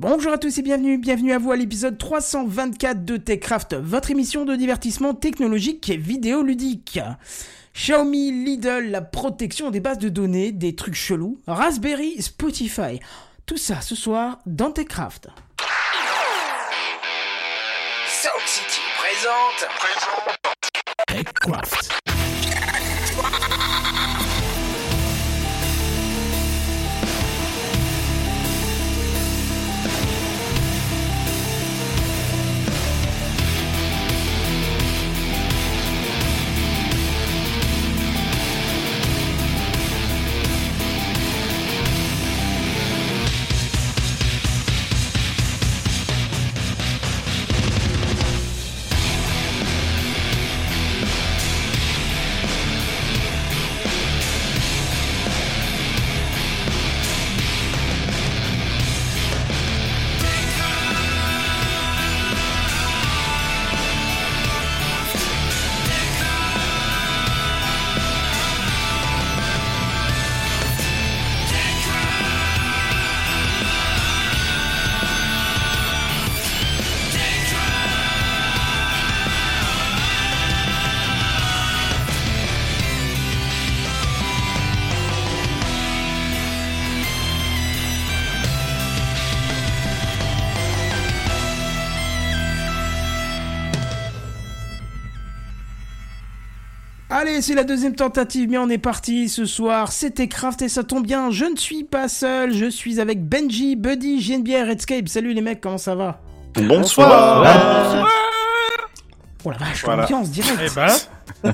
Bonjour à tous et bienvenue, bienvenue à vous à l'épisode 324 de TechCraft, votre émission de divertissement technologique et vidéoludique. Xiaomi, Lidl, la protection des bases de données, des trucs chelous, Raspberry, Spotify. Tout ça ce soir dans TechCraft. Sound City présente. TechCraft. Allez, c'est la deuxième tentative, mais on est parti ce soir. C'était Craft et ça tombe bien, je ne suis pas seul, je suis avec Benji, Buddy, JNBR, Redscape. Salut les mecs, comment ça va? Bonsoir. Oh la vache, Voilà. l'ambiance direct. Eh ben.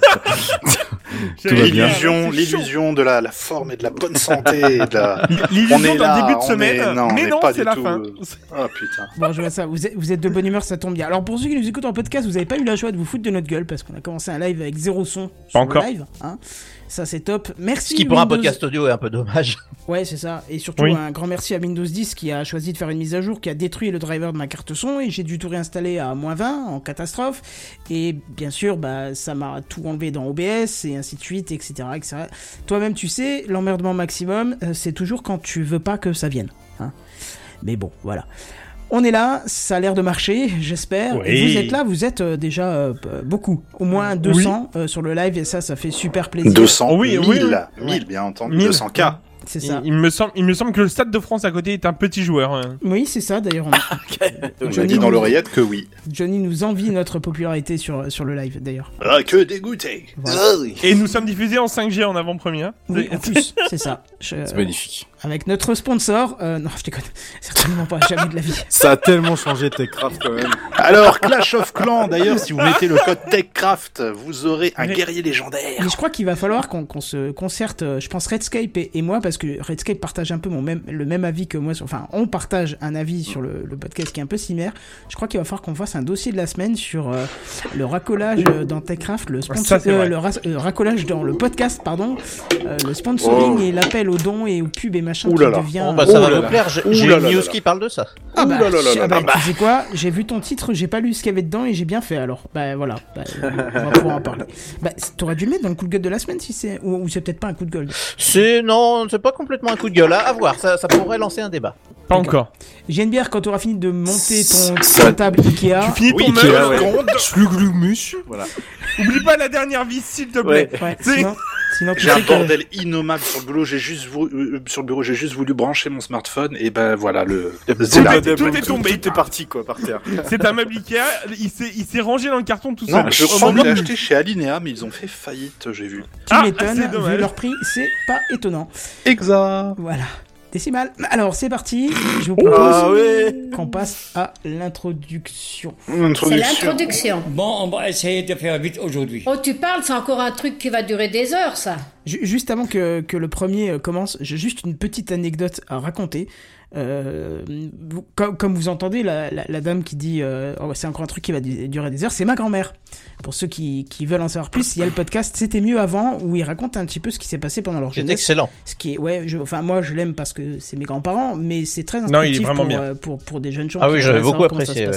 L'illusion, l'illusion de la, la forme et de la bonne santé. et de la... l'illusion On est d'un début de semaine, est- non, on mais non, c'est la tout, fin. euh, Oh putain. Bon, je vois ça, vous êtes, vous êtes de bonne humeur, ça tombe bien. Alors pour ceux qui nous écoutent en podcast, vous n'avez pas eu la joie de vous foutre de notre gueule parce qu'on a commencé un live avec zéro son sur le encore. live. Hein. Ça c'est top. Merci. Ce qui pour un podcast audio est un peu dommage. Ouais, c'est ça. Et surtout, Oui. un grand merci à Windows 10 qui a choisi de faire une mise à jour, qui a détruit le driver de ma carte son et j'ai dû tout réinstaller à moins 20 en catastrophe. Et bien sûr, bah, ça m'a tout enlevé dans OBS et ainsi de suite, etc. etc. Toi-même, tu sais, l'emmerdement maximum, euh, c'est toujours quand tu veux pas que ça vienne. hein. Mais bon, voilà. On est là, ça a l'air de marcher, j'espère. Oui. vous êtes là, vous êtes euh, déjà euh, beaucoup. Au moins 200 euh, sur le live et ça, ça fait super plaisir. 200 Oui, 1000, oui, oui. 1000 bien entendu, 1000. 200K. C'est Il, ça. il me semble, il me semble que le Stade de France à côté est un petit joueur. hein. Oui, c'est ça. D'ailleurs, on a- On a Johnny dit dans nous- l'oreillette que oui. Johnny nous envie notre popularité sur, sur le live d'ailleurs. Ah, que dégoûté. Voilà. Ah. Et nous sommes diffusés en 5G en avant-première. Oui, en plus, c'est ça. Je- C'est magnifique. Avec notre sponsor, euh, non, je déconne, certainement pas, jamais de la vie. Ça a tellement changé Techcraft quand même. Alors, Clash of Clans, d'ailleurs, si vous mettez le code TechCraft, vous aurez un Mais- guerrier légendaire. Mais je crois qu'il va falloir qu'on se concerte, euh, je pense Redscape et, et moi, parce que Redscape partage un peu mon même, le même avis que moi, sur, enfin, on partage un avis sur le, le podcast qui est un peu similaire. Je crois qu'il va falloir qu'on fasse un dossier de la semaine sur euh, le racolage dans Techcraft, le, sponsor, ça, euh, le euh, racolage dans le podcast, pardon, euh, le sponsoring Oh. et l'appel aux dons et aux pubs et machin Ouh qui là là. devient. Bon, bah, Oh ça va là là. plaire. J'ai une news là qui parle de ça. Ah bah, Ouh là là là ah bah, tu sais quoi J'ai vu ton titre, j'ai pas lu ce qu'il y avait dedans et j'ai bien fait alors. Bah voilà, bah, on va pouvoir en parler. Bah t'aurais dû le mettre dans le coup de gueule de la semaine si c'est ou, ou c'est peut-être pas un coup de gueule. C'est non, c'est pas complètement un coup de gueule. À, à voir, ça, ça pourrait lancer un débat. Pas encore. JNBR, quand tu auras fini de monter ton, ton table Ikea. Tu finis Oui, ton qui meuble. Sluglumus. Voilà. Oublie pas la dernière vis, s'il te plaît. Ouais, sinon, J'ai un que bordel innommable sur le boulot. J'ai juste euh, sur le bureau, j'ai juste voulu brancher mon smartphone et ben voilà le. Là. est- tout est tombé. Tout est parti quoi par terre. C'est un meuble Ikea. Il s'est, il s'est rangé dans le carton tout Non, seul. je Au crois l'ai acheté chez Alinea, mais ils ont fait faillite, j'ai vu. tu Ah, m'étonnes, c'est dommage. vu leur prix, c'est pas étonnant. Exact. Voilà. Décimal. Alors c'est parti, je vous propose Ah ouais. qu'on passe à l'introduction. C'est l'introduction. Bon, on va essayer de faire vite aujourd'hui. Oh, tu parles, c'est encore un truc qui va durer des heures, ça. Ju- Juste avant que, que le premier euh, commence, j'ai juste une petite anecdote à raconter. Euh, comme, comme vous entendez, la, la, la dame qui dit euh, Oh, c'est encore un truc qui va du- durer des heures, c'est ma grand-mère. Pour ceux qui, qui veulent en savoir plus, il y a le podcast C'était mieux avant où ils racontent un petit peu ce qui s'est passé pendant leur C'est jeunesse. excellent. Ce qui est, ouais, je, enfin moi je l'aime parce que c'est mes grands-parents, mais c'est très Non, il est instructif vraiment pour, bien. euh, pour, pour des jeunes gens. Ah oui, j'avais beaucoup apprécié.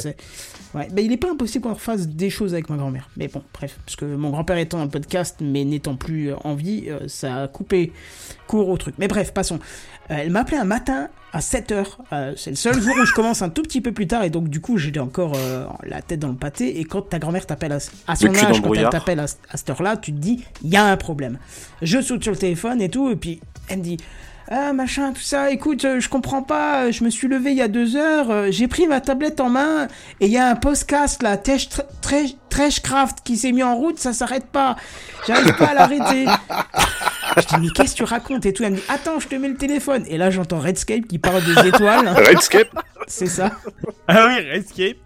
Ouais, ben il est pas impossible qu'on refasse des choses avec ma grand-mère. Mais bon, bref, parce que mon grand-père étant un podcast, mais n'étant plus en vie, ça a coupé court au truc. Mais bref, passons. Elle m'a appelé un matin à 7 heures. Euh, c'est le seul jour où je commence un tout petit peu plus tard et donc du coup j'ai encore euh, la tête dans le pâté et quand ta grand-mère t'appelle à, à son âge, quand elle t'appelle à, à cette heure-là, tu te dis il y a un problème. Je saute sur le téléphone et tout et puis elle me dit ah machin tout ça. Écoute euh, je comprends pas. Je me suis levé il y a deux heures. Euh, j'ai pris ma tablette en main et il y a un podcast là. Trashcraft qui s'est mis en route. Ça s'arrête pas. J'arrive pas à l'arrêter. Je dis mais qu'est-ce que tu racontes et tout. Elle me dit attends je te mets le téléphone. Et là j'entends Redscape qui parle des étoiles. Redscape. C'est ça. Ah oui, Escape.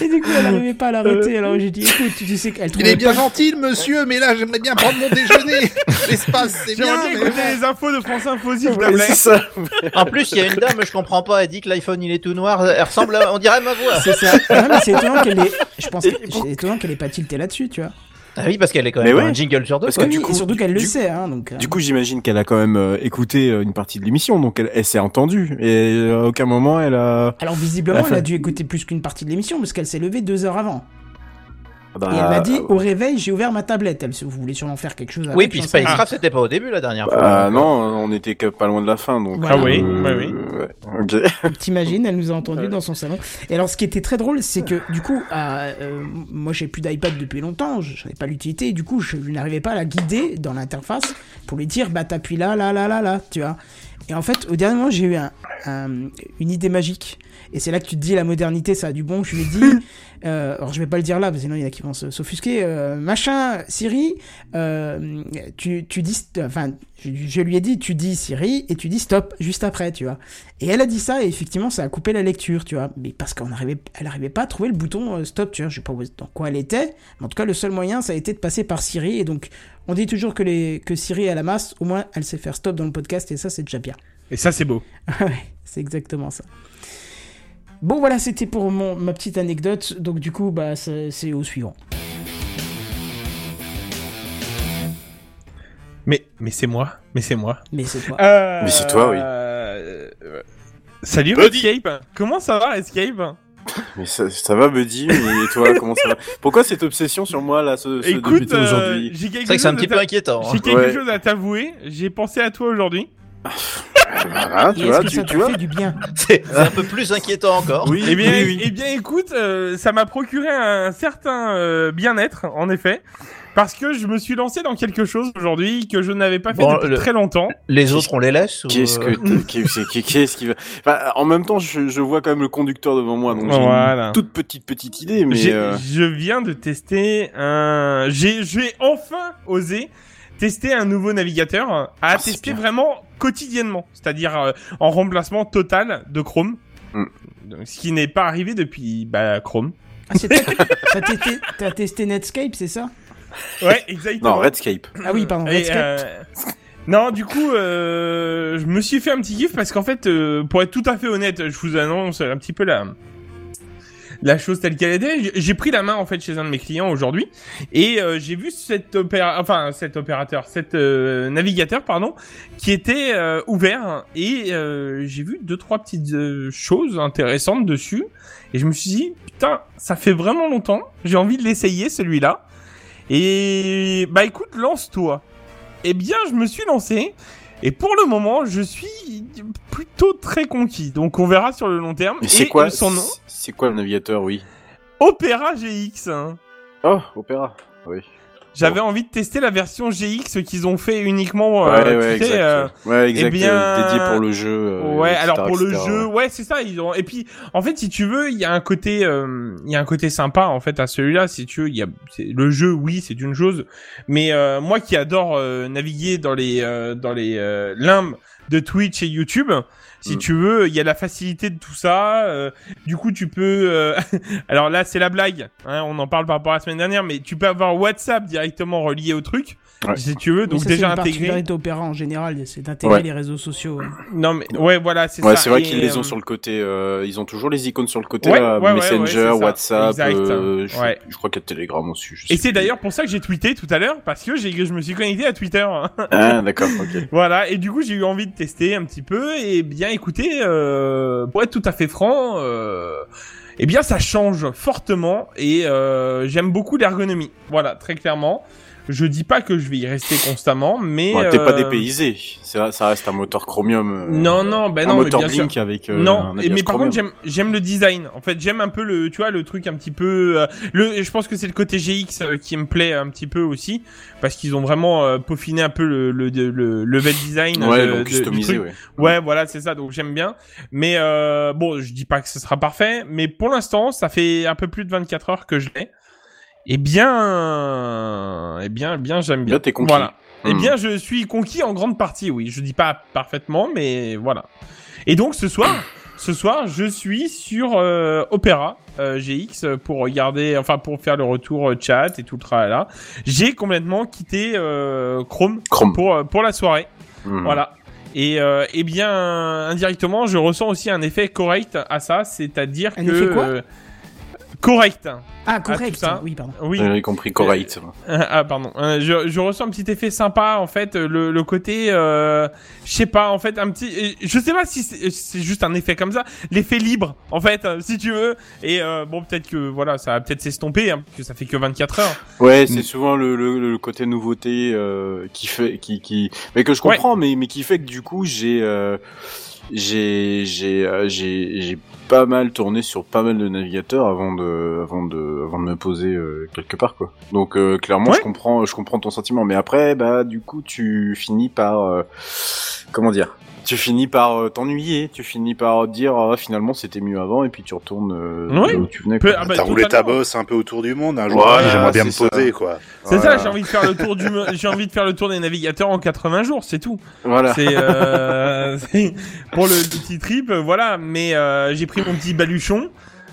Et du coup elle n'arrivait pas à l'arrêter alors j'ai dit écoute tu sais qu'elle Il trouvait est bien pas gentil, monsieur, mais là, j'aimerais bien prendre mon déjeuner. L'espace, c'est bien, J'aimerais bien écouter les infos de France Info, s'il plaît. ça. En plus, il y a une dame, je comprends pas, elle dit que l'iPhone il est tout noir, elle ressemble à, on dirait ma voix. c'est ça non, mais c'est étonnant qu'elle ait je pense que c'est étonnant qu'elle ait pas tilté là-dessus tu vois Ah oui, parce qu'elle est quand même ouais. un jingle sur deux. Parce quoi. que Oui, du et coup- surtout qu'elle le sait hein donc euh, Du coup, j'imagine qu'elle a quand même euh, écouté euh, une partie de l'émission, donc elle, elle s'est entendue. Et à aucun moment, elle a... Alors visiblement, Elle a elle a fait- dû écouter plus qu'une partie de l'émission parce qu'elle s'est levée deux heures avant. Bah, Et elle m'a dit au réveil, j'ai ouvert ma tablette. Elle, vous voulez sûrement faire quelque chose avec Oui, puis rien. Spacecraft, c'était pas au début la dernière fois. bah, non, on était que pas loin de la fin, donc... Voilà. Ah oui, euh, oui, oui. ouais, ok. T'imagines, elle nous a entendu dans son salon. Et alors, ce qui était très drôle, c'est que du coup, euh, euh, moi, j'ai plus d'iPad depuis longtemps. Je savais pas l'utilité. Et du coup, je n'arrivais pas à la guider dans l'interface pour lui dire, bah t'appuies là, là, là, là, là, tu vois. Et en fait, au dernier moment, j'ai eu un, un- une idée magique. Et c'est là que tu te dis, la modernité, ça a du bon. Je lui ai dit, euh, alors je vais pas le dire là, parce que sinon il y en a qui vont s'offusquer. euh, machin, Siri, euh, tu, tu dis, enfin, je, je lui ai dit, tu dis Siri et tu dis stop juste après, tu vois. Et elle a dit ça et effectivement, ça a coupé la lecture, tu vois. Mais parce qu'on arrivait, elle arrivait pas à trouver le bouton stop, tu vois. Je sais pas dans quoi elle était, mais en tout cas, le seul moyen, ça a été de passer par Siri. Et donc, on dit toujours que les que Siri est à la masse, au moins, elle sait faire stop dans le podcast et ça, c'est déjà bien. Et ça, c'est beau. ouais, c'est exactement ça. Bon voilà, c'était pour mon, ma petite anecdote. Donc du coup, bah c'est au suivant. Mais, mais c'est moi. Mais c'est moi. Mais c'est toi. Euh, Mais c'est toi, oui. euh, Salut Buddy. Escape. Comment ça va Escape? Mais ça, ça va, Buddy, mais toi, comment ça va? Pourquoi cette obsession sur moi, là, ce, ce Écoute, euh, aujourd'hui? j'ai quelque C'est vrai que c'est un chose petit à peu t'a- inquiétant. hein. J'ai quelque Ouais. chose à t'avouer. J'ai pensé à toi aujourd'hui. Et tu vois, que tu, ça tu te vois fait du bien C'est un peu plus inquiétant encore. Oui, Eh bien, oui, oui. eh bien, écoute, euh, ça m'a procuré un certain euh, bien-être, en effet, parce que je me suis lancé dans quelque chose aujourd'hui que je n'avais pas fait Bon, depuis le- très longtemps. Les autres, on les laisse ou, Qu'est-ce euh, que qu'est-ce qui- qu'est-ce qui va enfin, En même temps, je, je vois quand même le conducteur devant moi, donc j'ai Voilà. une toute petite petite idée, mais euh, Je viens de tester un. J'ai, j'ai enfin osé tester un nouveau navigateur à Ah, tester vraiment quotidiennement, c'est-à-dire euh, en remplacement total de Chrome. Mm. Ce qui n'est pas arrivé depuis bah, Chrome. Ah, T'as testé, Netscape, c'est ça? Ouais, exactement. non, Redscape. Ah oui, pardon, Et, Netscape. euh, Non, du coup, euh, je me suis fait un petit kiff parce qu'en fait, euh, pour être tout à fait honnête, je vous annonce un petit peu la la chose telle qu'elle était. J'ai- pris la main en fait chez un de mes clients aujourd'hui et euh, j'ai vu cet opéra, enfin cet opérateur, cet euh, navigateur pardon, qui était euh, ouvert et euh, j'ai vu deux trois petites euh, choses intéressantes dessus et je me suis dit putain, ça fait vraiment longtemps, j'ai envie de l'essayer celui-là. Et bah écoute, lance-toi. Eh bien, je me suis lancé. Et pour le moment, je suis plutôt très conquis. Donc on verra sur le long terme. Mais c'est Et quoi son nom C'est quoi le navigateur, oui? Opera GX. hein. Oh, Opéra. Oui. J'avais envie de tester la version GX qu'ils ont fait uniquement. euh, ouais, tu ouais, exact. euh, ouais, exact. eh bien, euh, dédié pour le jeu. euh, ouais, etc., alors pour le jeu, ouais. c'est ça. Ils ont... Et puis, en fait, si tu veux, il y a un côté, euh, il y a un côté sympa en fait à celui-là. Si tu veux, il y a le jeu, oui, c'est une chose, mais euh, moi qui adore euh, naviguer dans les euh, dans les euh, limbes de Twitch et YouTube. Si Mm. tu veux, il y a la facilité de tout ça. euh, du coup, tu peux. euh, Alors là, c'est la blague. Hein, on en parle par rapport à la semaine dernière, mais tu peux avoir WhatsApp directement relié au truc, Ouais. si tu veux. Donc ça, déjà c'est une intégré. particularité Opéra en général, c'est d'intégrer Ouais. les réseaux sociaux. Non mais ouais, voilà, c'est Ouais, ça. c'est vrai qu'ils les ont euh, sur le côté. euh, ils ont toujours les icônes sur le côté, Ouais, là, ouais, ouais, ouais, Messenger, c'est. WhatsApp. Euh, je, Ouais. je crois qu'il y a Telegram aussi. je Et c'est d'ailleurs pour ça que j'ai tweeté tout à l'heure parce que j'ai, je me suis connecté à Twitter. Ah, d'accord, ok. voilà, et du coup j'ai eu envie de tester un petit peu. Et bien écoutez, euh, pour être tout à fait franc, euh, eh bien ça change fortement et euh, j'aime beaucoup l'ergonomie. Voilà, très clairement. Je dis pas que je vais y rester constamment, mais Ouais, T'es pas euh, dépaysé. Ça, ça reste un moteur Chromium. euh, Non, non, ben un non, mais moteur bien sûr. Blink avec. euh, non, un et- mais par Chromium. contre j'aime j'aime le design. En fait, j'aime un peu le tu vois le truc un petit peu euh, le je pense que c'est le côté GX euh, qui me plaît un petit peu aussi parce qu'ils ont vraiment euh, peaufiné un peu le le le, le level design Ouais, de- l'ont customisé, ouais. Ouais, voilà, c'est ça. Donc j'aime bien. Mais euh, bon, je dis pas que ce sera parfait, mais pour l'instant, ça fait un peu plus de 24 heures que je l'ai. Eh bien, eh bien, eh bien, j'aime bien. Là, t'es conquis. Voilà. Eh Hmm. bien, je suis conquis en grande partie, oui. Je dis pas parfaitement, mais voilà. Et donc ce soir, ce soir, je suis sur euh, Opera euh, GX pour regarder, enfin pour faire le retour euh, chat et tout le travail là. J'ai complètement quitté euh, Chrome, Chrome. pour euh, pour la soirée. Hmm. Voilà. Et euh, eh bien, indirectement, je ressens aussi un effet correct à ça, c'est-à-dire que effet quoi? euh, correct. Ah, tout correct. ça. Oui, pardon. Oui. J'avais compris correct. Ah pardon, Euh, je, je ressens un petit effet sympa en fait, le, le côté, euh, je sais pas en fait un petit, je sais pas si c'est c'est juste un effet comme ça, l'effet libre en fait, euh, si tu veux. Et euh, bon peut-être que voilà, ça va peut-être s'estomper, hein, parce que ça fait que 24 heures. Ouais, Mm. c'est souvent le, le, le côté nouveauté euh, qui fait, qui, qui, mais que je comprends, mais mais qui fait que du coup j'ai, euh, j'ai, j'ai, euh, j'ai, j'ai pas mal tourné sur pas mal de navigateurs avant de, avant de, avant de me poser euh, quelque part quoi. Donc euh, clairement, Ouais. je comprends, je comprends ton sentiment, mais après, bah du coup, tu finis par, euh, comment dire. Tu finis par euh, t'ennuyer, tu finis par dire ah, finalement c'était mieux avant et puis tu retournes euh, là où tu venais. Peu- Quoi. ah bah, T'as roulé ta bosse un peu autour du monde un jour. Voilà, J'aimerais bien me ça. poser, quoi. C'est Voilà. ça, j'ai envie de faire le tour du, j'ai envie de faire le tour des navigateurs en 80 jours, c'est tout. Voilà. C'est euh, c'est- pour le, petit trip, voilà. Mais euh, j'ai pris mon petit baluchon.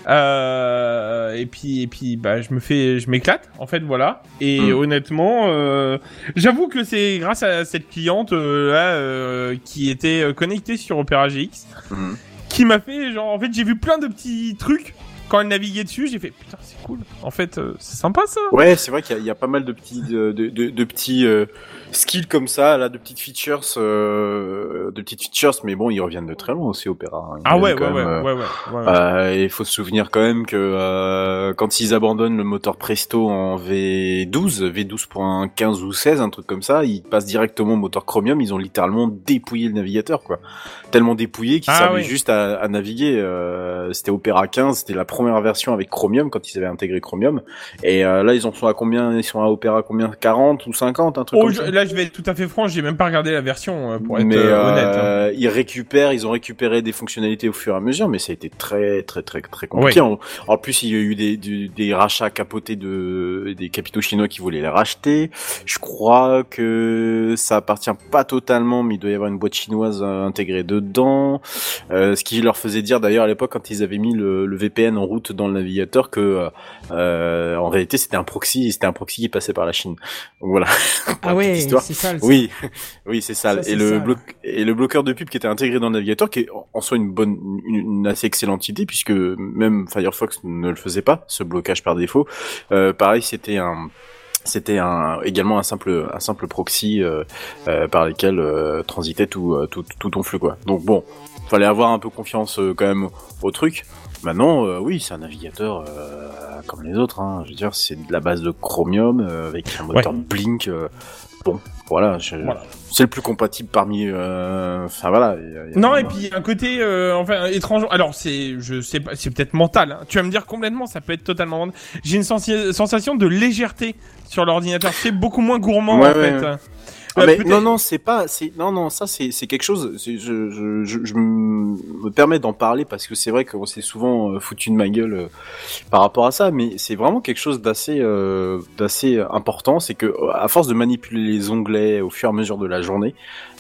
Euh, et puis et puis bah je me fais je m'éclate en fait voilà et Mm. honnêtement euh, j'avoue que c'est grâce à cette cliente euh, là euh, qui était connectée sur Opera GX Mhm. qui m'a fait genre en fait j'ai vu plein de petits trucs quand elle naviguait dessus j'ai fait putain c'est cool en fait euh, c'est sympa ça Ouais, c'est vrai qu'il y, a- il y a pas mal de petits, de, de, de, de petits euh, skills comme ça, là, de petites features, euh, de petites features, mais bon, ils reviennent de très loin aussi, Opera. hein. Ah ouais ouais ouais, ouais ouais ouais ouais. et il faut se souvenir quand même que quand ils abandonnent le moteur Presto en V12, V12.15 ou 16, un truc comme ça, ils passent directement au moteur Chromium. Ils ont littéralement dépouillé le navigateur, quoi. Tellement dépouillé qu'ils Ah servaient oui. juste à, à naviguer. C'était Opera 15, c'était la première version avec Chromium quand ils avaient intégré Chromium. Et euh, là, ils en sont à combien? Ils sont à Opera combien? 40 ou 50, un truc Oh, comme je- ça? là, je vais être tout à fait franc, j'ai même pas regardé la version euh, pour être mais euh, honnête. hein. ils récupèrent, ils ont récupéré des fonctionnalités au fur et à mesure, mais ça a été très très très très compliqué. En, en plus, il y a eu des, rachats capotés de des capitaux chinois qui voulaient les racheter. Je crois que ça appartient pas totalement, mais il doit y avoir une boîte chinoise intégrée dedans. Euh, ce qui leur faisait dire d'ailleurs à l'époque quand ils avaient mis le, le VPN en route dans le navigateur que euh, en réalité c'était un proxy, c'était un proxy qui passait par la Chine. Donc voilà. Ah ouais, c'est sale. ça. Oui, oui, c'est ça. Et le sale. bloc et le bloqueur de pub qui était intégré dans le navigateur, qui est en- soi une bonne, une, une assez excellente idée puisque même Firefox ne le faisait pas, ce blocage par défaut. Euh, pareil, c'était un c'était un, également un simple, un simple proxy euh, euh, par lequel euh, transitait tout, euh, tout, tout ton flux quoi. Donc bon, fallait avoir un peu confiance quand même au truc. Maintenant, euh, oui, c'est un navigateur euh, comme les autres. Hein. Je veux dire, c'est de la base de Chromium euh, avec un moteur Blink. euh, bon, voilà, je- Voilà. c'est le plus compatible parmi. euh, Enfin voilà. il y a- il y a- Non, et puis un côté, euh, enfin, étrange. Alors, c'est, je sais pas, c'est peut-être mental. hein. Tu vas me dire complètement, ça peut être totalement mental. J'ai une sensi- sensation de légèreté sur l'ordinateur. C'est beaucoup moins gourmand, Ouais, en ouais, fait. Ah, mais peut-être- non non c'est pas c'est non non ça c'est c'est quelque chose c'est- je, je, je, je me permets d'en parler parce que c'est vrai qu'on s'est souvent euh, foutu de ma gueule euh, par rapport à ça mais c'est vraiment quelque chose d'assez euh, d'assez important c'est que à force de manipuler les onglets au fur et à mesure de la journée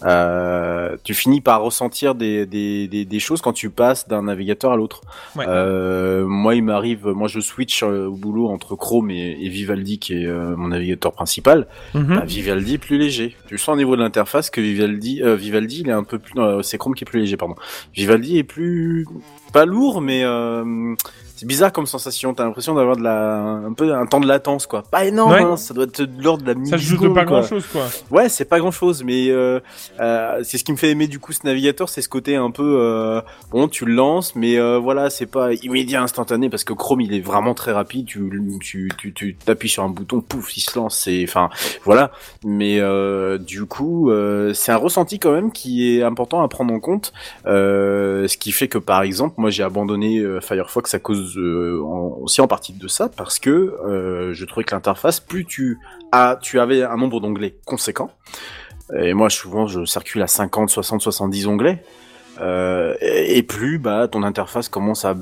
euh, tu finis par ressentir des, des, des, des choses quand tu passes d'un navigateur à l'autre Ouais. euh, moi il m'arrive moi je switch au boulot entre Chrome et, et Vivaldi qui est mon navigateur principal bah, Vivaldi plus léger. Tu sens au niveau de l'interface que Vivaldi, euh, Vivaldi, il est un peu plus, non, c'est Chrome qui est plus léger, pardon. Vivaldi est plus, pas lourd, mais euh, c'est bizarre comme sensation. T'as l'impression d'avoir de la, un peu un temps de latence, quoi. Pas énorme, Ouais. hein, ça doit être de l'ordre de la Ça se joue de pas quoi. grand chose, quoi. Ouais, c'est pas grand chose, mais euh, euh, c'est ce qui me fait aimer du coup ce navigateur, c'est ce côté un peu euh, bon, tu le lances, mais euh, voilà, c'est pas immédiat, instantané, parce que Chrome il est vraiment très rapide. Tu tu tu tu t'appuies sur un bouton, pouf, il se lance. C'est enfin voilà, mais euh, du coup euh, c'est un ressenti quand même qui est important à prendre en compte. Euh, ce qui fait que par exemple, moi j'ai abandonné Firefox à cause euh, en- aussi en partie de ça, parce que euh, je trouvais que l'interface, plus tu as, tu avais un nombre d'onglets conséquent. Et moi, souvent, je circule à 50, 60, 70 onglets. Euh, et et plus, bah, ton interface commence à,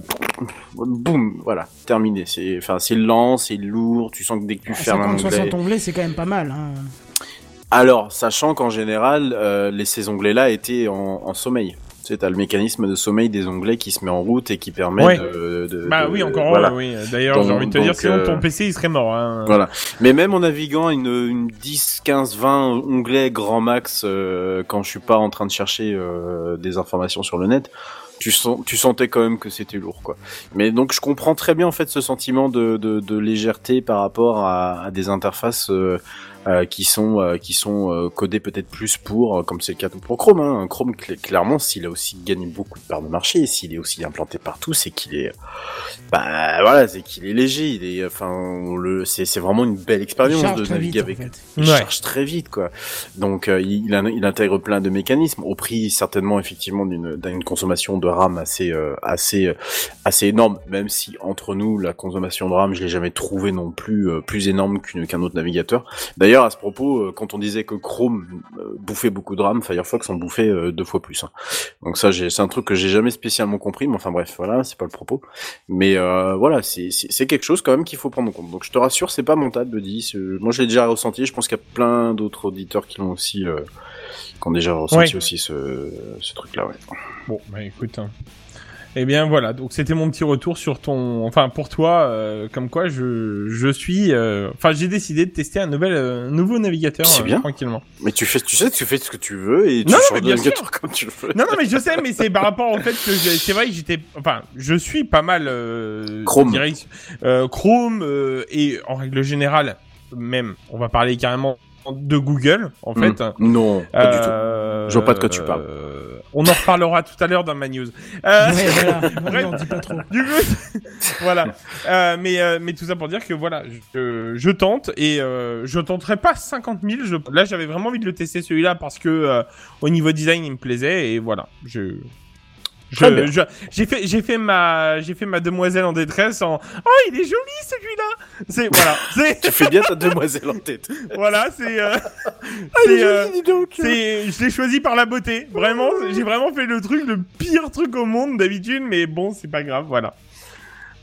boum, voilà, terminé. C'est, enfin, c'est lent, c'est lourd. Tu sens que dès que tu À fermes un 50, onglet. 60 onglets, c'est quand même pas mal. Hein. Alors, sachant qu'en général, euh, les, ces onglets-là étaient en, en sommeil. Tu sais, t'as le mécanisme de sommeil des onglets qui se met en route et qui permet Ouais. de, de- Bah de- oui, encore voilà. oui. D'ailleurs, j'ai envie de te dire, donc, sinon euh, ton PC il serait mort. Hein. Voilà. Mais même en naviguant une, une 10, 15, 20 onglets grand max, euh, quand je suis pas en train de chercher euh, des informations sur le net, tu, sens, tu sentais quand même que c'était lourd, quoi. Mais donc je comprends très bien en fait ce sentiment de, de, de légèreté par rapport à, à des interfaces euh, euh, qui sont euh, qui sont euh, codées peut-être plus pour, euh, comme c'est le cas pour Chrome. Hein. Chrome cl- clairement, s'il a aussi gagné beaucoup de parts de marché, s'il est aussi implanté partout, c'est qu'il est, bah voilà, c'est qu'il est léger. Il est, enfin, on le, c'est c'est vraiment une belle expérience de naviguer vite, en avec. fait. Il Ouais. charge très vite, quoi. Donc, euh, il, il, il intègre plein de mécanismes au prix certainement effectivement d'une d'une consommation de RAM assez euh, assez euh, assez énorme. Même si entre nous, la consommation de RAM, je l'ai jamais trouvé non plus euh, plus énorme qu'une qu'un autre navigateur. D'ailleurs, à ce propos, euh, quand on disait que Chrome euh, bouffait beaucoup de RAM, Firefox en bouffait euh, deux fois plus. hein. Donc ça, j'ai- c'est un truc que j'ai jamais spécialement compris. Mais enfin bref, voilà, c'est pas le propos. Mais euh, voilà, c'est quelque chose quand même qu'il faut prendre en compte. Donc je te rassure, c'est pas mental de dire. c'est- Moi, je l'ai déjà ressenti. Je pense qu'il y a plein d'autres auditeurs qui l'ont aussi, euh, qui ont déjà ressenti Ouais. aussi ce, ce truc-là. Ouais. Bon, bah écoute. hein. Eh bien voilà, donc c'était mon petit retour sur ton, enfin pour toi, euh, comme quoi je je suis, euh, enfin j'ai décidé de tester un nouvel euh, nouveau navigateur C'est euh, bien. tranquillement. Mais tu fais, tu sais, tu fais ce que tu veux et tu Non, changes de navigateur comme tu le veux. Non non mais je sais, mais c'est par rapport au fait que c'est vrai que j'étais, enfin je suis pas mal euh, Chrome. direct- euh, Chrome euh, et en règle générale même, on va parler carrément de Google en Hmm. fait. Non, pas du tout. Je vois pas de quoi tu parles. On en reparlera tout à l'heure dans ma news. Euh, Ouais, voilà. Bref. Non, dis pas trop. Du coup, voilà. Euh, mais, euh, mais tout ça pour dire que voilà, je, je tente et euh, je tenterai pas 50 000. Je, là, j'avais vraiment envie de le tester celui-là parce que euh, au niveau design, il me plaisait et voilà. Je, Je, j'ai fait, j'ai fait ma, j'ai fait ma demoiselle en détresse en, oh, il est joli celui-là. C'est voilà, c'est, Tu fais bien ta demoiselle en tête. voilà, c'est, euh, Ah, c'est, euh, c'est, je l'ai choisi par la beauté. Vraiment, j'ai vraiment fait le truc, le pire truc au monde d'habitude, mais bon, c'est pas grave, voilà.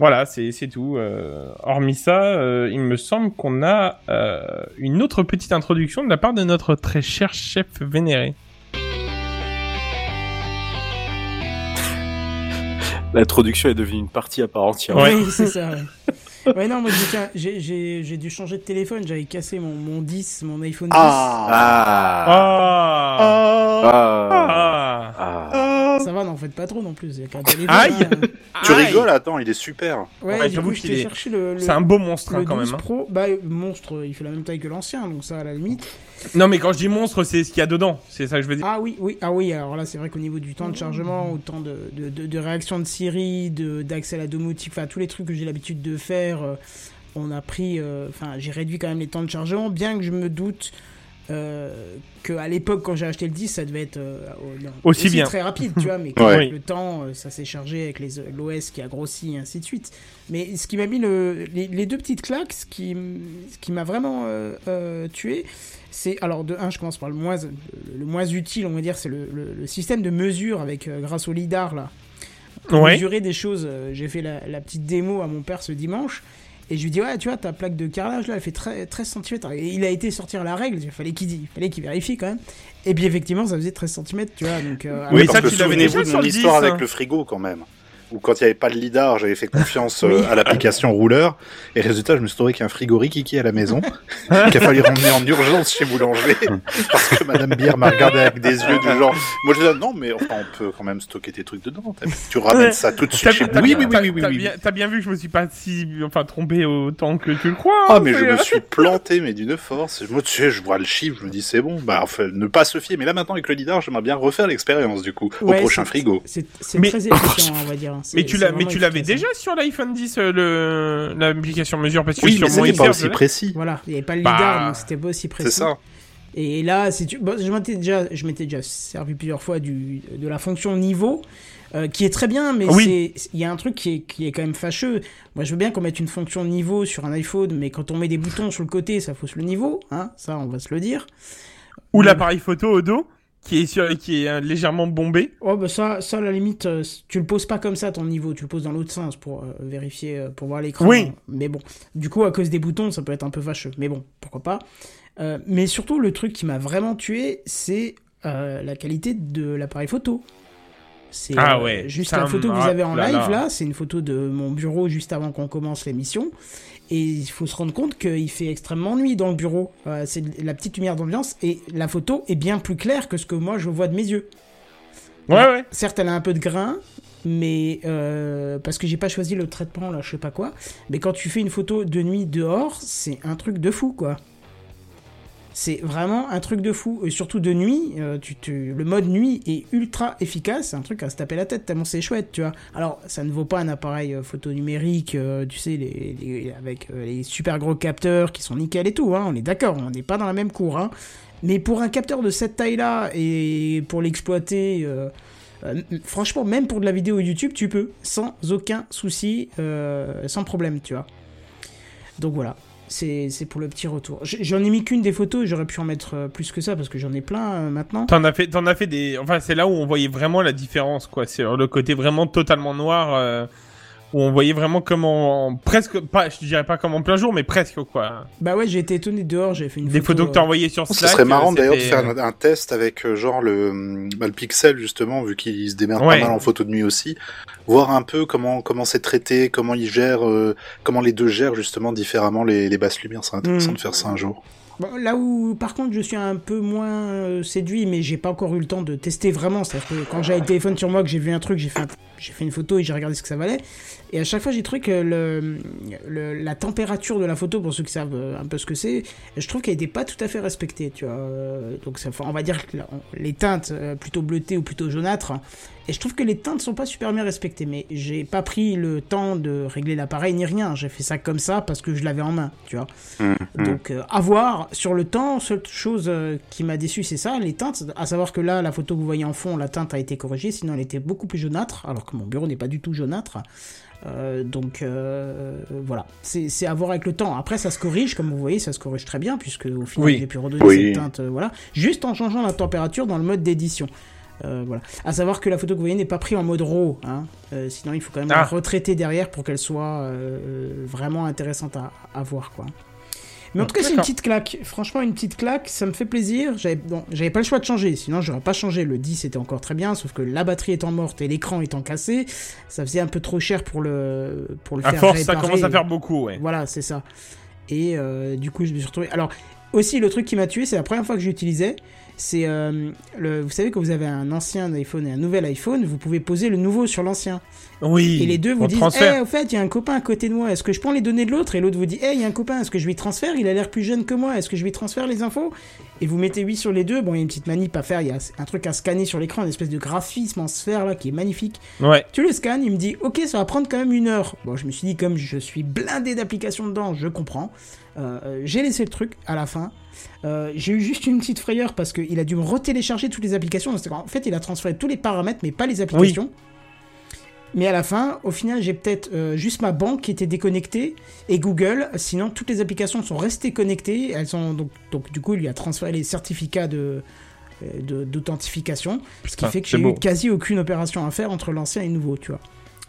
Voilà, c'est, c'est tout. Euh, hormis ça, euh, il me semble qu'on a euh, une autre petite introduction de la part de notre très cher chef vénéré. L'introduction est devenue une partie à part entière. Oui, c'est ça. Ouais. Ouais, non, moi j'ai- dû changer de téléphone. J'avais cassé mon, mon 10, mon iPhone 10. Ah. Ah, Ah. ah. Ah. Ça va, n'en faites pas trop non plus. Il y a qu'un téléphone. Aïe. hein. Tu Aïe. rigoles, attends, il est super. Ouais, Ouais, j'avoue qu'il est- cherché le, le, C'est un beau monstre hein, le quand 12 même. hein. Pro. Bah, monstre, il fait la même taille que l'ancien, donc ça, à la limite. Non, mais quand je dis monstre, c'est ce qu'il y a dedans. C'est ça que je veux dire. Ah oui, oui, ah oui, alors là, c'est vrai qu'au niveau du temps de chargement, au temps de, de, de, de réaction de Siri, de- d'accès à la domotique, enfin, tous les trucs que j'ai l'habitude de faire, euh, on a pris, euh, enfin, j'ai réduit quand même les temps de chargement, bien que je me doute euh, qu'à l'époque, quand j'ai acheté le 10, ça devait être euh, non, Aussi bien. très rapide, tu vois, mais que Ouais. avec le temps, euh, ça s'est chargé avec les l'OS qui a grossi et ainsi de suite. Mais ce qui m'a mis le, les, les deux petites claques, ce qui, m- ce qui m'a vraiment euh, euh, tué, c'est alors de un, je commence par le moins, le, le moins utile, on va dire, c'est le, le- le système de mesure avec euh, grâce au lidar là. Pour Ouais. mesurer des choses. euh, J'ai fait la, la petite démo à mon père ce dimanche. Et je lui dis, ouais, tu vois, ta plaque de carrelage là, elle fait très- 13 cm. Et il a été sortir la règle, il fallait qu'il il fallait qu'il vérifie quand même. Et puis effectivement, ça faisait 13 cm, tu vois. Donc, euh, Oui, ça, tu l'avais déjà souvenez-vous de sur mon le histoire 10, avec hein. le frigo quand même. Où quand il n'y avait pas de lidar, j'avais fait confiance euh, à l'application rouleur. Et résultat, je me suis trouvé qu'il y a un frigo Rikiki à la maison, qu'il a fallu ramener en urgence chez Boulanger, parce que Madame Bière m'a regardé avec des yeux du genre, moi je disais, non, mais enfin, on peut quand même stocker tes trucs dedans. Tu ramènes ça tout de suite chez Oui, oui, oui, oui, oui, t'as oui. bien- T'as bien vu que je me suis pas si, enfin, trompé autant que tu le crois. Ah, hein, mais je me suis planté, mais d'une force. Moi, tu sais, je vois le chiffre, je me dis, c'est bon. Bah, enfin, ne pas se fier. Mais là, maintenant, avec le lidar, j'aimerais bien refaire l'expérience, du coup, Ouais, au prochain frigo. C'est c'est Mais- très efficient, on va dire. C'est- Mais tu c'est l'as, mais tu l'avais déjà sur l'iPhone 10 euh, le l'application mesure parce que Oui, sur mais c'était pas aussi précis. Voilà, il n'y avait pas le Bah, lidar, donc c'était pas aussi précis. C'est ça. Et là, si tu... bon, je m'étais déjà, je m'étais déjà servi plusieurs fois du, de la fonction niveau, euh, qui est très bien, mais Oui. c'est, il y a un truc qui est, qui est quand même fâcheux. Moi, je veux bien qu'on mette une fonction niveau sur un iPhone, mais quand on met des boutons sur le côté, ça fausse le niveau, hein, ça, on va se le dire. Ou l'appareil photo au dos qui est sur, qui est euh, légèrement bombé. Oh bah ça, ça à la limite, euh, tu le poses pas comme ça ton niveau, tu le poses dans l'autre sens pour euh, vérifier, pour voir l'écran. Oui. Mais bon, du coup à cause des boutons, ça peut être un peu fâcheux. Mais bon, pourquoi pas. Euh, mais surtout le truc qui m'a vraiment tué, c'est euh, la qualité de l'appareil photo. C'est Ah ouais, juste la photo que vous avez en là live là. là, c'est une photo de mon bureau juste avant qu'on commence l'émission. Et il faut se rendre compte qu'il fait extrêmement nuit dans le bureau. Euh, c'est la petite lumière d'ambiance et la photo est bien plus claire que ce que moi je vois de mes yeux. Ouais, ouais. Certes, elle a un peu de grain, mais euh, parce que j'ai pas choisi le traitement là, je sais pas quoi. Mais quand tu fais une photo de nuit dehors, c'est un truc de fou, quoi. C'est vraiment un truc de fou. Et surtout de nuit, euh, le mode nuit est ultra efficace. C'est un truc à se taper la tête tellement c'est chouette, tu vois. Alors, ça ne vaut pas un appareil euh, photo numérique, euh, tu sais, avec les super gros capteurs qui sont nickel et tout. Hein, on est d'accord, on n'est pas dans la même cour. Hein. Mais pour un capteur de cette taille-là et pour l'exploiter. franchement, même pour de la vidéo YouTube, tu peux, sans aucun souci, sans problème, tu vois. Donc voilà, c'est pour le petit retour. J'en ai mis qu'une des photos, j'aurais pu en mettre euh, plus que ça parce que j'en ai plein euh, maintenant. T'en as fait, t'en as fait des. Enfin, c'est là où on voyait vraiment la différence, quoi. C'est le côté vraiment totalement noir, euh, où on voyait vraiment comment, en- presque pas, je dirais pas comme en plein jour, mais presque, quoi. Bah ouais, j'ai été étonné dehors, j'ai fait une Des photo. photos que t'as euh, envoyées sur Ce Slack. serait marrant euh, d'ailleurs de faire un, un test avec euh, genre le, bah, le Pixel justement, vu qu'il se démerde Ouais. pas mal en photo de nuit aussi, voir un peu comment comment c'est traité, comment ils gèrent, euh, comment les deux gèrent justement différemment les, les basses lumières. C'est intéressant Mhm. de faire ça un jour. Bon, là où, par contre, je suis un peu moins euh, séduit, mais j'ai pas encore eu le temps de tester vraiment. C'est-à-dire que quand j'avais le téléphone sur moi, que j'ai vu un truc, j'ai fait, un- j'ai fait une photo et j'ai regardé ce que ça valait. Et à chaque fois, j'ai trouvé que la température de la photo, pour ceux qui savent euh, un peu ce que c'est, je trouve qu'elle était pas tout à fait respectée, tu vois. Euh, Donc, ça, on va dire que les teintes euh, plutôt bleutées ou plutôt jaunâtres. Et je trouve que les teintes sont pas super bien respectées. Mais j'ai pas pris le temps de régler l'appareil ni rien. J'ai fait ça comme ça parce que je l'avais en main, tu vois. Donc, euh, à voir sur le temps. Seule chose euh, qui m'a déçu, c'est ça, les teintes. À savoir que là, la photo que vous voyez en fond, la teinte a été corrigée, sinon elle était beaucoup plus jaunâtre, alors que mon bureau n'est pas du tout jaunâtre. Euh, donc euh, voilà, c'est c'est à voir avec le temps. Après, ça se corrige, comme vous voyez, ça se corrige très bien, puisque au final, Oui. j'ai pu redonner Oui. cette teinte, euh, voilà, juste en changeant la température dans le mode d'édition. Euh, voilà. À savoir que la photo que vous voyez n'est pas prise en mode RAW, hein. Euh, sinon il faut quand même Ah. la retraiter derrière pour qu'elle soit euh, vraiment intéressante à, à voir, quoi. Mais en tout cas, c'est une petite claque. Franchement, une petite claque, ça me fait plaisir. J'avais bon, pas le choix de changer, sinon j'aurais pas changé. Le 10 était encore très bien, sauf que la batterie étant morte et l'écran étant cassé, ça faisait un peu trop cher pour le pour le À faire force, ça commence à faire beaucoup, ouais. Voilà, c'est ça. Et euh, du coup, je me suis retrouvé. Alors, aussi, le truc qui m'a tué, c'est la première fois que j'utilisais. C'est. euh. Vous savez, quand vous avez un ancien iPhone et un nouvel iPhone, vous pouvez poser le nouveau sur l'ancien. Oui. Et les deux vous disent. Eh, au fait, il y a un copain à côté de moi, est-ce que je prends les données de l'autre? Et l'autre vous dit Eh, il y a un copain, est-ce que je lui transfère? Il a l'air plus jeune que moi, est-ce que je lui transfère les infos? Et vous mettez oui sur les deux. Bon, il y a une petite manip à faire, il y a un truc à scanner sur l'écran, une espèce de graphisme en sphère là qui est magnifique. Ouais. Tu le scannes, il me dit ok ça va prendre quand même une heure. Bon je me suis dit comme je suis blindé d'applications dedans, je comprends. Euh, euh, j'ai laissé le truc à la fin. Euh, j'ai eu juste une petite frayeur parce qu'il a dû me retélécharger toutes les applications. Qu'en fait il a transféré tous les paramètres mais pas les applications. Mais à la fin, au final, j'ai peut-être euh, juste ma banque qui était déconnectée et Google. Sinon, toutes les applications sont restées connectées. Elles sont donc, donc du coup, il lui a transféré les certificats de euh, d'authentification, ce qui Putain, fait que j'ai eu quasi aucune opération à faire entre l'ancien et le nouveau, tu vois.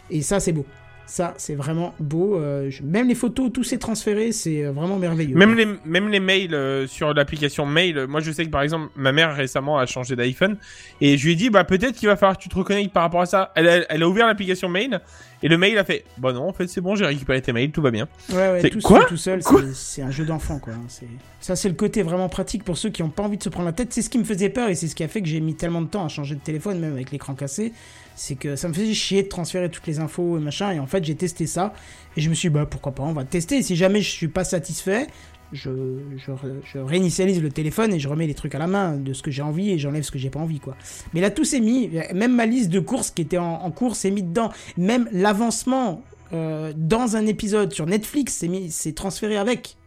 Et ça, c'est beau. Ça, c'est vraiment beau. euh, je- Même les photos, tout s'est transféré, c'est euh, vraiment merveilleux. Même les, même les mails euh, sur l'application mail. Moi, je sais que par exemple, ma mère récemment a changé d'iPhone et je lui ai dit, bah peut-être qu'il va falloir que tu te reconnectes par rapport à ça. Elle a, elle a ouvert l'application mail et le mail a fait, bah non, en fait c'est bon, j'ai récupéré tes mails, tout va bien. Ouais, ouais, tout quoi seul, tout seul, c'est- un jeu d'enfant, quoi. hein, Ça, c'est le côté vraiment pratique pour ceux qui n'ont pas envie de se prendre la tête. C'est ce qui me faisait peur et c'est ce qui a fait que j'ai mis tellement de temps à changer de téléphone, même avec l'écran cassé. C'est que ça me faisait chier de transférer toutes les infos et machin. Et en fait, j'ai testé ça et je me suis dit, bah pourquoi pas, on va tester. Si jamais je suis pas satisfait, je, je, réinitialise le téléphone et je remets les trucs à la main de ce que j'ai envie et j'enlève ce que j'ai pas envie, quoi. Mais là, tout s'est mis. Même ma liste de courses qui était en, cours s'est mis dedans. Même l'avancement euh, dans un épisode sur Netflix s'est transféré avec.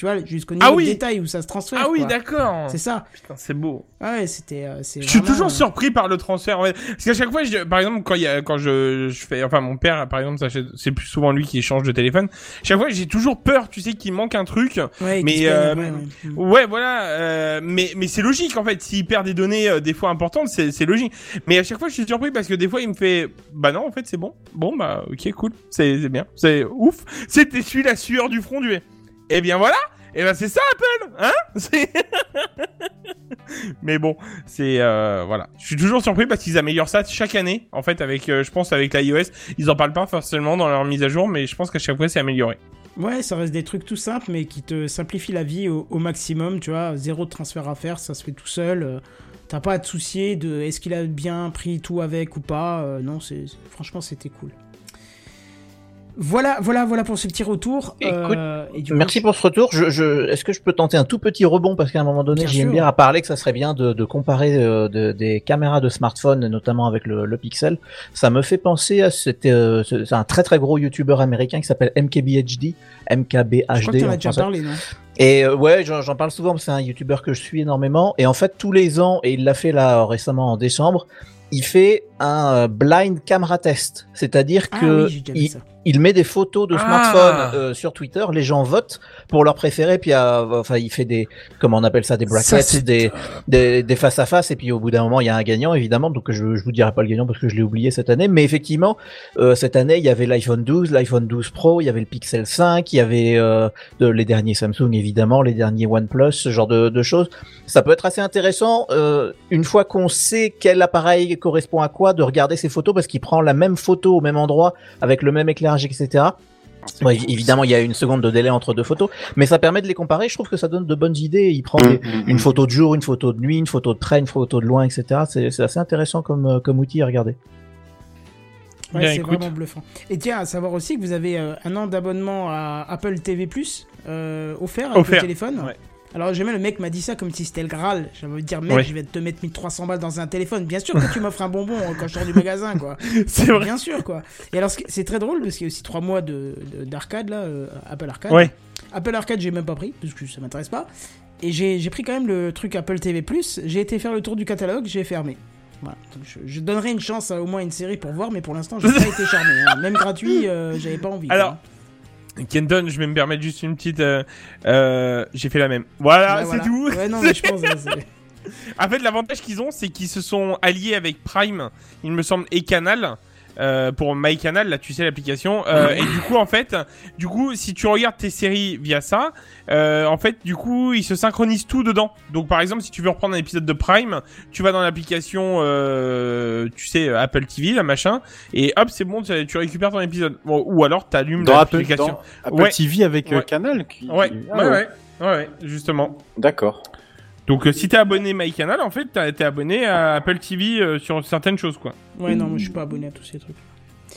Tu vois, jusqu'au niveau Ah oui. de détail où ça se transfère. Ah oui, d'accord. C'est ça. Putain, c'est beau. Ouais, c'était. euh, Je suis toujours euh, surpris par le transfert. en fait. Parce qu'à chaque fois, je- par exemple, quand il y a, quand je, je fais, enfin, mon père, par exemple, c'est plus souvent lui qui change de téléphone. Chaque fois, j'ai toujours peur, tu sais, qu'il manque un truc. Ouais, mais euh, ouais. Ouais, voilà. euh, mais mais c'est logique en fait. S'il perd des données euh, des fois importantes, c'est logique. Mais à chaque fois, je suis surpris parce que des fois, il me fait, bah non, en fait, c'est bon. Bon, bah ok, cool. C'est c'est bien. C'est ouf. C'était celui la sueur du front du. Eh bien voilà. Eh ben c'est ça Apple, hein? Mais bon, c'est euh, voilà. Je suis toujours surpris parce qu'ils améliorent ça chaque année. En fait, avec, euh, je pense avec l'iOS, ils en parlent pas forcément dans leur mise à jour, mais je pense qu'à chaque fois c'est amélioré. Ouais, ça reste des trucs tout simples, mais qui te simplifient la vie au, au maximum, tu vois. Zéro transfert à faire, ça se fait tout seul. euh, T'as pas à te soucier de est-ce qu'il a bien pris tout avec ou pas. euh, non, c'est franchement, c'était cool. Voilà, voilà, voilà pour ce petit retour. Écoute, euh, et du coup, Merci pour ce retour. Je, je, Est-ce que je peux tenter un tout petit rebond? Parce qu'à un moment donné, sûr. bien a parlé que ça serait bien de, de comparer euh, de- des caméras de smartphone, notamment avec le, le Pixel. Ça me fait penser à euh, un très très gros YouTuber américain qui s'appelle MKBHD, je crois que MKBHD en déjà parlé, non? Et euh, ouais, j'en parle souvent, c'est un YouTuber que je suis énormément. Et en fait, tous les ans, et il l'a fait là récemment en décembre, il fait un blind camera test, c'est-à-dire Ah que oui, il. Il met des photos de Ah. smartphone euh, sur Twitter, les gens votent pour leur préféré, puis euh, enfin il fait des comment on appelle ça des brackets, des, des des face à face, et puis au bout d'un moment il y a un gagnant évidemment, donc je je vous dirai pas le gagnant parce que je l'ai oublié cette année, mais effectivement euh, cette année il y avait l'iPhone 12, l'iPhone 12 Pro, il y avait le Pixel 5, il y avait euh, de- les derniers Samsung évidemment, les derniers OnePlus, ce genre de, de choses. Ça peut être assez intéressant euh, une fois qu'on sait quel appareil correspond à quoi, de regarder ces photos parce qu'il prend la même photo au même endroit avec le même éclairage, etc. Ouais, évidemment, il y a une seconde de délai entre deux photos, mais ça permet de les comparer. Je trouve que ça donne de bonnes idées. Il prend des- Mm, mm, une mm. photo de jour, une photo de nuit, une photo de près, une photo de loin, etc. C'est c'est assez intéressant comme, euh, comme outil à regarder. Ouais, Bien, c'est écoute. vraiment bluffant. Et tiens, à savoir aussi que vous avez euh, un an d'abonnement à Apple TV Plus euh, offert avec Offert, le téléphone. ouais. Alors jamais le mec m'a dit ça comme si c'était le Graal. J'avais envie de dire mec, Ouais. je vais te mettre 1300 balles dans un téléphone. Bien sûr que tu m'offres un bonbon quand je sors du magasin, quoi. C'est vrai. Bien sûr, quoi. Et alors c'est très drôle parce qu'il y a aussi trois mois de de- d'arcade là, euh, Apple Arcade. Ouais. Apple Arcade, j'ai même pas pris parce que ça m'intéresse pas. Et j'ai pris quand même le truc Apple TV Plus. J'ai été faire le tour du catalogue, j'ai fermé. Voilà. Donc, je, je donnerai une chance à au moins une série pour voir, mais pour l'instant, j'ai pas été charmé. hein. Même gratuit, euh, j'avais pas envie. quoi. Kenton, je vais me permettre juste une petite. euh, euh, J'ai fait la même. Voilà, Ouais, c'est voilà. tout. Ouais, non, mais je pense. c'est- En fait, l'avantage qu'ils ont, c'est qu'ils se sont alliés avec Prime, il me semble, et Canal. Euh, pour MyCanal, là, tu sais l'application. Euh, et du coup, en fait, du coup, si tu regardes tes séries via ça, euh, en fait, du coup, ils se synchronisent tout dedans. Donc, par exemple, si tu veux reprendre un épisode de Prime, tu vas dans l'application, tu sais, Apple TV, la machin, et hop, c'est bon, tu tu récupères ton épisode. Bon, ou alors, t'allumes Dans Apple, l'application. dans Apple Ouais. TV avec Ouais. Canal. qui- Ouais, Ah ouais, ouais, ouais, justement. D'accord. Donc euh, si t'es abonné MyCanal, en fait, t'as- t'es abonné à Apple TV euh, sur certaines choses, quoi. Ouais, non, moi, je suis pas abonné à tous ces trucs.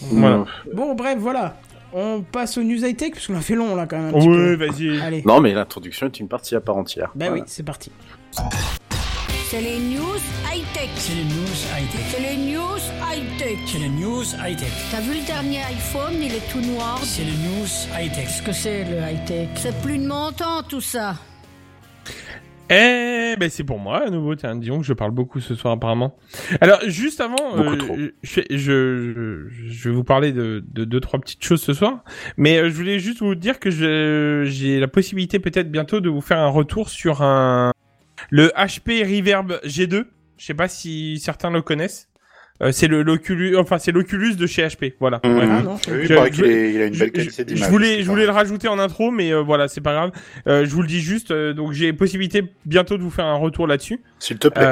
Voilà. Bon, bref, voilà. On passe aux news high-tech, parce qu'on a fait long, là, quand même. Un petit Ouais, peu. vas-y. Allez. Non, mais l'introduction est une partie à part entière. Bah Voilà. oui, c'est parti. C'est les news high-tech. C'est les news high-tech. C'est les news high-tech. C'est les news high-tech. T'as vu le dernier iPhone, il est tout noir. C'est les news high-tech. Qu'est-ce que c'est le high-tech? C'est plus de mon temps tout ça. Eh ben c'est pour moi à nouveau. Tiens, disons que je parle beaucoup ce soir apparemment. Alors juste avant, euh, trop. je, je, je, vais vous parler de, de deux trois petites choses ce soir, mais euh, je voulais juste vous dire que j'ai la possibilité peut-être bientôt de vous faire un retour sur un le HP Reverb G2. Je sais pas si certains le connaissent. Euh, c'est le l'Oculus, enfin c'est l'Oculus de chez HP. Voilà. Mmh. Ouais. Ah non, Oui, il Je- je- qu'il est- il a une belle qualité je voulais, je voulais le rajouter en intro, mais euh, voilà, c'est pas grave. Euh, je vous le dis juste. donc j'ai possibilité bientôt de vous faire un retour là-dessus. S'il te plaît.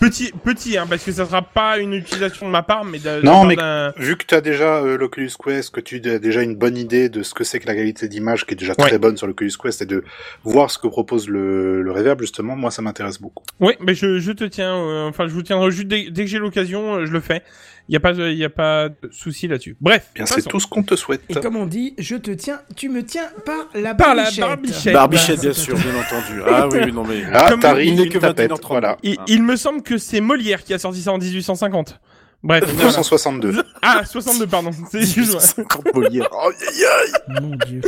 Petit, petit, hein, parce que ça sera pas une utilisation de ma part, mais de, Non, mais- Vu que tu as déjà l'Oculus Quest, que tu as déjà une bonne idée de ce que c'est que la qualité d'image qui est déjà Ouais. très bonne sur l'Oculus Quest et de voir ce que propose le, le Reverb, justement, moi ça m'intéresse beaucoup. Oui, mais je, je te tiens. enfin, je vous tiendrai juste dès, dès que j'ai l'occasion, euh, je le fais. Il y a pas, de- il a pas de souci là-dessus. Bref. Bien, c'est tout ce qu'on te souhaite. Et comme on dit, je te tiens, tu me tiens par la Par la barbichette. barbichette. Barbichette, bien sûr, bien entendu. Ah oui, non mais. Là, Comme il n'est que tapette, 21h30. voilà. Il, il me semble que c'est Molière qui a sorti ça en 1850. Bref. voilà. 1962. Ah, 62, pardon. C'est. 50 Molière. Oh, aïe, aïe. Mon dieu.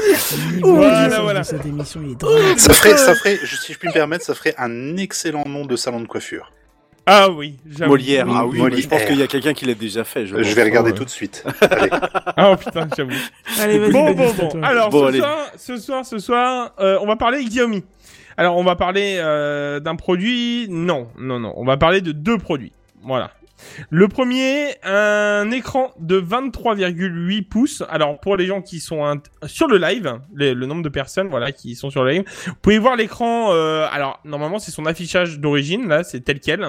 Voilà, voilà. cette émission il est. Ça ferait, ça ferait, si je puis me permettre, ça ferait un excellent nom de salon de coiffure. Ah oui, j'avoue. Molière, ah oui, Molière. je pense qu'il y a quelqu'un qui l'a déjà fait. Je, Je, pense. vais regarder ouais. tout de suite. Allez. Ah oh, putain, j'avoue. Allez, vas-y, Bon, bon, bon. Alors, Bon, ce, allez. soir, ce soir, ce soir, euh, on va parler Xiaomi. Alors, on va parler euh, d'un produit. Non, non, non. On va parler de deux produits. Voilà. Le premier, un écran de 23,8 pouces. Alors, pour les gens qui sont sur le live, le nombre de personnes, voilà, qui sont sur le live, vous pouvez voir l'écran. euh, alors, normalement, c'est son affichage d'origine. Là, c'est tel quel.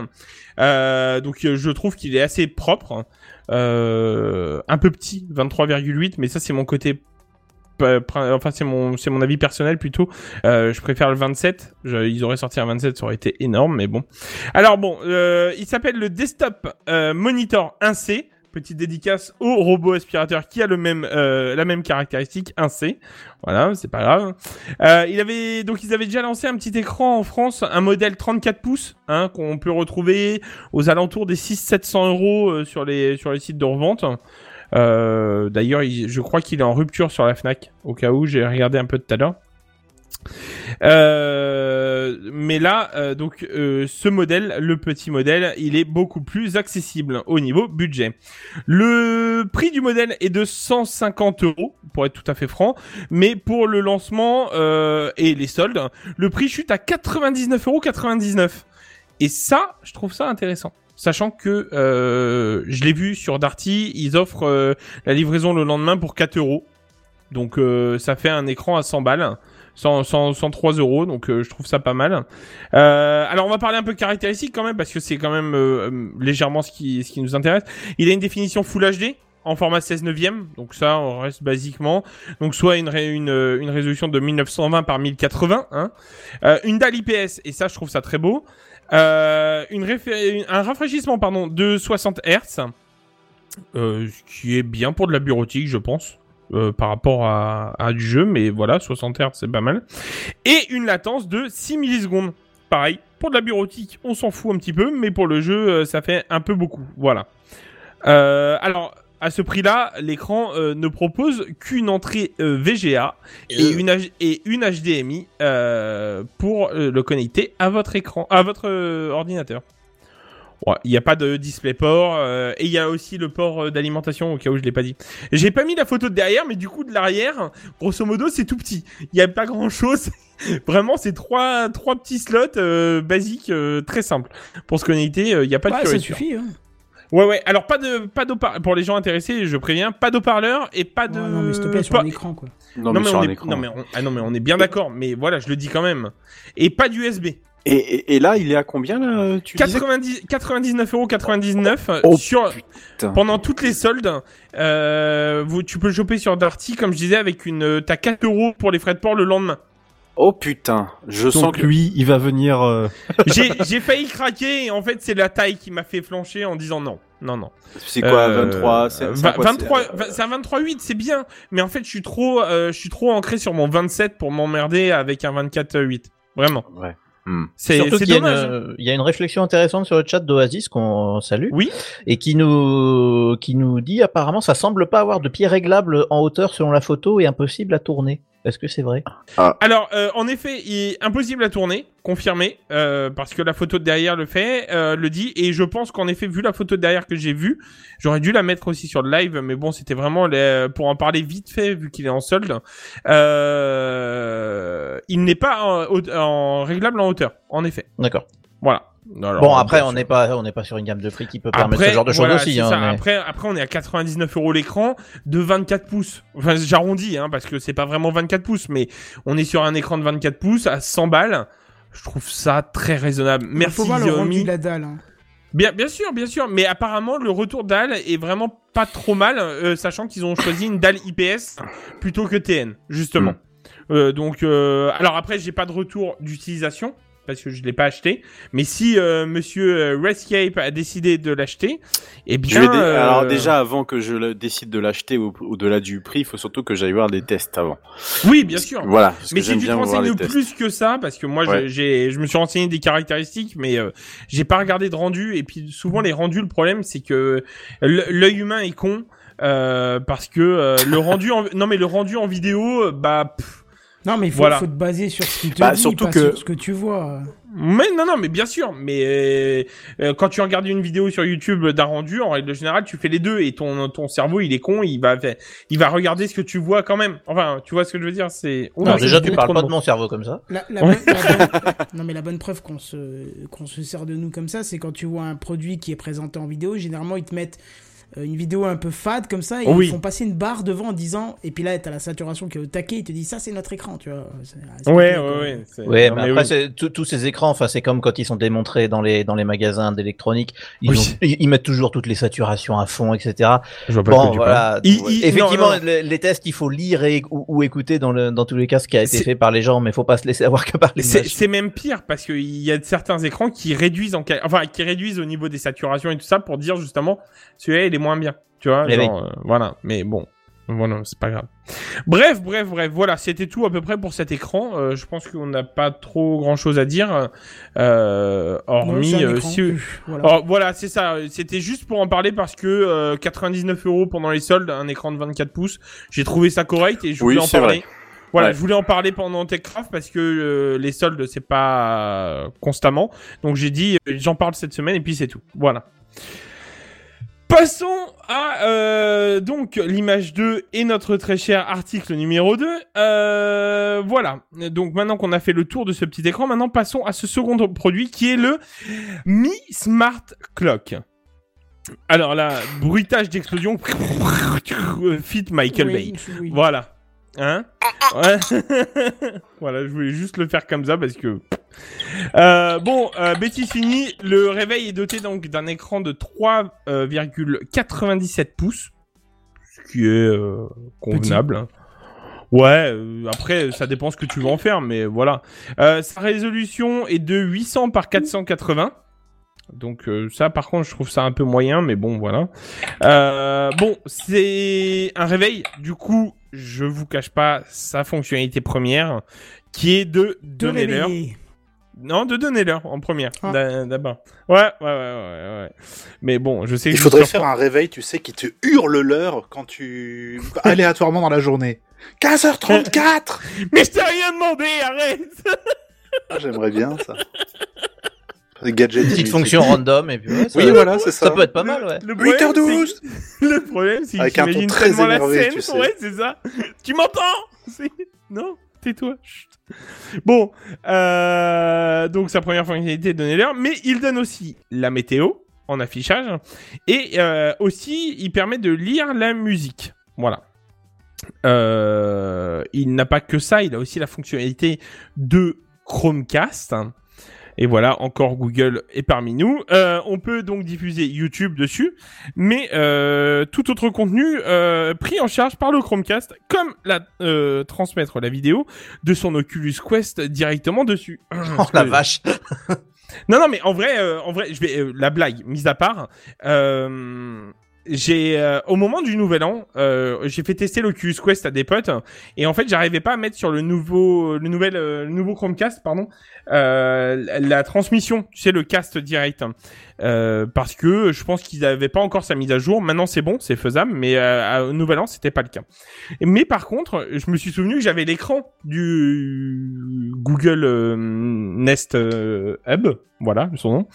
Euh, donc, euh, je trouve qu'il est assez propre. Un peu petit, 23,8, mais ça, c'est mon côté enfin c'est mon c'est mon avis personnel plutôt. Euh, je préfère le 27 Je- ils auraient sorti un 27 ça aurait été énorme mais bon. Alors bon euh, il s'appelle le desktop euh, monitor 1C petite dédicace au robot aspirateur qui a le même euh, la même caractéristique 1C voilà c'est pas grave. Euh, il avait donc ils avaient déjà lancé un petit écran en France un modèle 34 pouces hein, qu'on peut retrouver aux alentours des 6 700 euros sur les sur les sites de revente euh, D'ailleurs, il- je crois qu'il est en rupture sur la Fnac. Au cas où, j'ai regardé un peu tout à l'heure. Euh, mais là, euh, donc, ce modèle, le petit modèle, il est beaucoup plus accessible au niveau budget. Le prix du modèle est de 150 euros, pour être tout à fait franc. Mais pour le lancement et les soldes, le prix chute à 99,99 euros. Et ça, je trouve ça intéressant. Sachant que euh, je l'ai vu sur Darty, ils offrent euh, la livraison le lendemain pour 4 euros. Donc euh, ça fait un écran à 100 balles. 100, 100, 103 euros, donc euh, je trouve ça pas mal. Euh, alors on va parler un peu caractéristiques quand même, parce que c'est quand même euh, légèrement ce qui, ce qui nous intéresse. Il a une définition Full HD en format 16 neuvième, donc ça on reste basiquement. Donc soit une, une, une résolution de 1920 par 1080, hein. Euh, une dalle IPS, et ça je trouve ça très beau. Euh, une un rafraîchissement pardon de 60 Hz, euh, ce qui est bien pour de la bureautique, je pense, euh, par rapport à, à du jeu, mais voilà, 60 Hz c'est pas mal. Et une latence de 6 millisecondes. Pareil, pour de la bureautique, on s'en fout un petit peu, mais pour le jeu, ça fait un peu beaucoup. Voilà. Alors, à ce prix-là, l'écran euh, ne propose qu'une entrée euh, VGA et une, H- et une HDMI euh, pour euh, le connecter à votre écran, à votre euh, ordinateur. Ouais, Il n'y a pas de DisplayPort euh, et il y a aussi le port euh, d'alimentation au cas où je l'ai pas dit. J'ai pas mis la photo de derrière, mais du coup de l'arrière, grosso modo, c'est tout petit. Il y a pas grand chose. Vraiment, c'est trois trois petits slots euh, basiques, euh, très simples pour se connecter. euh, Il n'y a pas de Ouais, ça fioriture. suffit. Hein. Ouais, ouais. Alors pas de pas d'haut-parleur pour les gens intéressés, je préviens, pas d'haut-parleur et pas de. Ouais, non, mais s'il te plaît, sur pas- un écran, quoi. Non, non, mais mais sur on un est... écran. non, mais on... Ah, non, mais on est bien d'accord. Mais voilà, je le dis quand même. Et pas d'USB. Et, et, et là, il est à combien là Tu disais 90... 99,99€ euh, Oh, sur putain. pendant toutes les soldes. Euh, vous, tu peux le choper sur Darty, comme je disais, avec une. euh, T'as 4 euros pour les frais de port le lendemain. Oh putain, je sens Donc que lui, il va venir. euh, J'ai j'ai failli craquer et en fait c'est la taille qui m'a fait flancher en disant non, non, non. c'est quoi Euh, 23 c'est- c'est quoi, 23, c'est- vingt- c'est un 23.8, c'est bien. Mais en fait, je suis trop, euh, je suis trop ancré sur mon 27 pour m'emmerder avec un 24.8. Vraiment. Ouais. Hmm. C'est une, euh, il y a une réflexion intéressante sur le chat d'Oasis qu'on salue Oui. et qui nous qui nous dit apparemment ça semble pas avoir de pied réglable en hauteur selon la photo et impossible à tourner. Est-ce que c'est vrai? Alors, euh, en effet, il est impossible à tourner, confirmé, euh, parce que la photo de derrière le fait, euh, le dit, et je pense qu'en effet, vu la photo de derrière que j'ai vue, j'aurais dû la mettre aussi sur le live, mais bon, c'était vraiment les- pour en parler vite fait, vu qu'il est en solde. Euh, il n'est pas en, en réglable en hauteur, en effet. D'accord. Voilà. Alors, Bon, après, on n'est pas, on n'est pas sur une gamme de prix qui peut permettre ce genre de choses voilà, aussi. Hein, mais- après, après, on est à 99 euros l'écran de 24 pouces. Enfin, j'arrondis, hein, parce que c'est pas vraiment 24 pouces, mais on est sur un écran de 24 pouces à 100 balles. Je trouve ça très raisonnable. Il Merci faut voir le rendu de la dalle. hein. Bien, bien sûr, bien sûr. Mais apparemment, le retour dalle est vraiment pas trop mal, euh, sachant qu'ils ont choisi une dalle IPS plutôt que TN, justement. Euh, donc, euh, alors après, j'ai pas de retour d'utilisation parce que je l'ai pas acheté. Mais si euh, Monsieur euh, Redscape a décidé de l'acheter, eh bien, dé- euh, Alors déjà, avant que je le- décide de l'acheter au- au-delà du prix, il faut surtout que j'aille voir des tests avant. oui, bien sûr. Voilà, Mais si tu te renseignes plus que ça, parce que moi, je- Ouais. j'ai, je me suis renseigné des caractéristiques, mais euh, j'ai pas regardé de rendu. Et puis souvent, les rendus, le problème, c'est que l- l'œil humain est con. euh, parce que euh, le rendu en... non mais le rendu en vidéo euh, bah pff, Non, mais il faut, Voilà. faut te baser sur ce qu'il te Bah, dit, surtout pas que- sur ce que tu vois. mais non non mais bien sûr mais euh, euh, quand tu regardes une vidéo sur YouTube d'un rendu en règle générale tu fais les deux et ton ton cerveau il est con il va il va regarder ce que tu vois quand même enfin tu vois ce que je veux dire c'est Non, Oula, déjà, tu parles pas de mon cerveau comme ça. La, la Ouais. bonne, la bonne- non, mais la bonne preuve qu'on se, qu'on se sert de nous comme ça, c'est quand tu vois un produit qui est présenté en vidéo, généralement ils te mettent une vidéo un peu fade comme ça, et Oui. ils font passer une barre devant en disant, et puis là t'as la saturation qui est au taquet, ils te disent ça c'est notre écran, tu vois. Ouais ouais ouais Ouais, non, mais mais après, oui. tous ces écrans, enfin, c'est comme quand ils sont démontrés dans les, dans les magasins d'électronique. Ils, Oui. ils, ils mettent toujours toutes les saturations à fond, etc. je vois pas de Bon, voilà. Il- il- Effectivement, non, non. le- les tests, il faut lire et, ou, ou écouter dans, le, dans tous les cas ce qui a été fait par les gens, mais faut pas se laisser avoir que par les C'est même pire parce qu'il y a certains écrans qui réduisent en enfin qui réduisent au niveau des saturations et tout ça pour dire justement celui-là il est moins bien, tu vois, Eh genre, euh, voilà. Mais bon, voilà, c'est pas grave. Bref, bref, bref, voilà, c'était tout à peu près pour cet écran. Euh, je pense qu'on n'a pas trop grand chose à dire, euh, hormis euh, écran. si- Voilà. Oh, voilà, c'est ça. C'était juste pour en parler parce que euh, 99 euros pendant les soldes, un écran de 24 pouces, j'ai trouvé ça correct et je Oui, voulais en parler. vrai. Voilà, Ouais. je voulais en parler pendant TechCraft parce que euh, les soldes c'est pas euh, constamment. Donc j'ai dit euh, j'en parle cette semaine et puis c'est tout. Voilà. Passons à euh, donc l'image 2 et notre très cher article numéro 2. Euh, voilà. Donc maintenant qu'on a fait le tour de ce petit écran, maintenant passons à ce second produit qui est le Mi Smart Clock. Alors là, bruitage d'explosion fit Michael Oui, Bay. oui. Voilà. Hein Ouais. Voilà, je voulais juste le faire comme ça parce que... Euh, bon, euh, Betty fini. Le réveil est doté donc d'un écran de 3,97 pouces. Ce qui est euh, convenable. hein. Ouais, euh, après, ça dépend ce que tu veux en faire, mais voilà. Sa résolution est de 800 par 480. Donc euh, ça, par contre, je trouve ça un peu moyen, mais bon, voilà. Euh, bon, c'est un réveil. Du coup, je vous cache pas sa fonctionnalité première, qui est de donner l'heure. Non, de donner l'heure en première, Ah. d'a- d'abord. Ouais, ouais, ouais, ouais, ouais. Mais bon, je sais que Il je faudrait faire un réveil, tu sais, qui te hurle l'heure quand tu... aléatoirement dans la journée. 15h34 Mais je t'ai rien demandé, arrête Ah, J'aimerais bien ça. Des gadgets Petite fonction random, et puis ouais, ça, Oui, voilà, c'est ça. ça peut être pas mal, ouais. Le problème, 8h12 c'est que- Le problème, c'est que Avec un ton j'imagine très tellement la énervé, scène. tu sais. Ouais, c'est ça. Tu m'entends? C'est- Non Tais-toi. Bon, euh, donc sa première fonctionnalité est de donner l'heure, mais il donne aussi la météo en affichage et euh, aussi il permet de lire la musique. Voilà. Euh, il n'a pas que ça, il a aussi la fonctionnalité de Chromecast. Et voilà, encore Google est parmi nous. Euh, on peut donc diffuser YouTube dessus, mais euh, tout autre contenu euh, pris en charge par le Chromecast, comme la euh, transmettre la vidéo de son Oculus Quest directement dessus. Oh la vache. Non, non, mais en vrai, euh, en vrai, je vais euh, la blague mise à part. Euh, j'ai euh, au moment du nouvel an, euh, j'ai fait tester l'Oculus Quest à des potes et en fait, j'arrivais pas à mettre sur le nouveau, le nouvel, euh, le nouveau Chromecast, pardon, la transmission, tu sais, le cast direct, euh, parce que je pense qu'ils avaient pas encore sa mise à jour. Maintenant, c'est bon, c'est faisable, mais euh, à- au nouvel an, c'était pas le cas. Mais par contre, je me suis souvenu que j'avais l'écran du Google euh, Nest euh, Hub, voilà son nom.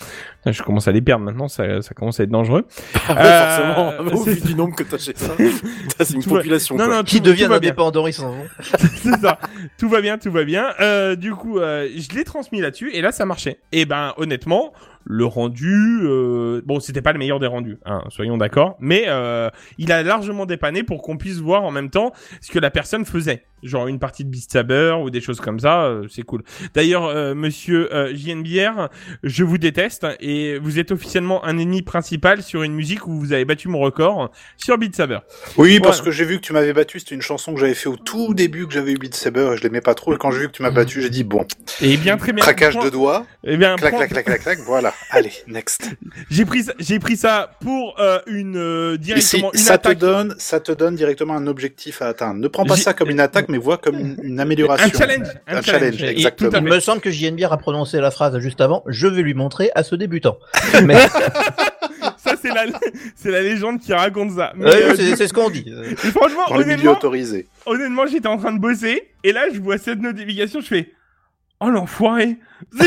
Je commence à les perdre maintenant, ça, ça commence à être dangereux. Ah ouais, Euh, forcément, au c'est- vu du nombre que t'as chez ça. Putain, c'est une Tout va- population. Non, non, Qui tout- bien. indépendants, ils s'en vont. c'est ça. Tout va bien, tout va bien. Euh, du coup, euh, je l'ai transmis là-dessus et là, ça marchait. Et ben, honnêtement, le rendu, euh, bon, c'était pas le meilleur des rendus, hein, soyons d'accord, mais euh, il a largement dépanné pour qu'on puisse voir en même temps ce que la personne faisait. Genre une partie de Beast Saber ou des choses comme ça, euh, c'est cool. D'ailleurs, euh, monsieur euh, JNBR, je vous déteste et vous êtes officiellement un ennemi principal sur une musique où vous avez battu mon record sur Beat Saber. Oui, parce que j'ai vu que tu m'avais battu, c'était une chanson que j'avais fait au tout début que j'avais eu Beat Saber et je l'aimais pas trop. Et quand j'ai vu que tu m'as battu, j'ai dit bon, Et bien très bien. craquage de doigts, Eh bien, clac, clac, clac, clac, clac, voilà. Allez, next. J'ai pris j'ai pris ça pour euh, une euh, Et si directement une ça te donne, ça te donne directement un objectif à atteindre. Ne prends pas ça comme une attaque, mais vois comme une, une amélioration. Un challenge, un Un challenge. challenge, Et- exactement. tout à Il me semble que JNBR a prononcé la phrase juste avant. Je vais lui montrer à ce débutant. Mais Ça c'est la c'est la légende qui raconte ça. Mais, Ouais, euh, c'est c'est ce qu'on dit. Et franchement, Dans le milieu honnêtement, autorisé. honnêtement, j'étais en train de bosser et là je vois cette notification, je fais oh l'enfoiré.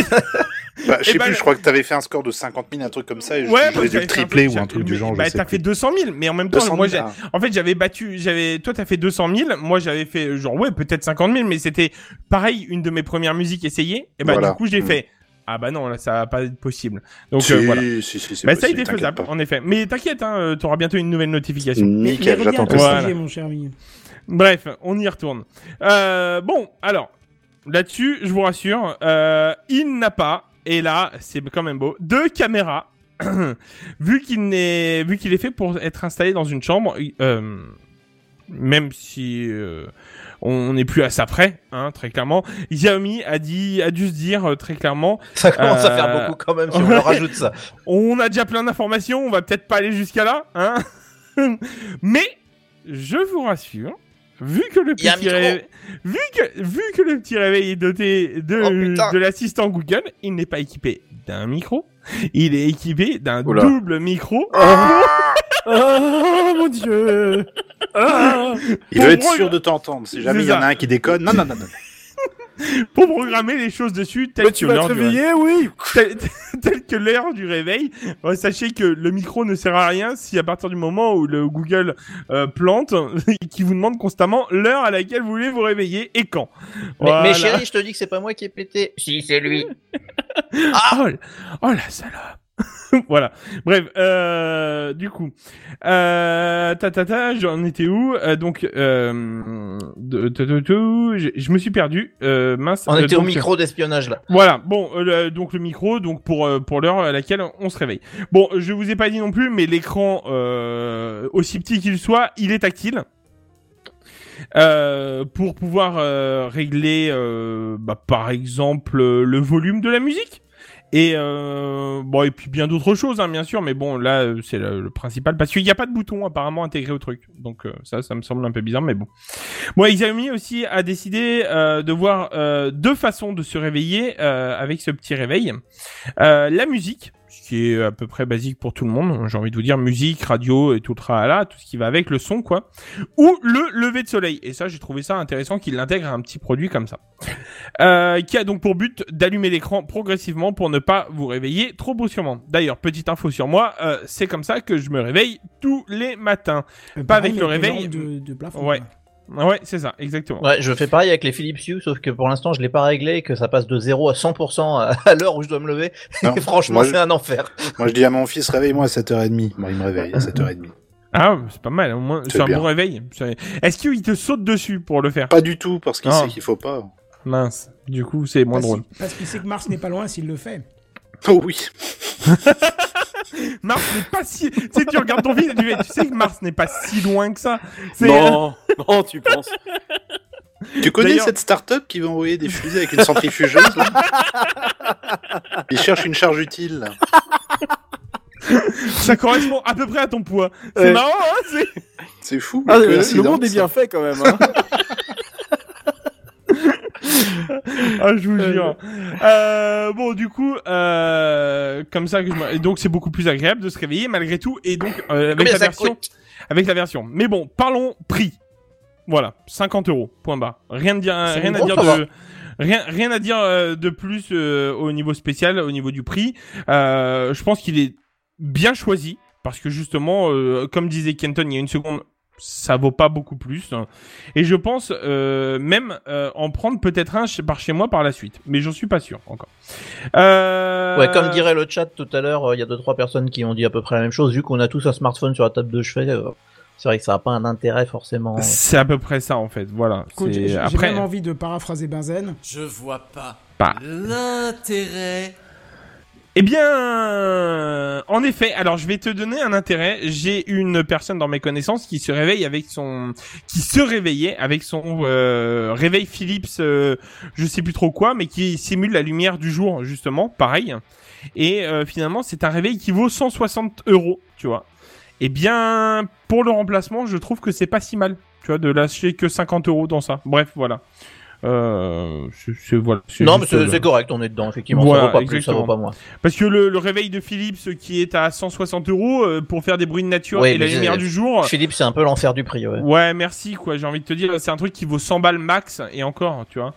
Bah, je sais ben, plus, je crois que t'avais fait un score de 50 000, un truc comme ça, et Ouais, j'aurais bah, dû tripler peu- ou un truc du genre. Bah je t'as fait 200 000, mais en même temps, 200 000, moi j'ai ah. En fait, j'avais battu, j'avais, toi, t'as fait 200 000, moi, j'avais fait, genre, ouais, peut-être 50 000, mais c'était pareil, une de mes premières musiques essayées. Et bah, Voilà. du coup, j'ai Mm. fait, ah bah non, là, ça va pas être possible. Donc, si, euh, voilà. si, si, Bah, ça a possible, été faisable, en effet. Mais t'inquiète, hein, euh, t'auras bientôt une nouvelle notification. Nickel, j'attends que ça. mon cher ami. Bref, on y retourne. Euh, bon, alors, là-dessus, je vous rassure, euh, il n'a pas, et là, c'est quand même beau, deux caméras. vu qu'il n'est, vu qu'il est fait pour être installé dans une chambre, euh, même si euh, on n'est plus à ça près, hein, très clairement, Xiaomi a dit, a dû se dire euh, très clairement, Ça commence à faire beaucoup quand même si on rajoute ça. on a déjà plein d'informations, on va peut-être pas aller jusqu'à là, hein. Mais je vous rassure, vu que le Il petit micro. réveil, vu que vu que le petit réveil est doté de Oh, de l'assistant Google, il n'est pas équipé d'un micro, il est équipé d'un double micro. Oh mon dieu Il Pour veut être sûr de t'entendre. Si jamais il y en a un qui déconne, non, non, non, non. pour programmer les choses dessus telles que l'heure du oui tel, tel que l'heure du réveil. Euh, sachez que le micro ne sert à rien si à partir du moment où le Google euh, plante, qui vous demande constamment l'heure à laquelle vous voulez vous réveiller et quand. Mais, Voilà. mais chérie, je te dis que c'est pas moi qui ai pété. Si, c'est lui. Oh, la- oh la salope. voilà. Bref, euh, du coup, euh, ta ta ta, j'en étais où Euh, Donc, euh, de- de- de- je je me suis perdu. Euh, mince. On Euh, était au micro d'espionnage là. Voilà, bon, euh, le- donc le micro, donc pour pour l'heure à laquelle on se réveille. Bon, je vous ai pas dit non plus, mais l'écran, euh, aussi petit qu'il soit, il est tactile. Euh, pour pouvoir euh, régler, euh, bah, par exemple, le volume de la musique. Et euh, bon et puis bien d'autres choses hein, bien sûr mais bon là euh, c'est le, principal parce qu'il n'y a pas de bouton apparemment intégré au truc donc euh, ça ça me semble un peu bizarre mais bon Bon, Xiaomi aussi a décidé euh, de voir euh, deux façons de se réveiller avec ce petit réveil. La musique, qui est à peu près basique pour tout le monde, j'ai envie de vous dire musique, radio et tout le tralala, tout ce qui va avec le son quoi. Ou le lever de soleil. Et ça, j'ai trouvé ça intéressant qu'il l'intègre à un petit produit comme ça. Euh, qui a donc pour but d'allumer l'écran progressivement pour ne pas vous réveiller trop brusquement. D'ailleurs, petite info sur moi, euh, c'est comme ça que je me réveille tous les matins. Pas avec le réveil. De, de plafond. Ouais. Ouais, c'est ça, exactement. Ouais, je fais pareil avec les Philips Hue, sauf que pour l'instant je l'ai pas réglé et que ça passe de 0 à 100% à l'heure où je dois me lever. Non, Et franchement, moi, c'est un enfer. Moi, je dis à mon fils, réveille-moi à 7h30. Bon, il me réveille à 7h30. Ah, c'est pas mal, au moins, C'est un bon réveil. Est-ce qu'il te saute dessus pour le faire? Pas du tout, parce qu'il sait qu'il faut pas. Mince, du coup, c'est moins Parce, drôle. parce qu'il sait que Mars n'est pas loin s'il le fait. Oh oui. Mars n'est pas si... tu sais, tu regardes ton fils et tu fais, tu sais que Mars n'est pas si loin que ça. Non, non, tu penses. Tu connais cette start-up qui va envoyer des fusées avec une centrifugeuse là Il cherche une charge utile. là. Ça correspond à peu près à ton poids. C'est Ouais. marrant, hein c'est... C'est fou. Ah, le, monde est bien fait quand même. Hein. Ah, je vous jure. Euh, bon, du coup, euh, comme ça que je et donc c'est beaucoup plus agréable de se réveiller malgré tout et donc euh, avec la version, coûte avec la version. Mais bon, parlons prix. Voilà, 50 euros. Point barre. Rien de dire, rien à dire de. Rien, rien à dire euh, de plus euh, au niveau spécial, au niveau du prix. Euh, je pense qu'il est bien choisi parce que justement, euh, comme disait Kenton il y a une seconde, ça vaut pas beaucoup plus. Et je pense euh, même euh, en prendre peut-être un chez- par chez moi par la suite. Mais j'en suis pas sûr encore. Euh... Ouais, comme dirait le chat tout à l'heure, euh, il y a deux trois personnes qui ont dit à peu près la même chose. Vu qu'on a tous un smartphone sur la table de chevet, euh, c'est vrai que ça n'a pas un intérêt forcément. euh. C'est à peu près ça en fait. Voilà. J'ai j'ai Après, même envie de paraphraser Benzen. Je vois pas Bah. l'intérêt. Eh bien, en effet, alors je vais te donner un intérêt. J'ai une personne dans mes connaissances qui se réveille avec son, qui se réveillait avec son euh, réveil Philips, euh, je sais plus trop quoi, mais qui simule la lumière du jour justement, pareil. Et euh, finalement, c'est un réveil qui vaut 160 euros, tu vois. Eh bien, pour le remplacement, je trouve que c'est pas si mal, tu vois, de lâcher que 50 euros dans ça. Bref, voilà. Euh, c'est- c'est- voilà. Non, mais c'est euh, correct, on est dedans, effectivement. Voilà, ça vaut pas plus, ça vaut pas moins. parce que le, le réveil de Philips qui est à 160 euros euh, pour faire des bruits de nature et la lumière c'est- du jour. Philippe, c'est un peu l'enfer du prix, ouais. Ouais, merci quoi. J'ai envie de te dire, c'est un truc qui vaut 100 balles max et encore, tu vois.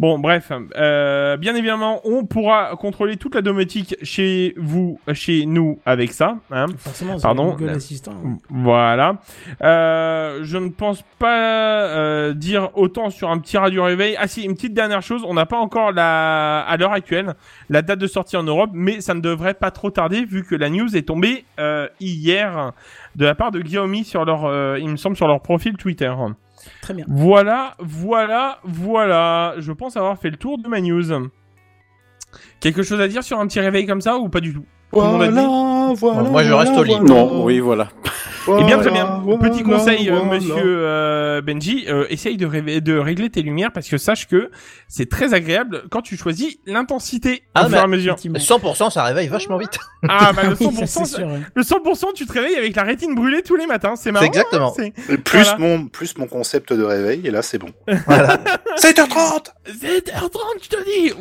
Bon, bref, euh, bien évidemment, on pourra contrôler toute la domotique chez vous, chez nous avec ça. Hein. Forcément, Pardon. Google Assistant. Voilà. Euh, je ne pense pas euh, dire autant sur un petit radio réveil. Ah si, une petite dernière chose, on n'a pas encore la à l'heure actuelle la date de sortie en Europe, mais ça ne devrait pas trop tarder vu que la news est tombée euh, hier de la part de Xiaomi sur leur, euh, il me semble sur leur profil Twitter. Très bien. Voilà, voilà, voilà. Je pense avoir fait le tour de ma news. Quelque chose à dire sur un petit réveil comme ça ou pas du tout? Voilà, voilà. Moi, je reste au lit. Non, oui, voilà. Eh bien, très bien. Voilà, Petit conseil, euh, voilà. monsieur euh, Benji, euh, essaye de, régler tes lumières parce que sache que c'est très agréable quand tu choisis l'intensité Ah, au bah, fur et à mesure. Effectivement. 100%, ça réveille vachement vite. Ah, bah le Oui, ça, 100%, c'est ça- sûr, ouais. le 100%, tu te réveilles avec la rétine brûlée tous les matins. C'est marrant. C'est exactement. Plus Voilà. mon, plus mon concept de réveil, et là c'est bon. Voilà. 7h30 7h30, je te dis.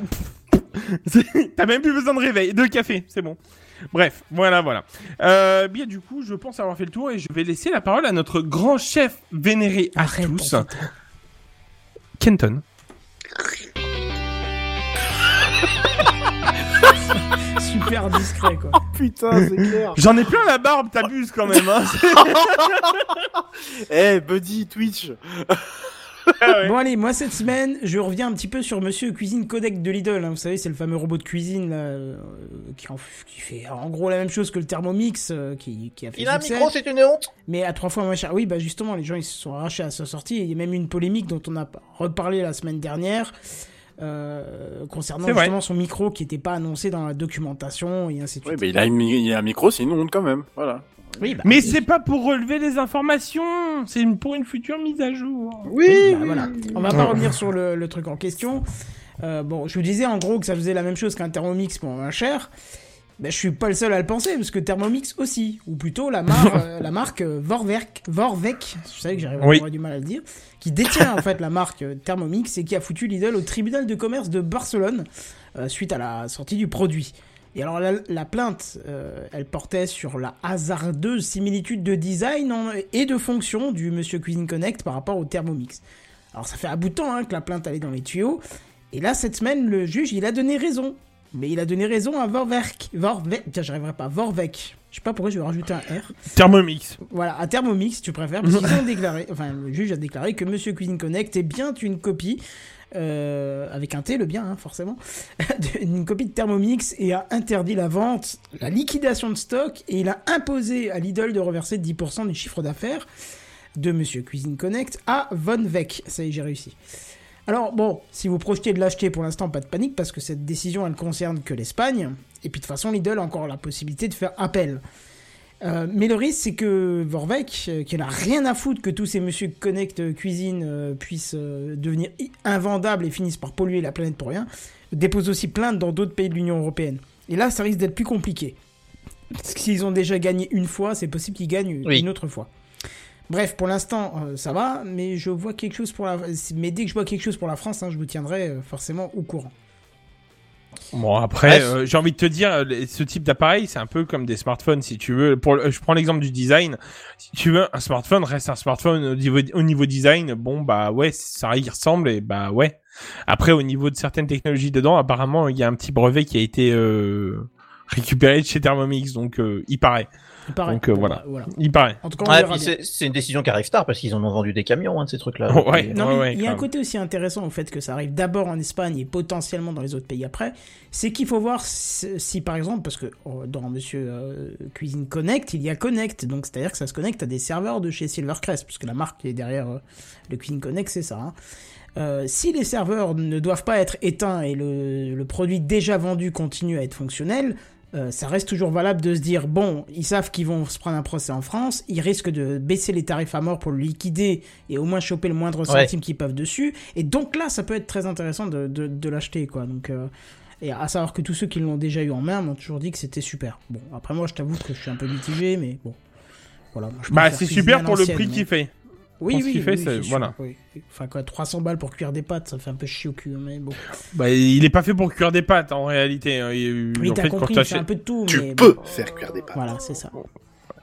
T'as même plus besoin de réveil, de café, c'est bon. Bref, voilà, voilà. Euh, bien, du coup, je pense avoir fait le tour et je vais laisser la parole à notre grand chef vénéré à Arrête, tous, putain. Kenton. Super discret, quoi. Putain, c'est clair. J'en ai plein la barbe, t'abuses quand même, hein. Eh, Buddy, Twitch. Ah ouais. Bon allez, moi cette semaine, je reviens un petit peu sur Monsieur Cuisine Codec de Lidl. hein. Vous savez, c'est le fameux robot de cuisine là, euh, qui, en, qui fait en gros la même chose que le Thermomix euh, qui, qui a fait Il a un micro, c'est une honte. mais à trois fois moins cher. Oui, bah justement, les gens ils se sont arrachés à sa sortie. Il y a même eu une polémique dont on a reparlé la semaine dernière. euh, concernant vrai. justement son micro qui n'était pas annoncé dans la documentation et ainsi de Oui, suite. mais il a, une- il a un micro, c'est une honte quand même. Voilà. Oui, bah, Mais c'est pas pour relever les informations, c'est pour une future mise à jour. Oui, bah voilà. On va pas revenir sur le, le truc en question. Euh, bon, je vous disais en gros que ça faisait la même chose qu'un Thermomix pour moins cher. Ben, je suis pas le seul à le penser, parce que Thermomix aussi, ou plutôt la, mar- euh, la marque euh, Vorwerk, Vorvec, je savais que j'arrive Oui. j'aurais du mal à le dire, qui détient en fait la marque Thermomix et qui a foutu Lidl au tribunal de commerce de Barcelone euh, suite à la sortie du produit. Et alors la, la plainte, euh, elle portait sur la hasardeuse similitude de design en- et de fonction du Monsieur Cuisine Connect par rapport au Thermomix. Alors ça fait un bout de temps hein, que la plainte allait dans les tuyaux, et là cette semaine le juge il a donné raison. Mais il a donné raison à Vorwerk. Vorvec. Tiens, j'arriverai pas. Vorvec. Je sais pas pourquoi je vais rajouter un R. Thermomix. Voilà, à Thermomix, tu préfères, parce qu'ils ont déclaré, enfin, le juge a déclaré que Monsieur Cuisine Connect est bien une copie, euh, avec un T, le bien, hein, forcément, une copie de Thermomix et a interdit la vente, la liquidation de stock, et il a imposé à Lidl de reverser 10% du chiffre d'affaires de Monsieur Cuisine Connect à Von Veck. Ça y est, j'ai réussi. Alors bon, si vous projetez de l'acheter pour l'instant, pas de panique parce que cette décision elle concerne que l'Espagne. Et puis de toute façon, Lidl a encore la possibilité de faire appel. Euh, mais le risque, c'est que Vorvec, euh, qui n'a rien à foutre que tous ces monsieur Connect euh, Cuisine euh, puissent devenir invendables et finissent par polluer la planète pour rien, dépose aussi plainte dans d'autres pays de l'Union Européenne. Et là, ça risque d'être plus compliqué. Parce que s'ils ont déjà gagné une fois, c'est possible qu'ils gagnent Oui. une autre fois. Bref, pour l'instant, ça va, mais je vois quelque chose pour la. Mais dès que je vois quelque chose pour la France, hein, je vous tiendrai forcément au courant. Bon après, euh, j'ai envie de te dire, euh, ce type d'appareil, c'est un peu comme des smartphones, si tu veux. Pour, je prends l'exemple du design. Si tu veux, un smartphone reste un smartphone au niveau, au niveau design. Bon bah ouais, ça y ressemble et bah ouais. Après, au niveau de certaines technologies dedans, apparemment, il y a un petit brevet qui a été euh, récupéré de chez Thermomix, donc euh, il paraît. Il paraît. Donc euh, voilà. bah, voilà. Il paraît. En tout cas, on Ouais, verra puis bien. c'est c'est une décision qui arrive tard parce qu'ils en ont vendu des camions, hein, de ces trucs-là. Oh, ouais. Et- Non, mais ouais, il y a un côté aussi intéressant au fait que ça arrive d'abord en Espagne et potentiellement dans les autres pays après. C'est qu'il faut voir si, si, par exemple, parce que oh, dans Monsieur euh, Cuisine Connect, il y a Connect, donc c'est-à-dire que ça se connecte à des serveurs de chez Silvercrest, puisque la marque qui est derrière euh, le Cuisine Connect, c'est ça. hein. Euh, si les serveurs ne doivent pas être éteints et le, le produit déjà vendu continue à être fonctionnel, euh, ça reste toujours valable de se dire bon, ils savent qu'ils vont se prendre un procès en France, ils risquent de baisser les tarifs à mort pour le liquider et au moins choper le moindre Ouais. centime qu'ils peuvent dessus. Et donc là, ça peut être très intéressant de, de, de l'acheter, quoi. Donc, euh, et à savoir que tous ceux qui l'ont déjà eu en main m'ont toujours dit que c'était super. Bon, après moi, je t'avoue que je suis un peu mitigé, mais bon. Voilà, moi, je Bah c'est super pour le prix mais- qu'il fait. Oui, ce oui, fait, oui, c'est- voilà. oui. Enfin quoi, 300 balles pour cuire des pâtes, ça fait un peu chier au cul, mais bon. Bah il est pas fait pour cuire des pâtes en réalité. hein. Il- Oui, en t'as fait, quand compris, il fait un peu de tout, Tu mais peux bon. faire cuire des pâtes. Voilà, c'est ça.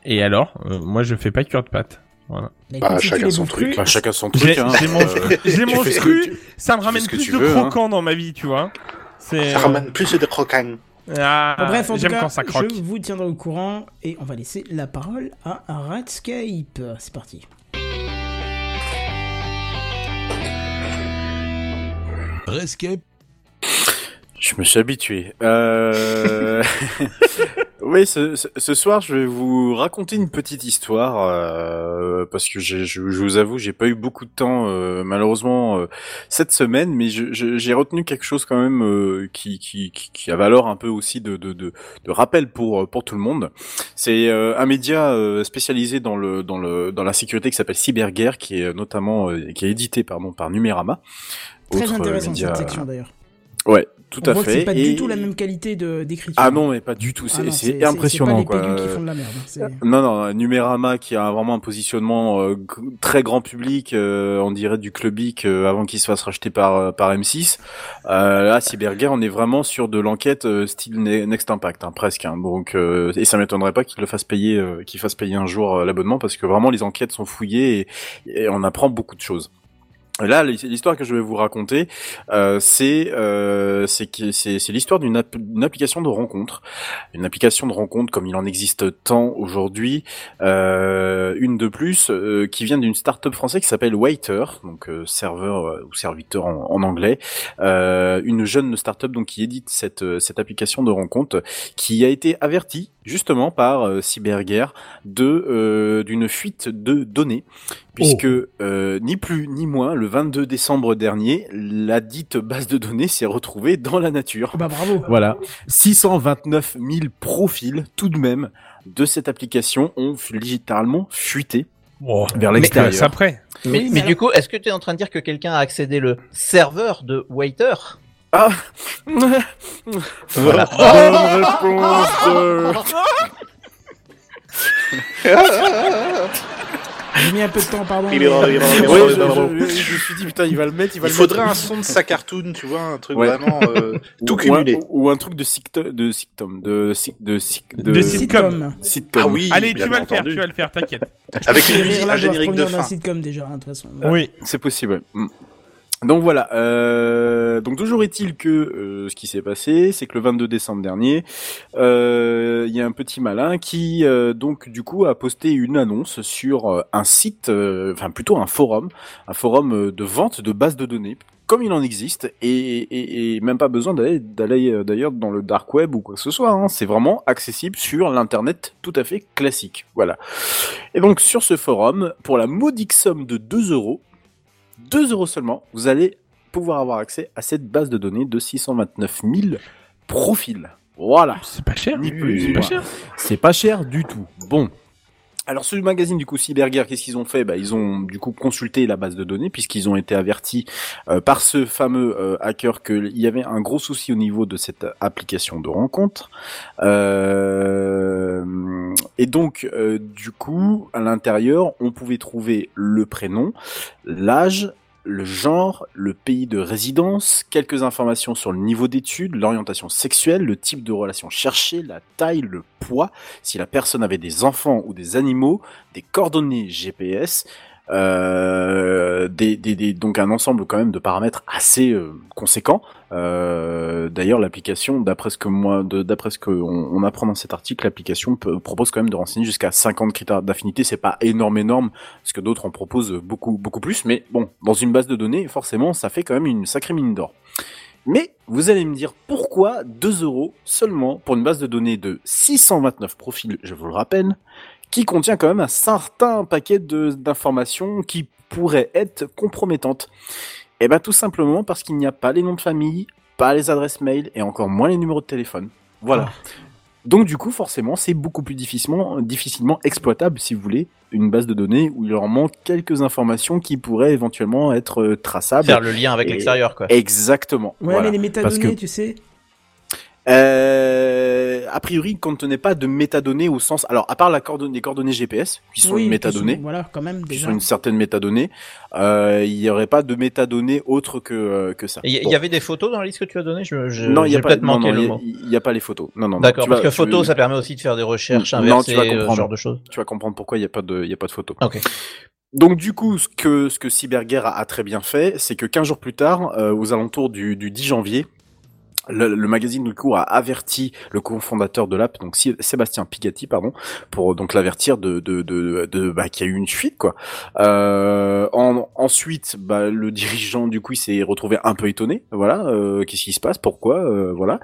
Et alors, euh, moi je fais pas cuire de pâtes. Voilà. Bah, tu chacun son truc. Bah, chacun son J'ai truc. Hein. j'ai mangé, Euh, que crus, tu- ça me ramène plus de veux, hein. croquant dans ma vie, tu vois. Ça euh, ramène plus de croquants. ah, Bon, bref, en tout j'aime cas, quand ça croque. je vous tiendrai au courant et on va laisser la parole à Redscape. C'est parti. Rescape. Je me suis habitué. Euh... oui, ce, soir, je vais vous raconter une petite histoire euh, parce que je, vous avoue, j'ai pas eu beaucoup de temps euh, malheureusement euh, cette semaine, mais j'ai retenu quelque chose quand même euh, qui, qui, qui, qui a valeur un peu aussi de, de, de, rappel pour pour tout le monde. C'est euh, un média euh, spécialisé dans le dans le dans la sécurité qui s'appelle Cyberguerre, qui est notamment euh, qui est édité pardon par Numérama. Très Autre intéressant média- cette section d'ailleurs. Ouais, tout on à voit fait. que c'est pas Et- du tout la même qualité de d'écriture. ah non, mais pas du tout. Ah C'est c'est impressionnant, pas quoi. les pégus qui font de la merde. hein, Non, non, Numérama qui a vraiment un positionnement euh, très grand public, euh, on dirait du clubic euh, avant qu'il se fasse racheter par euh, par M6. Euh, là, Cyberguerre, on est vraiment sur de l'enquête euh, style Ne- Next Impact, hein, presque. hein. donc, euh, et ça m'étonnerait pas qu'il le fasse payer, euh, qu'il fasse payer un jour euh, l'abonnement parce que vraiment les enquêtes sont fouillées et, et on apprend beaucoup de choses. Là, l'histoire que je vais vous raconter, euh, c'est euh, c'est l'histoire d'une app- d'une application de rencontre, une application de rencontre comme il en existe tant aujourd'hui, euh, une de plus qui vient d'une start-up française qui s'appelle Waiter, donc serveur ou serviteur en, anglais, une jeune start-up qui édite cette cette application de rencontre, qui a été avertie justement par euh, Cyberguerre de euh, d'une fuite de données puisque euh, ni plus ni moins le 22 décembre dernier la dite base de données s'est retrouvée dans la nature. Bah bravo. Voilà, 629 000 profils tout de même de cette application ont littéralement fuité vers l'extérieur. après. Mais, mais mais du coup, est-ce que tu es en train de dire que quelqu'un a accédé le serveur de Waiter? Ah Voilà. Bonne réponse de- J'ai mis un peu de temps, pardon. Il est dans- il est dans- il est dans- Ouais, il est je, dans- je- je me suis dit putain il va le mettre, il va Il le faudrait mettre. un son de sa cartoon, tu vois, un truc Ouais. vraiment euh, tout Ou- cumulé. Ou un, ou un truc de sicto- de sictom, de sitcom. sitcom. Ah oui, Allez, tu vas le faire, tu vas le faire, t'inquiète. Avec une musique, un générique de fin. sitcom déjà, hein, de toute façon. Oui. C'est possible. Mm. Donc voilà. Euh, donc toujours est-il que euh, ce qui s'est passé, c'est que le 22 décembre dernier, euh, il y a un petit malin qui euh, donc du coup a posté une annonce sur un site, enfin plutôt un forum, un forum de vente de bases de données. Comme il en existe, et, même pas besoin d'aller d'ailleurs dans le dark web ou quoi que ce soit. hein. C'est vraiment accessible sur l'internet tout à fait classique. Voilà. Et donc sur ce forum, pour la modique somme de 2 euros, 2 euros seulement, vous allez pouvoir avoir accès à cette base de données de 629 000 profils. Voilà. C'est pas cher. Ni plus, C'est pas cher. C'est pas cher du tout. Bon. Alors ce magazine du coup Cyberguerre, qu'est-ce qu'ils ont fait? Bah, Ils ont du coup consulté la base de données puisqu'ils ont été avertis euh, par ce fameux euh, hacker qu'il y avait un gros souci au niveau de cette application de rencontre. Euh, et donc euh, du coup à l'intérieur on pouvait trouver le prénom, l'âge, le genre, le pays de résidence, quelques informations sur le niveau d'études, l'orientation sexuelle, le type de relation cherchée, la taille, le poids, si la personne avait des enfants ou des animaux, des coordonnées GPS, euh, des, des, des- donc un ensemble quand même de paramètres assez euh, conséquents. Euh, D'ailleurs, l'application, d'après ce que moi, d'après ce que on, apprend dans cet article, l'application propose quand même de renseigner jusqu'à 50 critères d'affinité. C'est pas énorme, énorme, parce que d'autres en proposent beaucoup, beaucoup plus. Mais bon, dans une base de données, forcément, ça fait quand même une sacrée mine d'or. Mais vous allez me dire pourquoi 2 euros seulement pour une base de données de 629 profils, je vous le rappelle, qui contient quand même un certain paquet de- d'informations qui pourraient être compromettantes. Eh ben tout simplement parce qu'il n'y a pas les noms de famille, pas les adresses mail et encore moins les numéros de téléphone. Voilà. Donc du coup, forcément, c'est beaucoup plus difficilement, difficilement exploitable, si vous voulez, une base de données où il leur manque quelques informations qui pourraient éventuellement être euh, traçables. Faire le lien avec Et- l'extérieur, quoi. Exactement. Ouais, Voilà. mais les métadonnées, que- tu sais. Euh, a priori, il ne contenait pas de métadonnées au sens. Alors, à part la coordonnée, les coordonnées GPS, qui sont Oui, une qui métadonnée, sont- Voilà, quand même, qui déjà. sont une certaine métadonnée, euh, il n'y aurait pas de métadonnées autres que, euh, que ça. Il y, il Bon. y avait des photos dans la liste que tu as donnée? Je, je, non, il y j'ai a pas, non, non, y a- y pas les photos. Non, non. D'accord, parce vas- que tu- photo, ça permet aussi de faire des recherches Non, inversées, tu vas euh, ce genre de choses. Tu vas comprendre pourquoi il n'y a pas de, y a pas de photos. Ok. Donc du coup, ce que ce que Cyberguerre a, a très bien fait, c'est que 15 jours plus tard, euh, aux alentours du, du 10 janvier, le, le magazine du coup a averti le cofondateur de l'app, donc Sébastien Pigatti, pardon, pour donc l'avertir de de de, de bah, qu'il y a eu une fuite quoi. Euh, en, ensuite, bah, le dirigeant du coup s'est retrouvé un peu étonné, voilà, euh, qu'est-ce qui se passe, pourquoi, euh, voilà.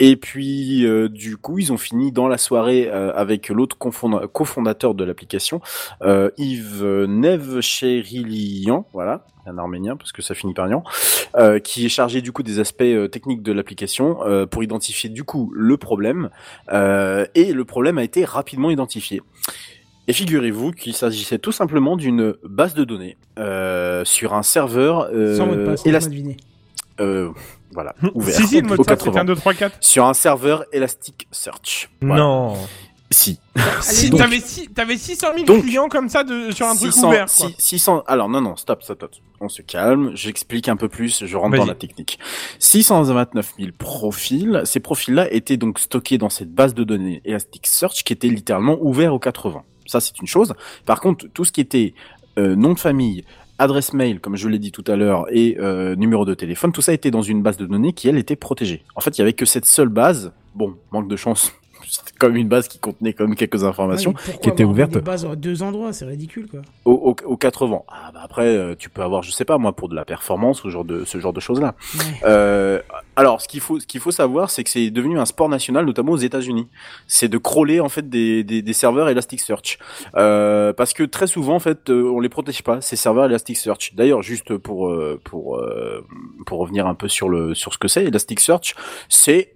Et puis euh, du coup ils ont fini dans la soirée euh, avec l'autre cofonda- cofondateur de l'application, euh, Yves Nevcherilian, voilà, un arménien parce que ça finit par Nian, euh, qui est chargé du coup des aspects euh, techniques de l'application euh, pour identifier du coup le problème euh, et le problème a été rapidement identifié. Et figurez-vous qu'il s'agissait tout simplement d'une base de données euh, sur un serveur euh, Sans mot de passe, élas- laisse-moi deviner. euh, voilà, ouvert. Si, si, le mot de passe, c'est 80. un 2, 3, 4. Sur un serveur Elasticsearch. Voilà. Non. Si. Si, T'avais six- t'avais 600 000 Donc- clients comme ça de, sur un truc 600, ouvert. quoi. six- 600, alors non, non, stop, stop, stop. On se calme, j'explique un peu plus, je rentre dans la technique. 629 000 profils, ces profils-là étaient donc stockés dans cette base de données Elasticsearch qui était littéralement ouvert aux 80. Ça, c'est une chose. Par contre, tout ce qui était euh, nom de famille, adresse mail, comme je l'ai dit tout à l'heure, et euh, numéro de téléphone, tout ça était dans une base de données qui, elle, était protégée. En fait, il y avait que cette seule base. Bon, manque de chance. C'était comme une base qui contenait quand même quelques informations Ouais, qui étaient ouvertes Des bases à deux endroits, c'est ridicule, quoi. au, au, aux 80. Ah, bah après, euh, tu peux avoir, je sais pas moi, pour de la performance ou ce genre de ce genre de choses là. Euh, alors, ce qu'il faut, ce qu'il faut savoir, c'est que c'est devenu un sport national, notamment aux États-Unis. C'est de crawler en fait des, des, des serveurs Elasticsearch, euh, parce que très souvent en fait, euh, on les protège pas ces serveurs Elasticsearch. D'ailleurs, juste pour euh, pour pour revenir un peu sur le sur ce que c'est Elasticsearch, c'est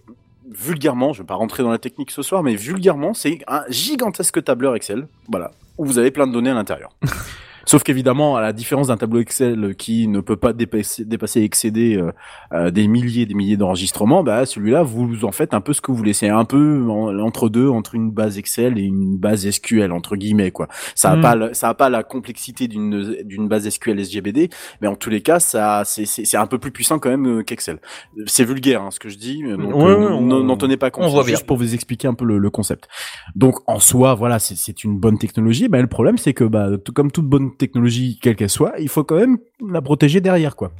vulgairement, je vais pas rentrer dans la technique ce soir, mais vulgairement, c'est un gigantesque tableur Excel, voilà, où vous avez plein de données à l'intérieur. Sauf qu'évidemment, à la différence d'un tableau Excel qui ne peut pas dépasser, dépasser excéder euh, euh, des milliers des milliers d'enregistrements, bah celui-là, vous en faites un peu ce que vous voulez. C'est un peu en- entre deux, entre une base Excel et une base SQL entre guillemets quoi. Ça a Mm. pas, ça a pas la complexité d'une d'une base SQL SGBD, mais en tous les cas, ça c'est c'est c'est un peu plus puissant quand même euh, qu'Excel. C'est vulgaire hein, ce que je dis, donc Ouais, euh, n'en tenez pas compte. on voit c'est juste bien. pour vous expliquer un peu le, le concept. Donc en soi, voilà, c'est- c'est une bonne technologie. Mais le problème, c'est que bah, tout- comme toute bonne technologie, quelle qu'elle soit, il faut quand même la protéger derrière, quoi.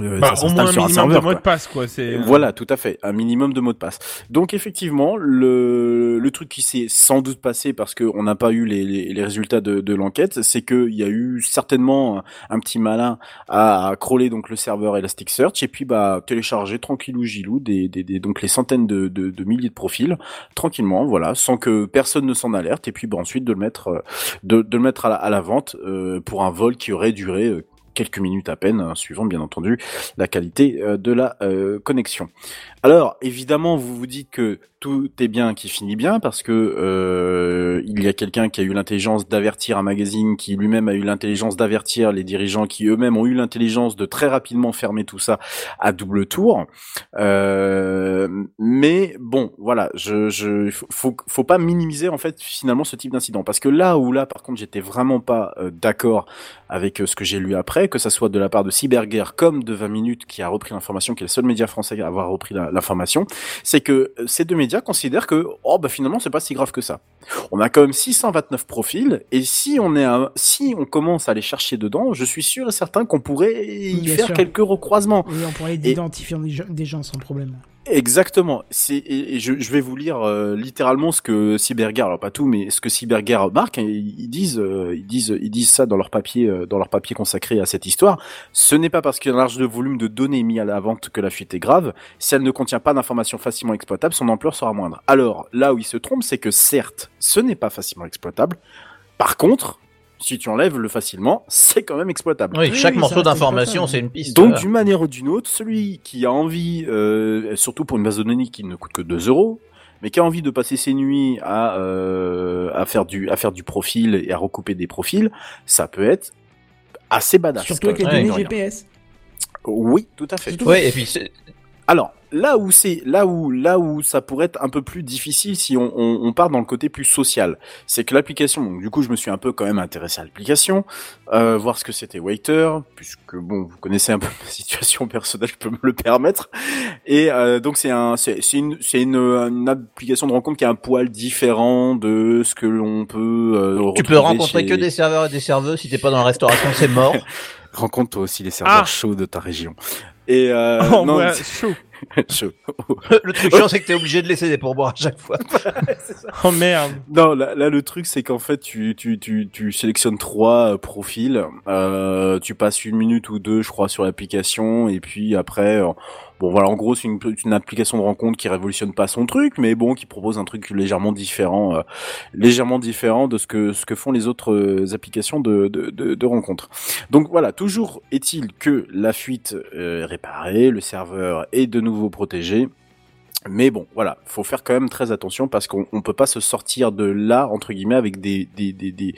Euh, Bah, au moins un minimum de mots de passe, quoi. C'est. euh, Voilà, tout à fait, un minimum de mots de passe. Donc effectivement, le, le truc qui s'est sans doute passé parce qu'on n'a pas eu les, les, les résultats de, de l'enquête, c'est qu'il y a eu certainement un, un petit malin à, à crawler donc le serveur Elasticsearch et puis bah télécharger tranquillou gilou des, des, des donc les centaines de, de, de milliers de profils tranquillement, voilà, sans que personne ne s'en alerte et puis bah, ensuite de le mettre euh, de, de le mettre à la, à la vente euh, pour un vol qui aurait duré euh, quelques minutes à peine, hein, suivant bien entendu la qualité euh, de la euh, connexion. Alors, évidemment, vous vous dites que tout est bien qui finit bien parce que euh, il y a quelqu'un qui a eu l'intelligence d'avertir un magazine qui lui-même a eu l'intelligence d'avertir les dirigeants qui eux-mêmes ont eu l'intelligence de très rapidement fermer tout ça à double tour. Euh, mais bon, voilà, je, je faut- faut, pas minimiser en fait finalement ce type d'incident parce que là où là par contre j'étais vraiment pas euh, d'accord avec euh, ce que j'ai lu après, que ça soit de la part de Cyberguerre comme de 20 minutes qui a repris l'information, qui est le seul média français à avoir repris l'information, c'est que euh, ces deux médias médias considèrent que oh bah finalement c'est pas si grave que ça. On a quand même 629 profils et si on est si on commence à les chercher dedans, je suis sûr et certain qu'on pourrait y faire sûr. quelques recroisements. On pourrait Et- identifier des gens sans problème. Exactement. Et, je, je vais vous lire euh, littéralement ce que Cyberguerre, alors pas tout, mais ce que Cyberguerre marque. hein, ils disent, euh, ils disent, ils disent ça dans leur papier, euh, dans leur papier consacré à cette histoire. Ce n'est pas parce qu'il y a un large volume de données mis à la vente que la fuite est grave. Si elle ne contient pas d'informations facilement exploitables, son ampleur sera moindre. Alors là où ils se trompent, c'est que certes, ce n'est pas facilement exploitable. Par contre, si tu enlèves le facilement, c'est quand même exploitable. Oui, chaque morceau d'information, c'est une piste. Donc, voilà. d'une manière ou d'une autre, celui qui a envie, euh, surtout pour une base de données qui ne coûte que 2 euros, mais qui a envie de passer ses nuits à, euh, à, faire du, à faire du profil et à recouper des profils, ça peut être assez badass. Surtout avec les données. GPS. Oui, tout à fait. Ouais, et puis c'est- Alors là où c'est là où là où ça pourrait être un peu plus difficile si on, on, on part dans le côté plus social, c'est que l'application. Donc du coup, je me suis un peu quand même intéressé à l'application, euh, voir ce que c'était Waiter, puisque bon, vous connaissez un peu ma situation personnelle, je peux me le permettre. Et euh, donc c'est un c'est une c'est une, une application de rencontre qui a un poil différent de ce que l'on peut. euh, tu peux rencontrer chez- que des serveurs et des serveuses. Si t'es pas dans la restauration, c'est mort. Rencontre toi aussi les serveurs Ah. chauds de ta région. Et euh, Oh, non, ouais, chaud. le truc chiant, c'est que t'es obligé de laisser des pourboires à chaque fois. Oh merde. Non, là, là, le truc c'est qu'en fait tu tu tu tu sélectionnes trois euh, profils, euh, tu passes une minute ou deux, je crois, sur l'application, et puis après, euh, bon voilà, en gros c'est une, application de rencontre qui révolutionne pas son truc, mais bon qui propose un truc légèrement différent, euh, légèrement différent de ce que ce que font les autres euh, applications de de de, rencontre. Donc voilà, toujours est-il que la fuite euh, réparée, le serveur est de nouveau protégé. Mais bon, voilà, faut faire quand même très attention parce qu'on on peut pas se sortir de là entre guillemets avec des des des, des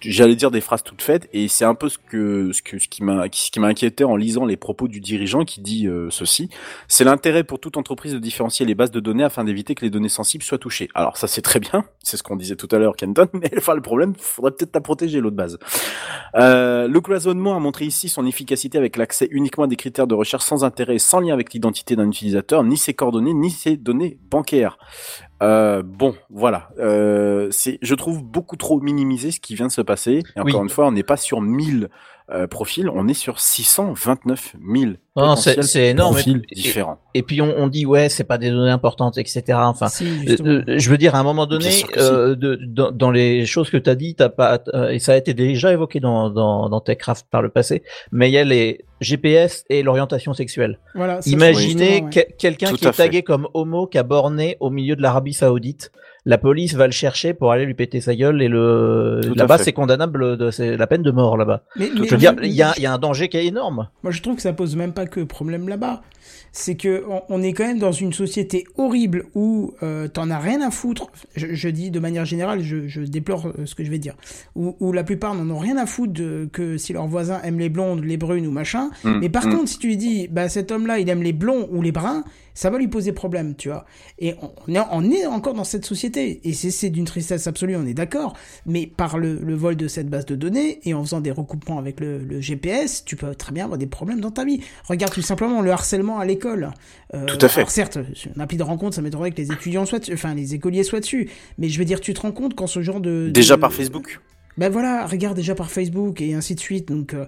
j'allais dire des phrases toutes faites et c'est un peu ce que ce que ce qui m'a ce qui m'a inquiété en lisant les propos du dirigeant qui dit euh, ceci. C'est l'intérêt pour toute entreprise de différencier les bases de données afin d'éviter que les données sensibles soient touchées. Alors ça c'est très bien. C'est ce qu'on disait tout à l'heure Kenton. Mais enfin le problème faudrait peut-être la protéger l'autre base. Euh, le cloisonnement a montré ici son efficacité avec l'accès uniquement à des critères de recherche sans intérêt sans lien avec l'identité d'un utilisateur ni ses coordonnées ni ses données bancaires euh, bon, voilà. Euh, c'est, je trouve beaucoup trop minimisé ce qui vient de se passer. Et encore Oui. une fois, on n'est pas sur 1000 euh, profils, on est sur 629 000 Non, c'est énorme. profils Et- différents. Et puis on, on dit ouais, c'est pas des données importantes, etc. Enfin, Si, euh, euh, je veux dire à un moment donné, de, dans, dans les choses que t'as dit, t'as pas et ça a été déjà évoqué dans dans, dans Techcraft par le passé, mais il y a les GPS et l'orientation sexuelle. Voilà, Imaginez ouais. quelqu'un Tout qui est tagué fait. comme homo, qui a borné au milieu de l'Arabie Saoudite. La police va le chercher pour aller lui péter sa gueule et le là-bas c'est condamnable, de, c'est la peine de mort là-bas. Mais- Je mais- veux dire, il y a, il y a un danger qui est énorme. Moi, je trouve que ça pose même pas que problème là-bas. C'est que on, on est quand même dans une société horrible où euh, t'en as rien à foutre. Je, je dis de manière générale, je, je déplore euh, ce que je vais dire. Où, où la plupart n'en ont rien à foutre de, que si leurs voisins aiment les blondes, les brunes ou machin. Mm, Mais par mm. contre, si tu lui dis, bah cet homme-là, il aime les blonds ou les bruns, ça va lui poser problème, tu vois. Et on, est, on est encore dans cette société. Et c'est- d'une tristesse absolue, on est d'accord. Mais par le, le vol de cette base de données et en faisant des recoupements avec le, le GPS, tu peux très bien avoir des problèmes dans ta vie. Regarde tout simplement le harcèlement à l'école. Euh, Tout à fait. alors certes, une appli de rencontre, ça m'étonnerait que les étudiants soient dessus, enfin les écoliers soient dessus. Mais je veux dire, tu te rends compte quand ce genre de... Déjà de- par Facebook. Ben voilà, regarde déjà par Facebook et ainsi de suite. Donc... euh,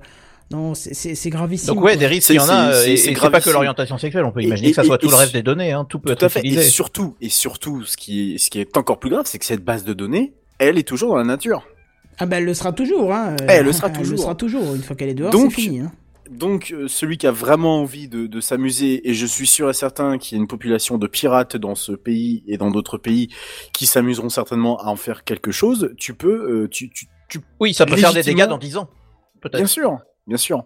non, c'est- gravissime. Donc ouais, des risques, il y en a, c'est- euh, pas que l'orientation sexuelle. On peut imaginer et- que ça soit et- tout le reste des données. Hein, tout peut Tout à être fait. Et surtout, et surtout, ce qui est, ce qui est encore plus grave, c'est que cette base de données, elle est toujours dans la nature. Ah ben elle le sera toujours, hein. Eh, elle le sera Elle toujours. le sera toujours. Une fois qu'elle est dehors, Donc, c'est fini. Hein. Donc, euh, celui qui a vraiment envie de, de s'amuser, et je suis sûr et certain qu'il y a une population de pirates dans ce pays et dans d'autres pays qui s'amuseront certainement à en faire quelque chose, tu peux, euh, tu, tu, tu Oui, ça peut faire des dégâts dans 10 ans. Peut-être. Bien sûr, bien sûr.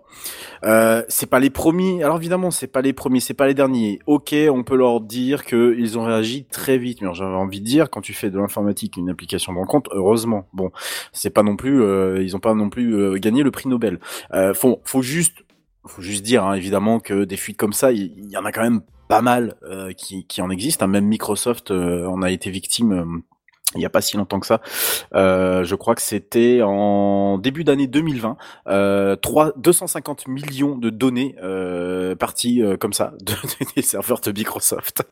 Euh, c'est pas les premiers. Alors évidemment, c'est pas les premiers, c'est pas les derniers. Ok, on peut leur dire que ils ont réagi très vite. Mais j'avais envie de dire, quand tu fais de l'informatique une application de rencontre, heureusement. Bon, c'est pas non plus, euh, ils ont pas non plus euh, gagné le prix Nobel. Euh, faut, faut juste, faut juste dire hein, évidemment que des fuites comme ça, il y, en a quand même pas mal qui, qui en existent. hein. Même Microsoft en a été victime. Euh, il n'y a pas si longtemps que ça. Euh, je crois que c'était en début d'année 2020. Euh, 3, 250 millions de données euh, parties euh, comme ça de, des serveurs de Microsoft.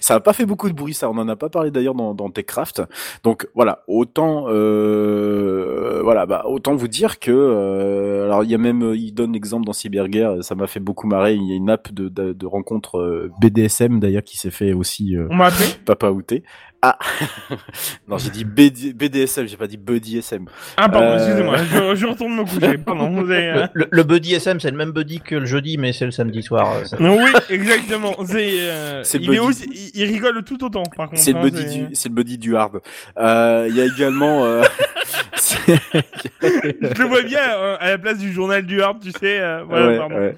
ça n'a pas fait beaucoup de bruit, ça. On n'en a pas parlé d'ailleurs dans, dans TechCraft. Donc voilà, autant euh, voilà, bah, autant vous dire que euh, alors il y a même, il donne l'exemple dans Cyberguerre. Ça m'a fait beaucoup marrer. Il y a une app de, de, de rencontre euh, BDSM d'ailleurs qui s'est fait aussi euh, On m'a appelé papa outé. Ah non, j'ai dit BD, BDSM, j'ai pas dit Buddy SM. Ah, pardon, Euh, excusez-moi, je, je retourne me coucher. Pardon, vous avez, euh, Le, le, Buddy SM, c'est le même Buddy que le jeudi, mais c'est le samedi soir. euh. Non, oui, exactement. C'est, euh, il, est buddy. aussi, il, il rigole tout autant, par contre. C'est le hein, buddy du, c'est le buddy du hard. Euh, Il y a également, euh, Je le vois bien euh, à la place du journal du Hard, tu sais. euh, voilà, Ouais, pardon. ouais.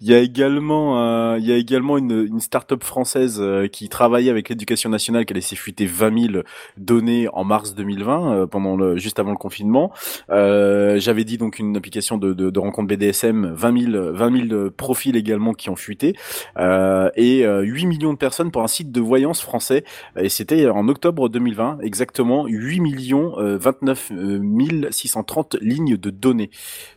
Il y a également, euh, il y a également une, une start-up française euh, qui travaillait avec l'éducation nationale qui a laissé fuiter 20 000 données en mars 2020, euh, pendant juste avant le confinement. Euh, J'avais dit donc une application de, rencontre BDSM, 20 000, 20 000 profils également qui ont fuité, euh, et euh, 8 millions de personnes pour un site de voyance français. Et c'était en octobre 2020, exactement 8 millions euh, 29 630 lignes de données.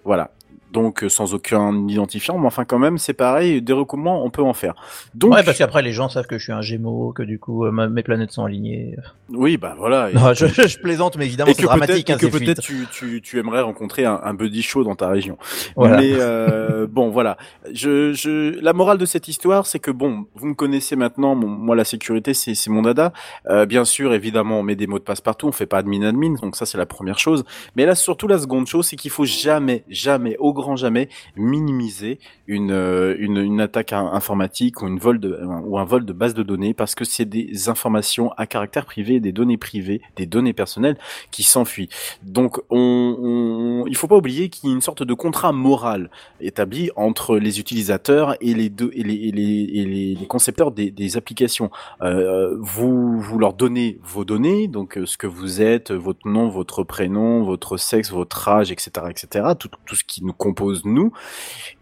Voilà. Donc euh, sans aucun identifiant, mais enfin quand même c'est pareil, des recoupements on peut en faire. Donc Ouais, parce qu'après les gens savent que je suis un Gémeaux, que du coup euh, mes planètes sont alignées. oui bah voilà. Et- Non, je, je plaisante, mais évidemment et c'est que dramatique. peut-être hein, et que peut-être tu, tu, tu aimerais rencontrer un, un buddy show dans ta région. Voilà. Mais euh, bon voilà, je, je la morale de cette histoire c'est que bon vous me connaissez maintenant, moi la sécurité c'est c'est mon dada. Euh, bien sûr évidemment on met des mots de passe partout, on fait pas admin admin donc ça c'est la première chose. Mais là surtout la seconde chose c'est qu'il faut jamais jamais au grand jamais minimiser une, euh, une, attaque in- informatique ou, une vol de, ou un vol de base de données parce que c'est des informations à caractère privé, des données privées, des données personnelles qui s'enfuient. Donc on, on, il faut pas oublier qu'il y a une sorte de contrat moral établi entre les utilisateurs et les, deux, et les, les, concepteurs des, des applications. Euh, vous, vous leur donnez vos données, donc euh, ce que vous êtes, votre nom, votre prénom, votre sexe, votre âge, etc., etc., tout, tout ce qui nous compose nous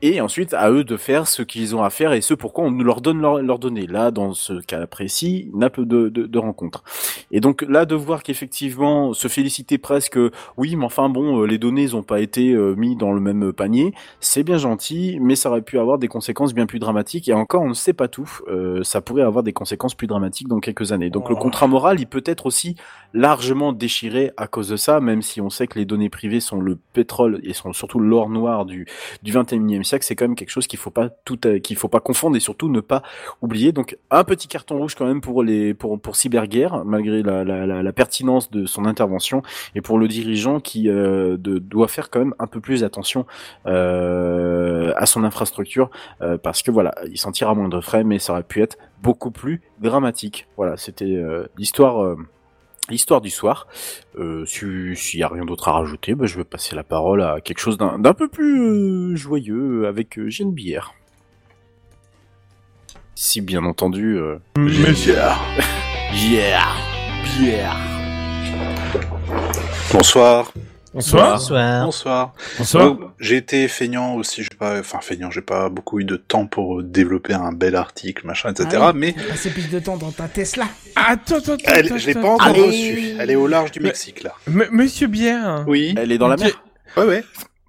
et ensuite à eux de faire ce qu'ils ont à faire et ce pourquoi on leur donne leurs leurs données. Là, dans ce cas précis, une app de, de, de rencontre. Et donc là, de voir qu'effectivement, se féliciter presque, oui, mais enfin bon, euh, les données n'ont pas été euh, mis dans le même panier, c'est bien gentil, mais ça aurait pu avoir des conséquences bien plus dramatiques. Et encore, on ne sait pas tout. Euh, ça pourrait avoir des conséquences plus dramatiques dans quelques années. Donc le contrat moral, il peut être aussi largement déchiré à cause de ça, même si on sait que les données privées sont le pétrole et sont surtout l'or noir du du 21e siècle, c'est quand même quelque chose qu'il faut pas tout euh, qu'il faut pas confondre et surtout ne pas oublier. Donc un petit carton rouge quand même pour les pour pour cyberguerre malgré la, pertinence de son intervention et pour le dirigeant qui euh, doit faire quand même un peu plus attention euh, à son infrastructure parce que voilà, il s'en tire à moindre frais mais ça aurait pu être beaucoup plus dramatique. Voilà, c'était l'histoire euh, L'histoire du soir. Euh, si- S'il y a rien d'autre à rajouter, bah, je vais passer la parole à quelque chose d'un peu plus euh, joyeux avec euh, Jeanne Bière. Si bien entendu. Euh... Monsieur. Yeah. Bière. Bonsoir. Bonsoir. Bonsoir. Bonsoir. Bonsoir. Bon, j'ai été feignant aussi, j'ai pas, enfin feignant, j'ai pas beaucoup eu de temps pour développer un bel article, machin, etc. Ah oui, mais passé plus de temps dans ta Tesla. Attends, attends, attends. elle, je l'ai pas encore Allez. reçue. Elle est au large du Mexique là. M- Monsieur Bière. Oui. Elle est dans la mer. Ouais ouais.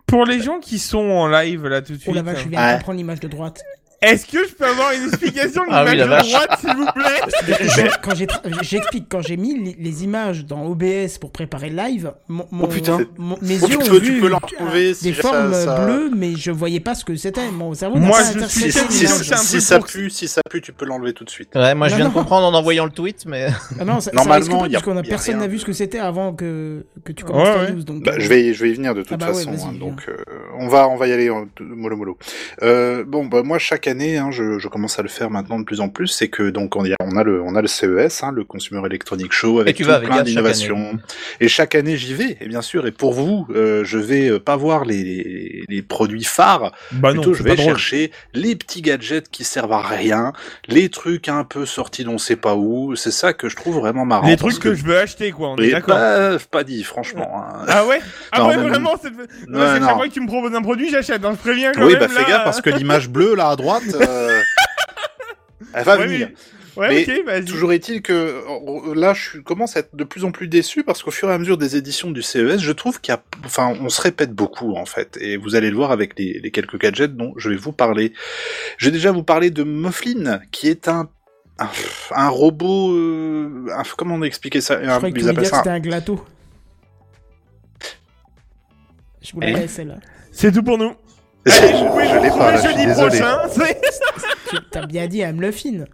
Pour les gens qui sont en live là tout de Oh suite, la vache, je viens Ouais. de comprendre l'image de droite. Est-ce que je peux avoir une explication de Ah oui, droite, s'il vous plaît? J'explique quand j'ai mis les images dans OBS pour préparer le live, mon, mon- putain. mon- mes Oh, yeux tu ont vu euh, si des ça- formes ça- bleues, mais je voyais pas ce que c'était. Mon cerveau n'a Moi, je Si, ça pue, si ça pue, tu peux l'enlever tout de suite. Ouais, moi je Non, viens non. de comprendre en envoyant le tweet, mais Ah non, ça, Normalement, ça a- personne n'a vu ce que c'était avant que, que tu commences Ouais, ta ouais. news. Donc, Bah, euh, je vais, je vais y venir de toute Ah bah ouais, façon. hein, donc, euh, on va, on va y aller en, mollo mollo. Euh, bon, bah, moi chaque année, hein, je, je commence à le faire maintenant de plus en plus. C'est que donc on, y a, on a le, on a le CES, hein, le Consumer Electronic Show, avec tout plein d'innovations. Et chaque année, j'y vais. Et bien sûr, et pour vous, euh, je vais euh, pas voir les, les, les produits phares. Bah Plutôt, je vais chercher les petits gadgets qui servent à rien, les trucs un peu sortis d'on sait pas où. C'est ça que je trouve vraiment marrant. Les trucs que je veux acheter, quoi, on est d'accord. bah, pas dit, franchement. hein. Ah ouais? Ah Non, ouais, même- vraiment c'est... Non, Ouais, non. chaque fois que tu me proposes un produit, j'achète, je préviens quand Oui, même, bah fais là. gaffe parce que l'image bleue là à droite, euh, elle va Ouais, venir. mais- Ouais, Mais ok, vas-y. Toujours est-il que euh, là, je commence à être de plus en plus déçu parce qu'au fur et à mesure des éditions du CES, je trouve qu'il y a, enfin, on se répète beaucoup en fait, et vous allez le voir avec les, les quelques gadgets dont je vais vous parler. Je vais déjà vous parler de Mufflin, qui est un un, un robot, euh, un- comment on expliquer ça? Je Un- croyais que Ils appellent ça. c'était un gâteau. Je vous la Eh laisse celle-là. C'est tout pour nous. Je, je l'ai pas, là, je suis désolé. t'as bien dit un muffin.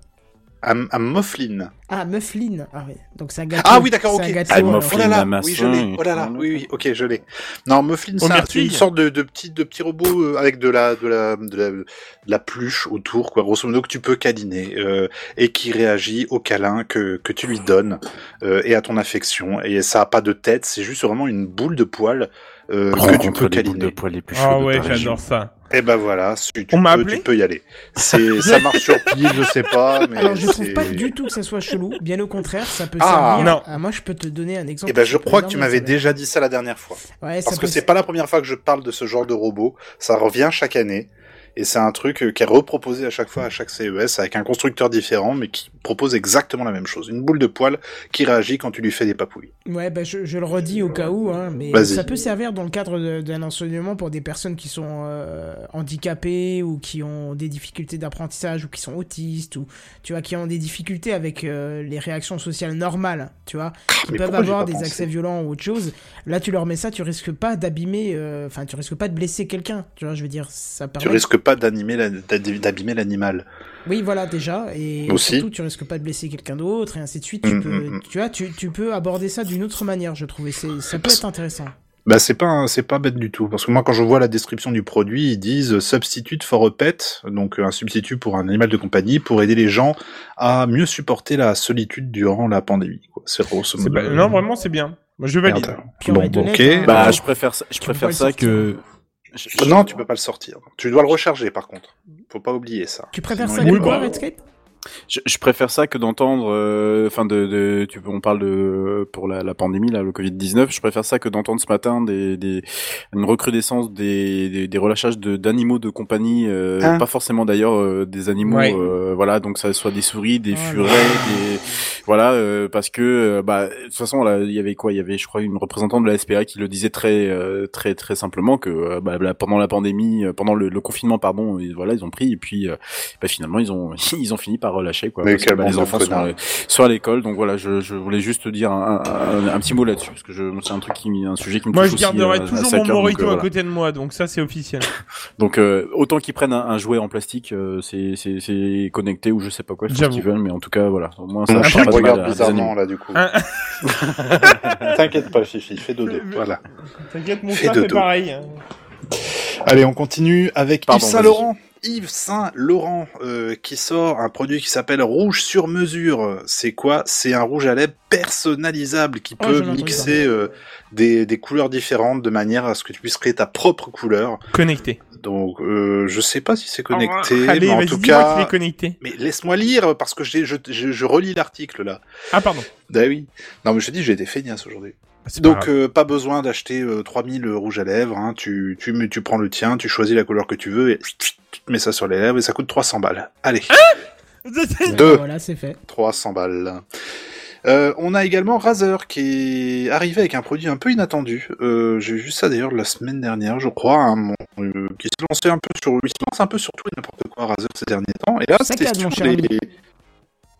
Un, un Mufflin. Ah, mufflin. Ah oui. Donc c'est un gâteau. Ah oui, d'accord, ok. Gâteau. Ah, alors. mufflin. Oh là là, à oui, je l'ai. Oh là oui, oui, ok, je l'ai. Non, Mufflin, c'est une sorte de, de petit, de petit robot euh, avec de la, de la, de la, de la pluche autour, quoi, grosso modo, que tu peux câliner euh, et qui réagit au câlin que, que tu lui donnes euh, et à ton affection. Et ça a pas de tête, c'est juste vraiment une boule de poil euh, que tu peux câliner. poils les plus Ah ouais, j'adore ça. Et ben voilà, tu, tu On m'a peux, appelé tu peux y aller. C'est, ça marche sur pile, je sais pas, mais Alors je trouve pas du tout que ça soit chelou, bien au contraire, ça peut Ah. servir. Non. Ah, moi je peux te donner un exemple. Eh ben, je crois que tu m'avais déjà dit ça la dernière fois. Ouais, ça Parce que peut- c'est pas la première fois que je parle de ce genre de robot. Ça revient chaque année. Et c'est un truc euh, qui est reproposé à chaque fois à chaque CES avec un constructeur différent, mais qui propose exactement la même chose. Une boule de poil qui réagit quand tu lui fais des papouilles. Ouais, bah, je, je le redis au cas où, hein, mais ça peut servir dans le cadre d'un enseignement pour des personnes qui sont euh, handicapées ou qui ont des difficultés d'apprentissage ou qui sont autistes ou tu vois qui ont des difficultés avec euh, les réactions sociales normales, tu vois, qui Ah, mais peuvent avoir des accès violents ou autre chose. Là, tu leur mets ça, tu risques pas d'abîmer, euh, enfin, tu risques pas de blesser quelqu'un, tu vois, je veux dire, ça permet. Tu risques pas d'animer d'abîmer l'animal. Oui, voilà, déjà. Et Aussi. surtout, tu risques pas de blesser quelqu'un d'autre, et ainsi de suite. Tu, Mm, peux, mm, mm. tu vois, tu, tu peux aborder ça d'une autre manière, je trouve. Et c'est- ça peut être intéressant. Bah c'est pas c'est pas bête du tout parce que moi quand je vois la description du produit ils disent euh, substitute for a pet donc euh, un substitut pour un animal de compagnie pour aider les gens à mieux supporter la solitude durant la pandémie. C'est grosso modo. pas- Non, vraiment, c'est bien. Moi, je valide. Bon, bon, ok. hein, Bah, je préfère ça, je préfère ça que. Je- je- Non, tu peux pas le sortir. Tu dois le recharger par contre. Faut pas oublier ça. Tu préfères Sinon, ça que quoi. Redscape? Je, je préfère ça que d'entendre, euh, enfin de, de, tu, on parle de pour la, la pandémie là, le Covid 19. Je préfère ça que d'entendre ce matin des, des une recrudescence des, des, des relâchages de d'animaux de compagnie, euh, Hein pas forcément d'ailleurs euh, des animaux, Ouais. euh, voilà, donc ça soit des souris, des Oh furets, des voilà, euh, parce que euh, bah de toute façon là, il y avait quoi, il y avait je crois une représentante de la SPA qui le disait très euh, très très simplement que euh, bah, là, pendant la pandémie, euh, pendant le, le confinement pardon, et voilà ils ont pris et puis euh, bah, finalement ils ont ils ont fini par relâcher quoi. Mais parce que, bah, les enfants sont, à l'école donc voilà je, je voulais juste dire un, un, un petit mot là-dessus parce que je c'est un truc qui me- un sujet qui me Moi, touche je aussi, garderai euh, toujours mon donc, morito euh, à côté de moi, donc ça, c'est officiel. Donc euh, autant qu'ils prennent un, un jouet en plastique, euh, c'est c'est c'est connecté ou je sais pas quoi, je J'avoue. qu'ils veulent, mais en tout cas voilà, au moins ça mal regarde bizarrement là du coup. T'inquiète pas Fifi, fais dodo. Voilà. T'inquiète, mon Fais chat dos. pareil. hein. Allez, on continue avec Yves vas-y. Saint-Laurent. Yves Saint-Laurent euh, qui sort un produit qui s'appelle Rouge sur mesure. C'est quoi? C'est un rouge à lèvres personnalisable qui Oh, peut mixer euh, des, des couleurs différentes de manière à ce que tu puisses créer ta propre couleur. Connecté. Donc, euh, je sais pas si c'est connecté, Oh, Allez, mais en tout cas. est connecté. Mais laisse-moi lire parce que je, je, je relis l'article là. Ah, pardon. Bah oui. Non, mais je te dis, j'ai été feignasse aujourd'hui. Pas Donc euh, pas besoin d'acheter euh, 3000 rouges à lèvres, hein. tu, tu, tu prends le tien, tu choisis la couleur que tu veux et tu te mets ça sur les lèvres et ça coûte 300 balles. Allez, Deux. Voilà, c'est fait. 300 balles. Euh, on a également Razer qui est arrivé avec un produit un peu inattendu. Euh, J'ai vu ça d'ailleurs la semaine dernière, je crois, hein, mon- euh, qui se lançait un peu sur, il se lance un peu sur tout et n'importe quoi Razer ces derniers temps. Et là, c'était sur cher les. ami.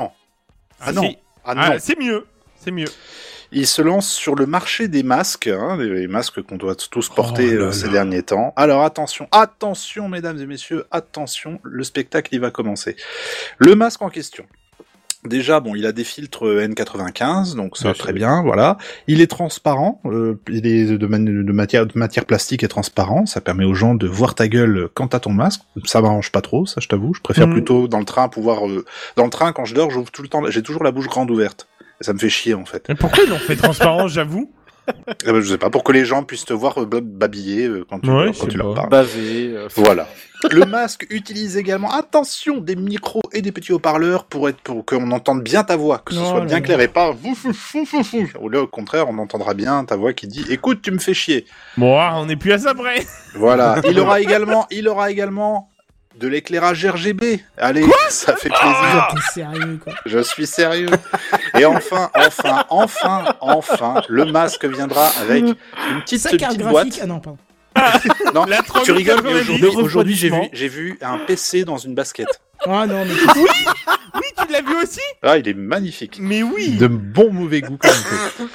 Non. Ah non. si. Ah non. Ah, c'est mieux. C'est mieux. Il se lance sur le marché des masques, hein, les masques qu'on doit tous porter Oh là euh, ces là. derniers temps. Alors attention, attention mesdames et messieurs, attention, le spectacle il va commencer. Le masque en question. Déjà, bon, il a des filtres N95, donc ça très bien, voilà. Il est transparent, euh, il est de, man- de matière, de matière plastique et transparent, ça permet aux gens de voir ta gueule quand t'as ton masque. Ça m'arrange pas trop, ça je t'avoue. Je préfère Mhm. plutôt dans le train pouvoir, euh, dans le train quand je dors, j'ouvre tout le temps, j'ai toujours la bouche grande ouverte. Ça me fait chier en fait. Mais pourquoi ils l'ont fait transparent, j'avoue Eh ben, je sais pas, pour que les gens puissent te voir euh, bab- babiller euh, quand tu, Ouais, quand je sais tu leur pas. parles. Bavé, euh, Voilà. Le masque utilise également, attention, des micros et des petits haut-parleurs pour être, pour qu'on entende bien ta voix, que ce Oh soit là bien là. clair et pas vous, fou, fou, fou, fou. Ou là, au contraire, on entendra bien ta voix qui dit, écoute, tu me fais chier. Bon, ah, on est plus à ça près. Voilà. Il aura également, il aura également de l'éclairage RGB. Allez, ça fait Ah, plaisir. T'es sérieux, quoi. Je suis sérieux. Et enfin, enfin, enfin, enfin, le masque viendra avec une petite, petite boîte. Ah non, pardon. Non, La tu rigoles, mais 3090 aujourd'hui, de aujourd'hui, j'ai vu, un PC dans une basket. Ah non, mais Oui, tu l'as vu aussi Ah, il est magnifique. Mais oui De bon mauvais goût.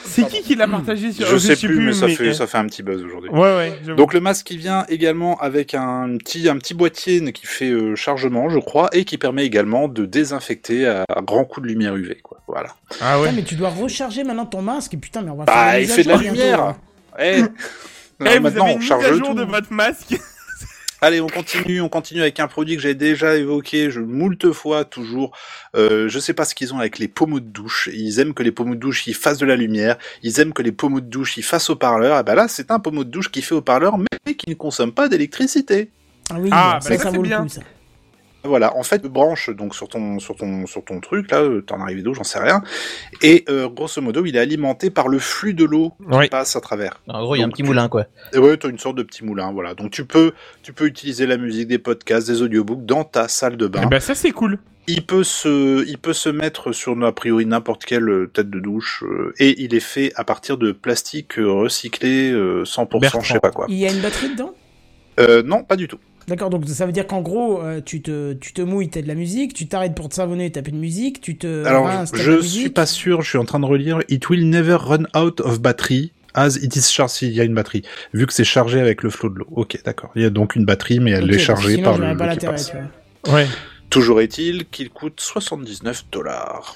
C'est qui qui l'a partagé sur Je sais plus, mais ça fait, ça fait un petit buzz aujourd'hui. Ouais, ouais. Donc le masque qui vient également avec un petit, un petit boîtier qui fait euh, chargement, je crois, et qui permet également de désinfecter à, à grand coup de lumière UV. Quoi. Voilà. Ah Putain, ouais. mais tu dois recharger maintenant ton masque. Putain, mais on va faire Bah, une il fait de la lumière. là. Eh, Eh, vous maintenant, avez on une mise charge jour tout. de votre masque Allez, on continue, on continue avec un produit que j'ai déjà évoqué, je moult fois toujours. Euh, je sais pas ce qu'ils ont avec les pommeaux de douche. Ils aiment que les pommeaux de douche ils fassent de la lumière. Ils aiment que les pommeaux de douche ils fassent haut-parleur. Et ben là, c'est un pommeau de douche qui fait haut-parleur, mais qui ne consomme pas d'électricité. Ah oui, Ah, ça, bah, ça, vaut le bien. coup, ça. Voilà, en fait, branche donc sur ton sur ton sur ton truc là, euh, t'en arrives d'eau, j'en sais rien. Et euh, grosso modo, il est alimenté par le flux de l'eau qui Oui. passe à travers. En gros, il y a un petit tu- moulin, quoi. Et ouais, t'as une sorte de petit moulin, voilà. Donc tu peux tu peux utiliser la musique, des podcasts, des audiobooks dans ta salle de bain. Eh ben ça c'est cool. Il peut se, il peut se mettre sur a priori n'importe quelle euh, tête de douche euh, et il est fait à partir de plastique recyclé euh, 100%, Bertrand. je sais pas quoi. Il y a une batterie dedans? Euh, non, pas du tout. D'accord, donc ça veut dire qu'en gros, euh, tu, te, tu te mouilles, t'as de la musique, tu t'arrêtes pour te savonner, t'as plus de musique, tu te Alors, rinces, t'as de je la suis pas sûr. Je suis en train de relire. It will never run out of battery. As it is charged, s'il y a une batterie, vu que c'est chargé avec le flot de l'eau. Ok, d'accord. Il y a donc une batterie, mais elle est chargée sinon, par le pas l'eau qui l'intérêt, passe. tu vois. Ouais. Toujours est-il qu'il coûte 79 dollars.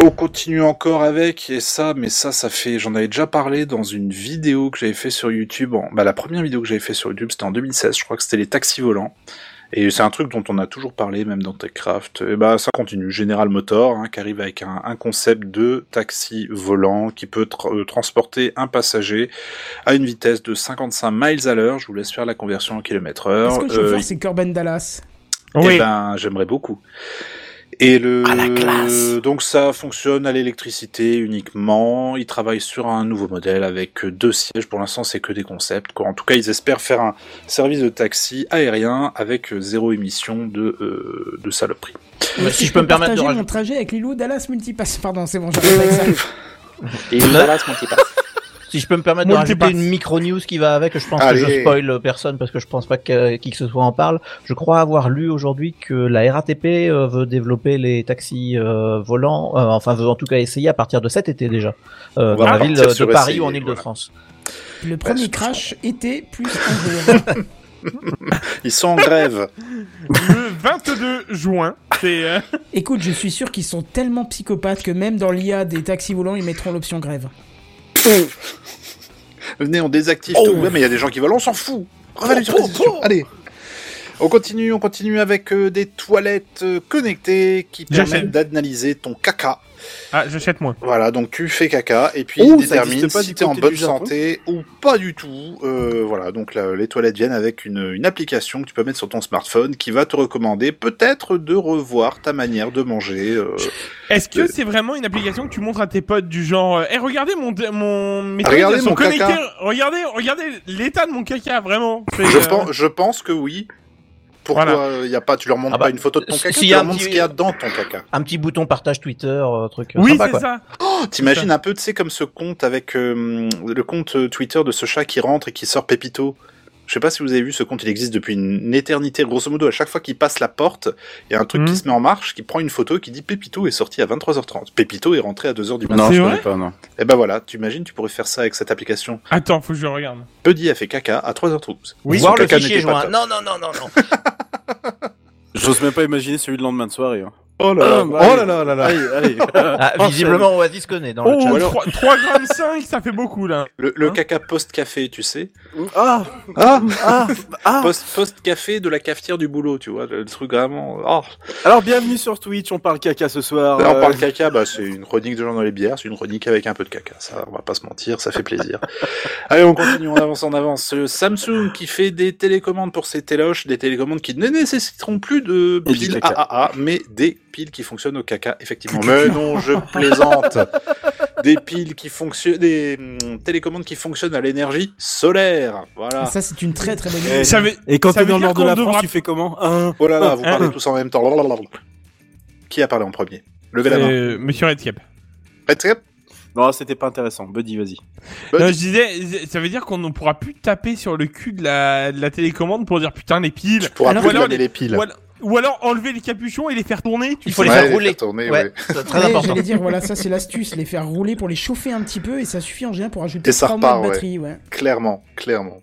On continue encore avec, et ça, mais ça, ça fait, j'en avais déjà parlé dans une vidéo que j'avais fait sur YouTube. En, bah, la première vidéo que j'avais fait sur YouTube, c'était en 2016. Je crois que c'était les taxis volants. Et c'est un truc dont on a toujours parlé, même dans TechCraft. Et bah, ça continue. General Motors, hein, qui arrive avec un, un concept de taxi volant qui peut tra- euh, transporter un passager à une vitesse de 55 miles à l'heure. Je vous laisse faire la conversion en kilomètre heure. Est-ce que le Euh, chauffeur, c'est Corben Dallas? Eh Oui. ben, j'aimerais beaucoup. Et le donc ça fonctionne à l'électricité uniquement. Ils travaillent sur un nouveau modèle avec deux sièges. Pour l'instant, c'est que des concepts. Quoi. En tout cas, ils espèrent faire un service de taxi aérien avec euh, zéro émission de euh, de saloperie. Si je peux me permettre de partager rajouter- mon trajet avec Lilou Dallas Multipass. Pardon, c'est bon, j'arrête avec ça. Et Dallas Multipass. Si je peux me permettre de rajouter une micro news qui va avec, je pense que je spoil personne parce que je pense pas que qui que ce soit en parle. Je crois avoir lu aujourd'hui que la RATP euh, veut développer les taxis euh, volants, euh, enfin veut en tout cas essayer à partir de cet été déjà, euh, dans la ville de Paris essayer, ou en voilà. Ile-de-France. Le premier c'est- crash était plus un jour. Ils sont en grève. Le 22 juin, c'est euh, Écoute, je suis sûr qu'ils sont tellement psychopathes que même dans l'IA des taxis volants, ils mettront l'option grève. Venez, on désactive Oh. tout. Ouais, mais il y a des gens qui veulent, on s'en fout. Revenez sur les institutions. Allez. On continue, on continue avec euh, des toilettes euh, connectées qui permettent d'analyser ton caca. Ah j'achète moins. Voilà, donc tu fais caca et puis Oh, il détermine pas si t'es en bonne santé ou pas du tout. Euh, voilà, donc là, les toilettes viennent avec une, une application que tu peux mettre sur ton smartphone qui va te recommander peut-être de revoir ta manière de manger. euh. Est-ce que Euh, c'est vraiment une application que tu montres à tes potes du genre euh, Eh regardez mon mon mes Regardez mon caca. Regardez regardez l'état de mon caca vraiment. Je, euh, pense, je pense que oui. Pourquoi Voilà. euh, y a pas, tu leur montres Ah bah, pas une photo de ton si- caca, s'il tu y a leur un montres petit- ce qu'il y a dans ton caca. Un petit bouton partage Twitter, euh, truc Oui sympa c'est ça. Oh, T'imagines un peu, tu sais, comme ce compte avec euh, le compte euh, Twitter de ce chat qui rentre et qui sort Pépito. Je sais pas si vous avez vu ce compte, il existe depuis une éternité. Grosso modo, à chaque fois qu'il passe la porte, il y a un truc Mhm. qui se met en marche, qui prend une photo et qui dit Pépito est sorti à 23h30. Pépito est rentré à 2h du matin. Non, C'est je vrai connais pas, non. Et ben voilà, tu imagines, tu pourrais faire ça avec cette application. Attends faut que je regarde. Buddy a fait caca à 3h12. Oui, voir le caca fichier joint. Non non non non non. J'ose même pas imaginer celui de lendemain de soirée. Hein. Oh là là, Ah, bah, oh là là là là. Allez, allez. Ah, visiblement Oasis connaît dans le Oh chat. 3, 3 grammes 5 ça fait beaucoup là. Le, le Hein caca post-café, tu sais. Ah, Ah ah, ah. Post- Post-café de la cafetière du boulot, tu vois. Le truc vraiment. Oh. Alors bienvenue sur Twitch, on parle caca ce soir. Là, on Euh, parle caca, bah, c'est une chronique de gens dans les bières, c'est une chronique avec un peu de caca. Ça, on va pas se mentir, ça fait plaisir. Allez, on continue, on avance, on avance. Euh, Samsung qui fait des télécommandes pour ses téloches, des télécommandes qui ne nécessiteront plus de caca. AAA, mais des piles qui fonctionnent au caca, effectivement. Mais non, je plaisante. des piles qui fonctionnent, des hum, télécommandes qui fonctionnent à l'énergie solaire. Voilà. Ça, c'est une très très bonne idée. Ça veut- Et quand t'es veut dans le nord de la France, tu fais comment Un. Oh là là, vous parlez tous en même temps. Blablabla. Qui a parlé en premier? Levez la main. Euh, Monsieur Redcap. Red Cap? Non, c'était pas intéressant. Buddy, vas-y. Je disais, ça veut dire qu'on ne pourra plus taper sur le cul de la, de la télécommande pour dire putain les piles. Tu pourras Alors- plus ou alors les piles. Ou alors, ou alors enlever les capuchons et les faire tourner. Tu Il faut les faire les rouler. faire tourner, ouais, ouais. c'est très important. J'allais dire, voilà, ça c'est l'astuce, les faire rouler pour les chauffer un petit peu et ça suffit en général pour ajouter Et ça 3 mois de repart, batterie. Ouais. Clairement, clairement.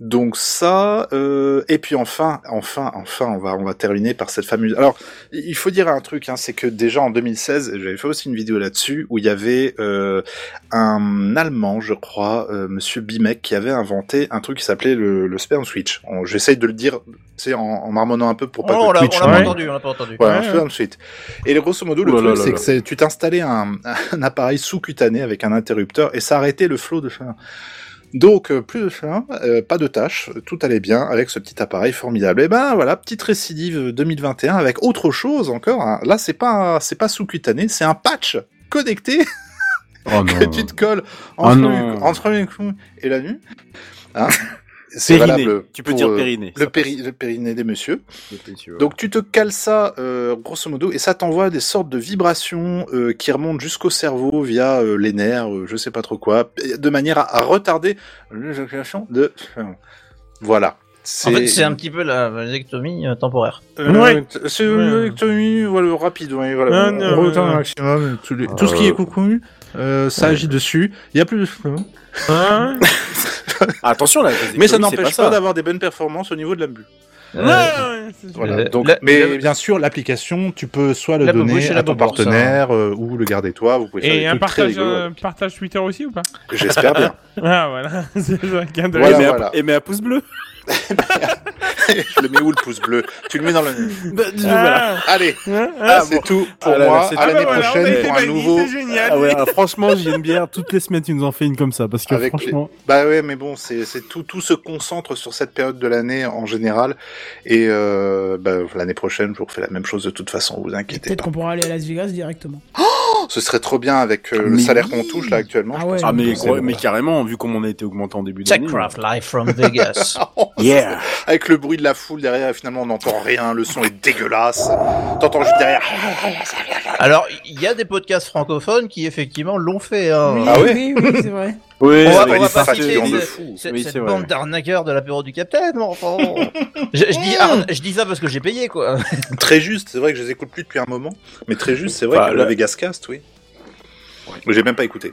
Donc ça, euh, et puis enfin, enfin, enfin, on va, on va terminer par cette fameuse. Alors, il faut dire un truc, hein, c'est que déjà en 2016, j'avais fait aussi une vidéo là-dessus où il y avait euh, un Allemand, je crois, euh, Monsieur Bimek, qui avait inventé un truc qui s'appelait le, le sperm switch. On- J'essaye de le dire, tu sais, en, en marmonnant un peu pour pas Oh, on que on l'a pas ouais. entendu, on l'a pas entendu. Ouais, un sperm switch. Et grosso modo, le là truc, c'est que c'est- tu t'installais un, un appareil sous-cutané avec un interrupteur et ça arrêtait le flot de. Donc, euh, plus de fer, euh, pas de tâches, tout allait bien avec ce petit appareil formidable. Et ben voilà, petite récidive 2021 avec autre chose encore. hein. Là, c'est pas c'est pas sous-cutané, c'est un patch connecté Oh que tu te colles Oh entre, non. le, entre cou et la nuit. Hein Périnée. valable. Tu peux pour, dire euh, périnée. Le, péri le périnée des messieurs. Donc, Donc tu te cales ça euh, grosso modo et ça t'envoie des sortes de vibrations euh, qui remontent jusqu'au cerveau via euh, les nerfs, euh, je sais pas trop quoi, de manière à, à retarder l'éjaculation de. Voilà. En fait, c'est un petit peu la vasectomie euh, temporaire. Euh, Ouais. C'est une voilà, rapide, ouais, voilà. Non, On retarde ouais. un maximum, les- tout ce qui est coucou, euh, ça agit dessus. Il y a plus de Hein Ah, attention là. Mais ça n'empêche pas d'avoir des bonnes performances au niveau de la bulle. Ouais, sûr. Voilà. Euh, Donc, la- mais la- bien sûr, l'application, tu peux soit le La donner à la ton partenaire euh, ou le garder toi. Vous pouvez faire Et un partage, euh, partage Twitter aussi ou pas? J'espère bien. Ah voilà, est Voilà, et, voilà. mais à pouce bleu. Je le mets où le pouce bleu Tu le mets dans le. voilà. Allez, Hein, ah, hein, c'est tout pour Ah là là, moi. c'est À tout. l'année bah voilà, prochaine pour un nouveau. C'est génial. Ah ouais, ah, franchement, j'ai une bière toutes les semaines. Tu nous en fais une comme ça parce que Avec franchement. Bah ouais, mais bon, c'est tout tout se concentre sur cette période de l'année en général. Et euh, bah, l'année prochaine, je vous refais la même chose de toute façon. Vous inquiétez Peut-être pas. qu'on pourra aller à Las Vegas directement. Oh, ce serait trop bien avec euh, le salaire oui. qu'on touche là actuellement. Ah je pense ouais. Ah mais, gros- mais carrément, vu comment on a été augmenté en début d'année. Techcraft live from Vegas. Yeah. Avec le bruit de la foule derrière, finalement, on n'entend rien. Le son est dégueulasse. T'entends juste derrière. Alors, il y a des podcasts francophones qui effectivement l'ont fait. hein. Oui, Ah ouais oui, oui, c'est vrai. Oui, On va, ouais, on il va est pas fatigant citer de ce- fou. cette, Oui, bande d'arnaqueurs de l'apéro du capitaine, mais enfin. je, je dis arn- je dis ça parce que j'ai payé quoi. Très juste, c'est vrai que je les écoute plus depuis un moment. Mais très juste, c'est vrai Bah, que la Vegas Cast, oui. Mais J'ai même pas écouté.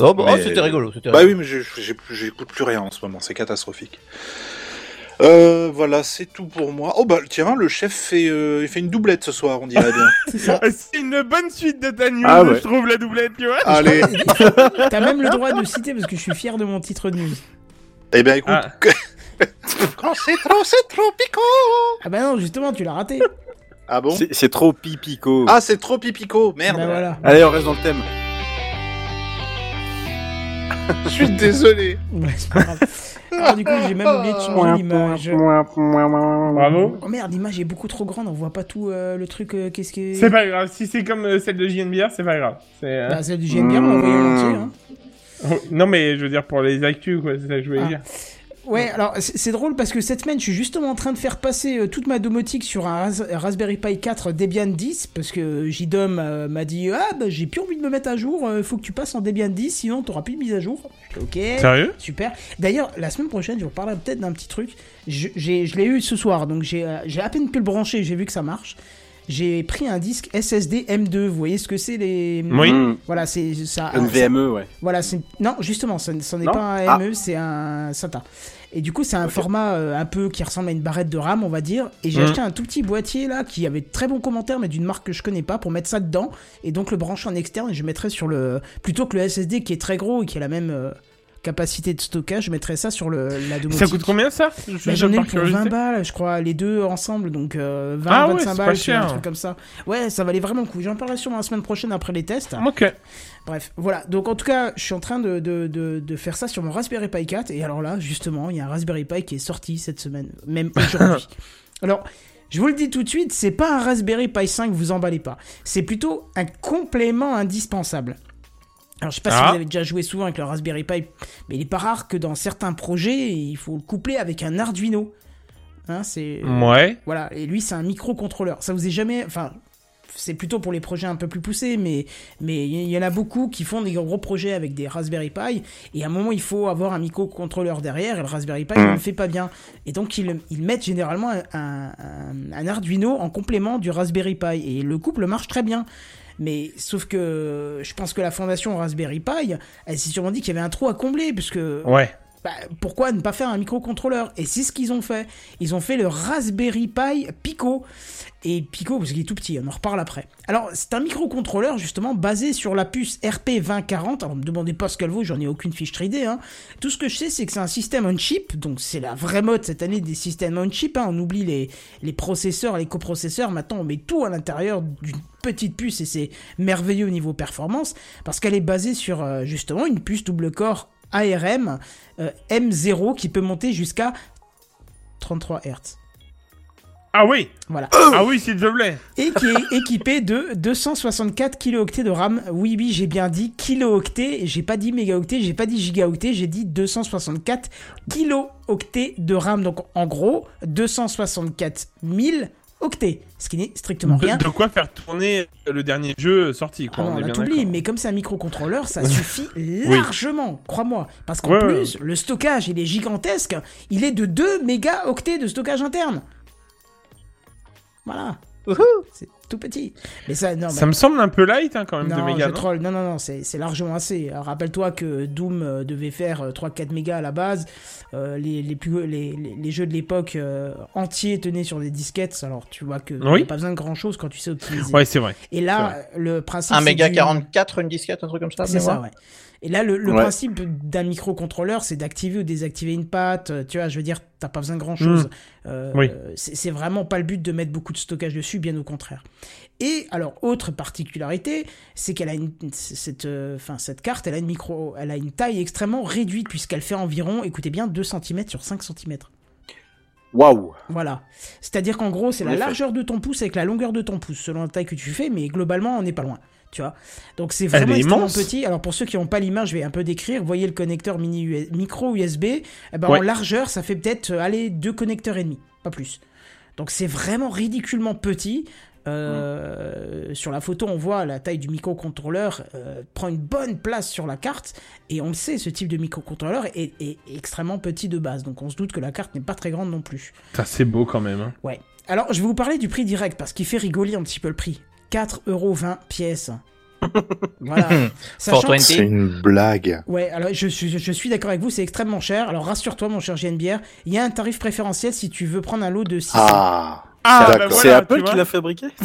Oh, bah, oh, Mais- c'était rigolo. Bah rigolo. oui, mais j'écoute plus rien en ce moment, c'est catastrophique. Euh, voilà, c'est tout pour moi. Oh bah tiens, le chef fait, euh, il fait une doublette ce soir, on dirait bien. C'est. Ah, C'est une bonne suite de ta news, Ah ouais. je trouve la doublette, tu vois. Allez, T'as même le droit de citer parce que je suis fier de mon titre de news. eh ben écoute, Ah. quand c'est trop, c'est trop piquant. Ah bah non, justement, tu l'as raté. Ah bon? C'est c'est trop pipico. Ah, c'est trop pipico, merde. Bah voilà. Allez, on reste dans le thème. Je suis désolé. Ouais, c'est pas grave. Alors du coup, j'ai même oublié de changer l'image. Bravo. Oh merde, l'image est beaucoup trop grande, on voit pas tout euh, le truc. euh, Qu'est-ce que. C'est pas grave, si c'est comme euh, celle de JNBR, c'est pas grave. C'est, euh, Bah, celle du GNBR, on l'a envoyée en entier. Hein. Non mais je veux dire pour les actus, quoi, c'est ça que je voulais Ah. dire. Ouais, alors c'est drôle parce que cette semaine, je suis justement en train de faire passer euh, toute ma domotique sur un Ras- Raspberry Pi 4 Debian 10 parce que JDOM euh, m'a dit Ah, bah j'ai plus envie de me mettre à jour, euh, faut que tu passes en Debian 10, sinon t'auras plus de mise à jour. Ok. Sérieux Super. D'ailleurs, la semaine prochaine, je vous reparlerai peut-être d'un petit truc. Je, j'ai- je l'ai eu ce soir, donc j'ai euh, j'ai à peine pu le brancher, j'ai vu que ça marche. J'ai pris un disque SSD M2. Vous voyez ce que c'est les. Oui. Mmh. Voilà, c'est ça. Ça- VME, ouais. voilà, c'est non justement, ce ce n'est pas un Ah. ME, c'est un SATA. Et du coup, c'est un format euh, un peu qui ressemble à une barrette de RAM, on va dire. Et j'ai Mhm. acheté un tout petit boîtier là qui avait de très bons commentaires, mais d'une marque que je connais pas, pour mettre ça dedans et donc le brancher en externe. Et je mettrais sur le plutôt que le SSD qui est très gros et qui a la même euh, capacité de stockage, je mettrais ça sur le la domotique. Ça coûte combien ça? Bah, je- J'en ai pour curiosité. 20 balles, je crois, les deux ensemble, donc euh, 20, Ah ouais, 25 c'est pas balles, un cher. truc comme ça. Ouais, ça valait vraiment le coup. J'en parlerai sûrement la semaine prochaine après les tests. Ok. Bref, voilà. Donc en tout cas, je suis en train de, de, de, de faire ça sur mon Raspberry Pi 4. Et alors là, justement, il y a un Raspberry Pi qui est sorti cette semaine, même aujourd'hui. alors, je vous le dis tout de suite, c'est pas un Raspberry Pi 5, vous emballez pas. C'est plutôt un complément indispensable. Alors je sais pas si Ah. vous avez déjà joué souvent avec le Raspberry Pi, mais il est pas rare que dans certains projets, il faut le coupler avec un Arduino. Hein, c'est Ouais. voilà, et lui c'est un microcontrôleur. Ça vous est jamais, enfin, c'est plutôt pour les projets un peu plus poussés, mais mais il y en a beaucoup qui font des gros projets avec des Raspberry Pi, et à un moment il faut avoir un microcontrôleur derrière, et le Raspberry Pi ne le fait pas bien, et donc ils, ils mettent généralement un, un- un Arduino en complément du Raspberry Pi, et le couple marche très bien. Mais sauf que je pense que la fondation Raspberry Pi, elle s'est sûrement dit qu'il y avait un trou à combler, puisque Ouais. Bah, pourquoi ne pas faire un microcontrôleur? Et c'est ce qu'ils ont fait. Ils ont fait le Raspberry Pi Pico. Et Pico, parce qu'il est tout petit, on en reparle après. Alors, c'est un microcontrôleur justement basé sur la puce RP2040. Alors, me demandez pas ce qu'elle vaut, j'en ai aucune fiche 3D. Hein. Tout ce que je sais, c'est que c'est un système on-chip. Donc, c'est la vraie mode cette année des systèmes on-chip. Hein. On oublie les, les processeurs, les coprocesseurs. Maintenant, on met tout à l'intérieur d'une petite puce et c'est merveilleux au niveau performance parce qu'elle est basée sur euh, justement une puce double corps ARM euh, M0 qui peut monter jusqu'à 33 Hz. Ah oui. Voilà. Ah oui, s'il te plaît. Et qui est équipé de 264 kilooctets de RAM. Oui, oui, j'ai bien dit kilooctets. J'ai pas dit mégaoctets, j'ai pas dit gigaoctets, j'ai dit 264 kilooctets de RAM. Donc en gros, 264 000 octets. Ce qui n'est strictement rien. de quoi faire tourner le dernier jeu sorti, Ah quoi. non, on a tout oublié, mais comme c'est un microcontrôleur, ça suffit largement, crois-moi. Parce qu'en Ouais, ouais, plus, le stockage, il est gigantesque. Il est de 2 mégaoctets de stockage interne. Voilà. C'est tout petit. Mais ça, non, Ça me semble un peu light, hein, quand même, de non, méga. je non troll. Non, non, non, c'est largement assez. Rappelle-toi que Doom euh, devait faire euh, 3-4 mégas à la base. Euh, les, les, plus, les, les, les jeux de l'époque euh, entiers tenaient sur des disquettes. Alors, tu vois que Oui. n'y a pas besoin de grand-chose quand tu sais optimiser. Ouais, c'est vrai. Et là, le principe. 1 c'est méga du- 44, une disquette, un truc comme ça. de c'est ça, ouais. Et là, le, le Ouais. principe d'un microcontrôleur, c'est d'activer ou désactiver une patte. euh, Tu vois, je veux dire, t'as pas besoin de grand chose. Mm. Oui. C'est vraiment pas le but de mettre beaucoup de stockage dessus, bien au contraire. Et alors, autre particularité, c'est qu'elle a une, cette, euh, cette carte, elle a une micro, elle a une taille extrêmement réduite puisqu'elle fait environ, écoutez bien, 2 cm sur 5 cm. Waouh. Voilà. C'est-à-dire qu'en gros, c'est la largeur de ton pouce avec la longueur de ton pouce, selon la taille que tu fais, mais globalement, on n'est pas loin. Tu vois Donc c'est vraiment extrêmement petit. Alors pour ceux qui n'ont pas l'image, je vais un peu décrire. Vous voyez le connecteur mini US micro USB. Eh ben, Ouais. En largeur, ça fait peut-être euh, aller deux connecteurs et demi, pas plus. Donc c'est vraiment ridiculement petit. Euh, Sur la photo, on voit la taille du microcontrôleur euh, prend une bonne place sur la carte. Et on le sait, ce type de microcontrôleur est, est extrêmement petit de base. Donc on se doute que la carte n'est pas très grande non plus. Ça, c'est beau quand même. Hein. Ouais. Alors, je vais vous parler du prix direct parce qu'il fait rigoler un petit peu le prix. 4,20€ pièce. voilà. Sachant- 420. C'est une blague. Ouais, alors je, suis- je suis d'accord avec vous, c'est extrêmement cher. Alors rassure-toi, mon cher JNBR, il y a un tarif préférentiel si tu veux prendre un lot de 600. Ah, Ah, bah C'est voilà, Apple tu qui vois. l'a fabriqué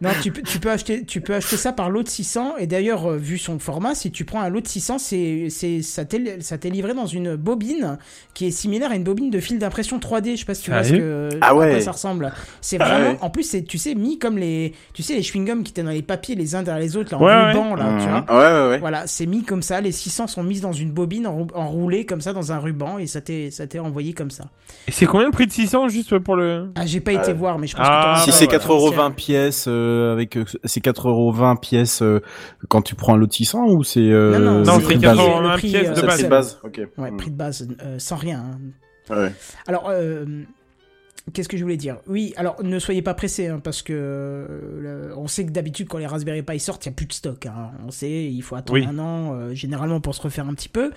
Non, tu peux, tu, peux acheter, tu peux acheter ça par lot de 600. Et d'ailleurs, euh, vu son format, si tu prends un lot de 600, c'est, c'est, ça, t'est, ça t'est livré dans une bobine qui est similaire à une bobine de fil d'impression 3D. Je sais pas si tu vois ce Sérieux que, Ah à quoi ouais. ça ressemble. C'est Ah vraiment, ouais. en plus, c'est, tu sais, mis comme les, tu sais, les chewing-gums qui étaient dans les papiers les uns derrière les autres, là, en Ouais, ouais. ruban, là, tu vois. Ouais, ouais, ouais. Voilà, c'est mis comme ça. Les 600 sont mises dans une bobine enrou- enroulée comme ça dans un ruban et ça t'est, ça t'est envoyé comme ça. Et c'est combien le prix de 600 juste pour le. Ah, j'ai pas été voir, mais je pense Ah, que t'auras Si c'est prix 4,20€ pièces euh, avec euh, c'est 4,20€ pièces euh, quand tu prends un lot de 600 ou c'est euh, Non, non, c'est prix de 4,20 base le un prix, pièce euh, de base. prix de base. OK. Ouais, prix de base, euh, sans rien. hein. Ouais. Alors, euh, qu'est-ce que je voulais dire? Oui, alors ne soyez pas pressés, hein, parce que euh, on sait que d'habitude, quand les Raspberry Pi sortent, il n'y a plus de stock. hein. On sait, il faut attendre Oui. un an, euh, généralement, pour se refaire un petit peu.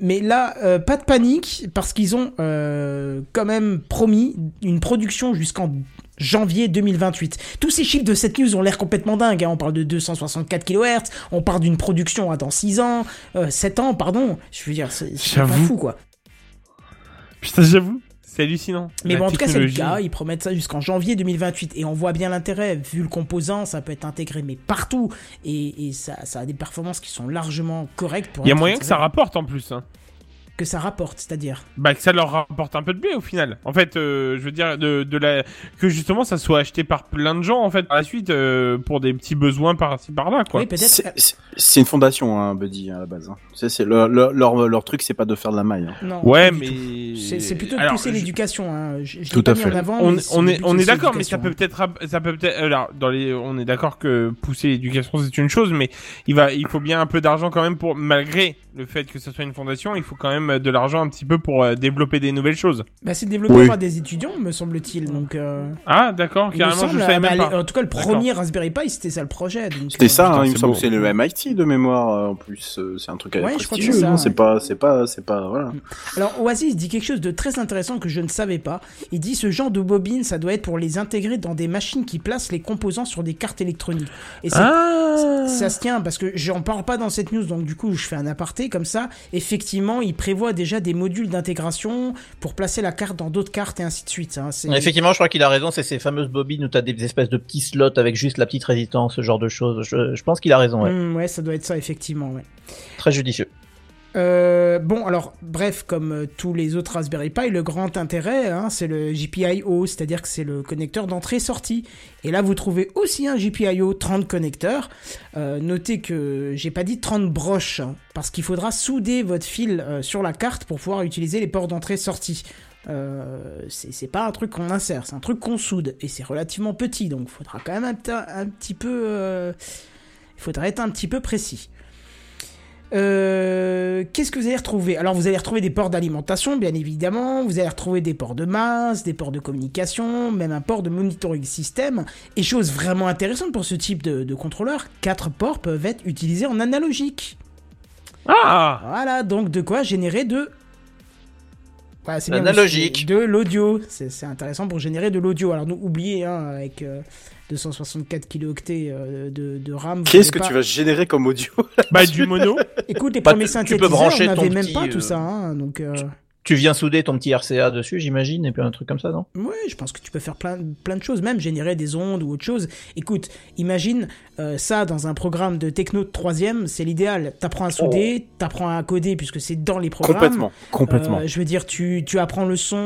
Mais là, euh, pas de panique, parce qu'ils ont quand même promis une production jusqu'en janvier 2028. Tous ces chiffres de cette news ont l'air complètement dingues. hein. On parle de 264 kHz, on parle d'une production dans 6 ans, euh, 7 ans, pardon. Je veux dire, c'est pas fou, quoi. Putain, j'avoue. C'est hallucinant. Mais bon, en tout cas, c'est le cas. Ils promettent ça jusqu'en janvier 2028. Et on voit bien l'intérêt. Vu le composant, ça peut être intégré, mais partout. Et, et ça, ça a des performances qui sont largement correctes. Pour Il y a moyen que ça rapporte en plus. Hein. Que ça rapporte, c'est-à-dire. Bah que ça leur rapporte un peu de blé au final. En fait, euh, je veux dire de, de la que justement ça soit acheté par plein de gens en fait par la suite euh, pour des petits besoins par-ci par-là quoi. Oui, peut-être. C'est- une fondation, hein, Buddy, à la base. hein. C'est, c'est leur, leur, leur, leur truc, c'est pas de faire de la maille. hein. Non, Ouais, mais. C'est plutôt de Alors, pousser je- l'éducation. Hein. Je, je Tout à mis fait. en avant. on, on le est on est d'accord, mais ça peut hein. peut-être rap- ça peut peut-être alors dans les on est d'accord que pousser l'éducation c'est une chose, mais il va il faut bien un peu d'argent quand même pour malgré le fait que ce soit une fondation, il faut quand même de l'argent un petit peu pour euh, développer des nouvelles choses. Bah, c'est développé Oui. par des étudiants, me semble-t-il. Donc, euh, Ah d'accord, il me carrément je semble, savais bah, même les- pas. En tout cas, le premier Raspberry Pi, c'était ça le projet. donc, C'était euh, ça, hein, il me c'est semble beau. que c'est le MIT de mémoire, euh, en plus. euh, C'est un truc à Ouais, je crois que prestigieux, c'est ça, C'est ouais. pas, c'est pas, c'est pas, voilà. Alors Oasis dit quelque chose de très intéressant que je ne savais pas. Il dit ce genre de bobine, ça doit être pour les intégrer dans des machines qui placent les composants sur des cartes électroniques. Et c'est- Ah ça se tient parce que j'en parle pas dans cette news, donc du coup je fais un aparté comme ça. Effectivement, il prévoit déjà des modules d'intégration pour placer la carte dans d'autres cartes et ainsi de suite. hein. C'est- Effectivement, je crois qu'il a raison. C'est ces fameuses bobines où t'as des espèces de petits slots avec juste la petite résistance, ce genre de choses. Je, je pense qu'il a raison. Ouais. Ouais, ça doit être ça effectivement. Ouais. Très judicieux. Euh, bon, alors, bref, comme euh, tous les autres Raspberry Pi, le grand intérêt, hein, c'est le GPIO, c'est-à-dire que c'est le connecteur d'entrée-sortie. Et là, vous trouvez aussi un GPIO 30 connecteurs. Euh, notez que j'ai pas dit 30 broches, hein, parce qu'il faudra souder votre fil sur la carte pour pouvoir utiliser les ports d'entrée-sortie. Euh, c'est pas un truc qu'on insère, c'est un truc qu'on soude. Et c'est relativement petit, donc il faudra quand même un, petit- peu... il faudra être un petit peu précis. Euh, Qu'est-ce que vous allez retrouver? Alors vous allez retrouver des ports d'alimentation, bien évidemment. Vous allez retrouver des ports de masse, des ports de communication, même un port de monitoring système. Et chose vraiment intéressante pour ce type de, de contrôleur, quatre ports peuvent être utilisés en analogique. Ah Voilà, donc de quoi générer de... Voilà, c'est bien, Analogique. De l'audio. C'est c'est intéressant pour générer de l'audio. Alors nous, oubliez, hein, avec euh, 264 kilooctets euh, de, de RAM... Qu'est-ce que tu vas générer comme audio? Bah du mono. Écoute, les Pas- premiers tu peux synthétiseurs, brancher on n'avait même petit, pas tout euh, ça. hein, donc... euh, Tu viens souder ton petit RCA dessus, j'imagine, et puis un truc comme ça, non? Ouais, je pense que tu peux faire plein, plein de choses, même générer des ondes ou autre chose. Écoute, imagine euh, ça dans un programme de techno de troisième, c'est l'idéal. T'apprends à souder, t'apprends à coder puisque c'est dans les programmes. Complètement, complètement. Euh, je veux dire, tu, tu apprends le son,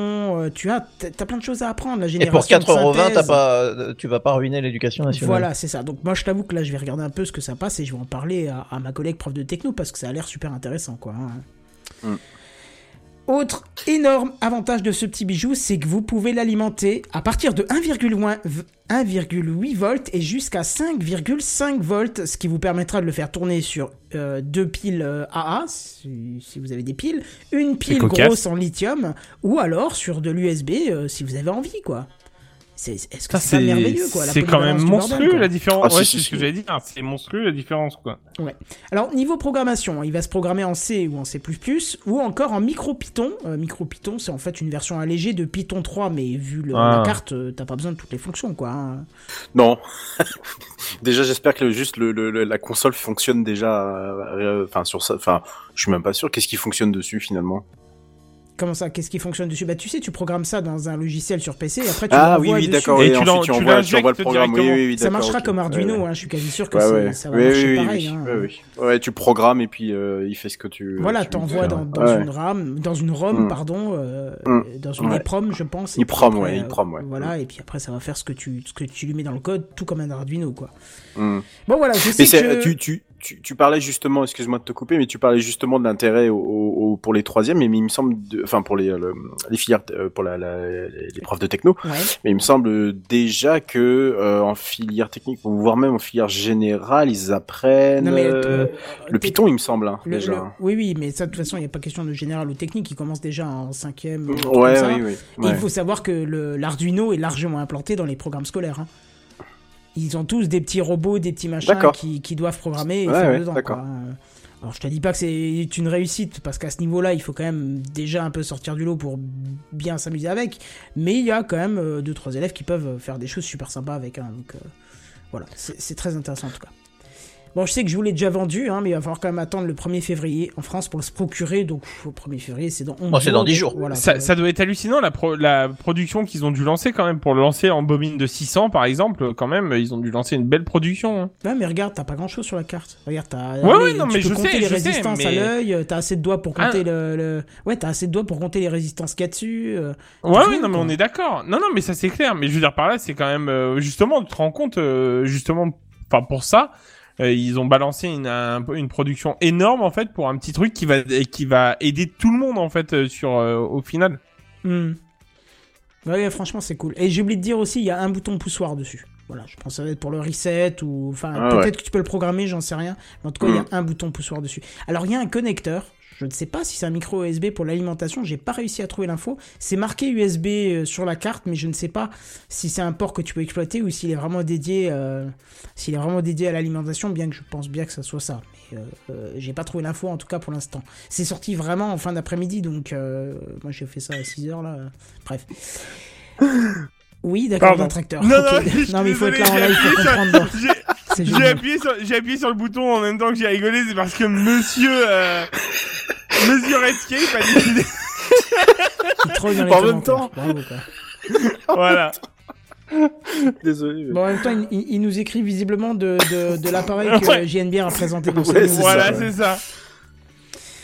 euh, tu as, t'as t'as plein de choses à apprendre. La Et génération pour 4,20€, de t'as synthèse. pas, tu vas pas ruiner l'éducation nationale. Voilà, c'est ça. Donc moi, je t'avoue que là, je vais regarder un peu ce que ça passe et je vais en parler à, à ma collègue prof de techno parce que ça a l'air super intéressant, quoi. hein. Mm. Autre énorme avantage de ce petit bijou, c'est que vous pouvez l'alimenter à partir de 1,1 v- 1,8 volts et jusqu'à 5,5 volts, ce qui vous permettra de le faire tourner sur euh, deux piles euh, AA, si, si vous avez des piles, une pile grosse en lithium, ou alors sur de l'USB euh, si vous avez envie, quoi. C'est- Est-ce que Ça, c'est pas merveilleux, quoi la C'est quand même bordel, monstrueux la différence. Ah, ouais, c'est ce que si. j'allais dire. C'est monstrueux la différence quoi. Ouais. Alors, niveau programmation, il va se programmer en C ou en C++, ou encore en MicroPython. Euh, MicroPython, c'est en fait une version allégée de Python 3, mais vu le- Ah. la carte, euh, t'as pas besoin de toutes les fonctions, quoi. hein. Non. déjà, j'espère que juste le, le- le- la console fonctionne déjà. euh, Enfin, sur ça. Enfin, je suis même pas sûr. Qu'est-ce qui fonctionne dessus finalement Comment ça Qu'est-ce qui fonctionne dessus? Bah, tu sais, tu programmes ça dans un logiciel sur PC, et après tu Ah oui, l'envoies oui, dessus. d'accord. Et Et tu ensuite, tu envoies, tu l'injectes envoies le programme. Oui, directement. oui, oui, Ça marchera comme Arduino, Ouais, ouais. hein, je suis quasi sûr que Ouais, c'est- ouais. ça va Oui, marcher oui, oui, pareil. oui, hein. Ouais, tu programmes et puis euh, il fait ce que tu. Voilà, tu t'envoies dans, faire. dans Ouais. une RAM, dans une ROM, Mm. pardon, euh, Mm. dans une Ouais. EPROM, je pense. après, ouais, euh, EEPROM, ouais. Voilà, et puis après, ça va faire ce que tu, ce que tu lui mets dans le code, tout comme un Arduino, quoi. Mm. Bon, voilà, je sais que... tu, tu, parlais justement, excuse-moi de te couper, mais tu parlais justement de l'intérêt au, au- au- pour les troisièmes, mais il me semble, de- enfin pour les, le- les filières, euh, pour la, la- les profs de techno, Ouais. mais il me semble déjà que euh, en filière technique, voire même en filière générale, ils apprennent Non, mais, euh, le Python, il me semble hein, Le- déjà. le- oui, oui, mais ça, de toute façon, il n'y a pas question de général ou technique, il commence déjà en cinquième. Ouais, oui, oui. Et il faut savoir que l'Arduino est largement implanté dans les programmes scolaires. hein. Ils ont tous des petits robots, des petits machins qui, qui doivent programmer et Ouais, faire ouais, dedans. d'accord. quoi. Alors je te dis pas que c'est une réussite, parce qu'à ce niveau-là, il faut quand même déjà un peu sortir du lot pour bien s'amuser avec, mais il y a quand même euh, deux trois élèves qui peuvent faire des choses super sympas avec. hein, donc euh, voilà, c'est très intéressant en tout cas. Bon, je sais que je vous l'ai déjà vendu, hein, mais il va falloir quand même attendre le 1er février en France pour se procurer. Donc, au 1er février, c'est dans 11 Bon, c'est dans 10 jours. Voilà, Ça, ça doit être hallucinant la, pro- la production qu'ils ont dû lancer quand même pour le lancer en bobine de 600 par exemple. Quand même, ils ont dû lancer une belle production. hein. Ouais, mais regarde, t'as pas grand chose sur la carte. Regarde, t'as. Ouais, ouais, non, tu mais peux je compter sais, les je sais, résistances à mais- l'œil, euh, t'as assez de doigts pour compter Ah. le, le- Ouais, t'as assez de doigts pour compter les résistances qu'il y a dessus. euh, Ouais, t'as ouais, non, mais on est d'accord. Non, non, mais ça c'est clair. Mais je veux dire par là, c'est quand même euh, justement, tu te rends compte, euh, justement, enfin pour ça, euh, ils ont balancé une, un- une production énorme en fait pour un petit truc qui va qui va aider tout le monde en fait euh, sur euh, au final. Hmm. Ouais, franchement, c'est cool. Et j'ai oublié de dire aussi, il y a un bouton poussoir dessus. Voilà, je pense que ça va être pour le reset ou. Enfin, Ah peut-être ouais. que tu peux le programmer, j'en sais rien. Mais en tout cas, il y Hmm. a un bouton poussoir dessus. Alors, il y a un connecteur. Je ne sais pas si c'est un micro USB pour l'alimentation. J'ai pas réussi à trouver l'info. C'est marqué USB euh, sur la carte, mais je ne sais pas si c'est un port que tu peux exploiter ou s'il est vraiment dédié, euh, s'il est vraiment dédié à l'alimentation. Bien que je pense bien que ça soit ça. Mais euh, euh, j'ai pas trouvé l'info en tout cas pour l'instant. C'est sorti vraiment en fin d'après-midi, donc euh, moi j'ai fait ça à 6 heures là. Bref. Oui, d'accord, d'un tracteur. Non, non, non, mais il faut être là en live pour comprendre. J'ai- appuyé, sur, j'ai appuyé sur le bouton en même temps que j'ai rigolé, c'est parce que Monsieur euh, Monsieur Redscape a décidé. En même temps. Bravo, quoi. voilà. Désolé. mais- Bon, en même temps, il, il- il nous écrit visiblement de, de, de l'appareil que Ouais. JNBR a présenté ses Ouais, Voilà, ça, c'est ça.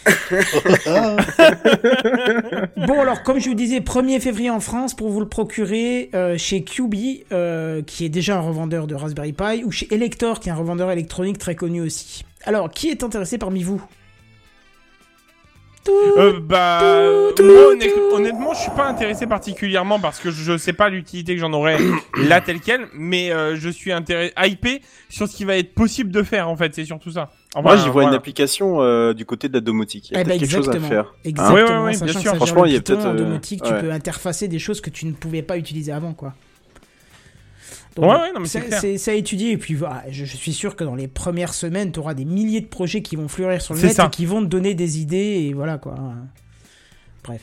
Bon, alors, comme je vous disais, 1er février en France pour vous le procurer euh, chez QB, euh, qui est déjà un revendeur de Raspberry Pi, ou chez Elector, qui est un revendeur électronique très connu aussi. Alors, qui est intéressé parmi vous? Euh, bah, moi, honnêtement, je suis pas intéressé particulièrement parce que je sais pas l'utilité que j'en aurais là tel quel, mais euh, je suis intéressé, hypé sur ce qui va être possible de faire en fait, c'est surtout ça. Enfin, Moi, j'y vois voilà. une application euh, du côté de la domotique. Il y a Eh ben, peut-être quelque chose à exactement. faire. Hein Exactement. Ouais, ouais, ouais, sachant bien que sûr. ça gère Franchement, le il y a Python, peut-être, en euh, domotique, tu ouais. peux interfacer des choses que tu ne pouvais pas utiliser avant, quoi. Ouais, ouais, non, mais c'est c'est clair. c'est- c'est à étudier. Et puis, voilà, je, je suis sûr que dans les premières semaines, tu auras des milliers de projets qui vont fleurir sur le C'est net ça. et qui vont te donner des idées. Et voilà, quoi. Bref.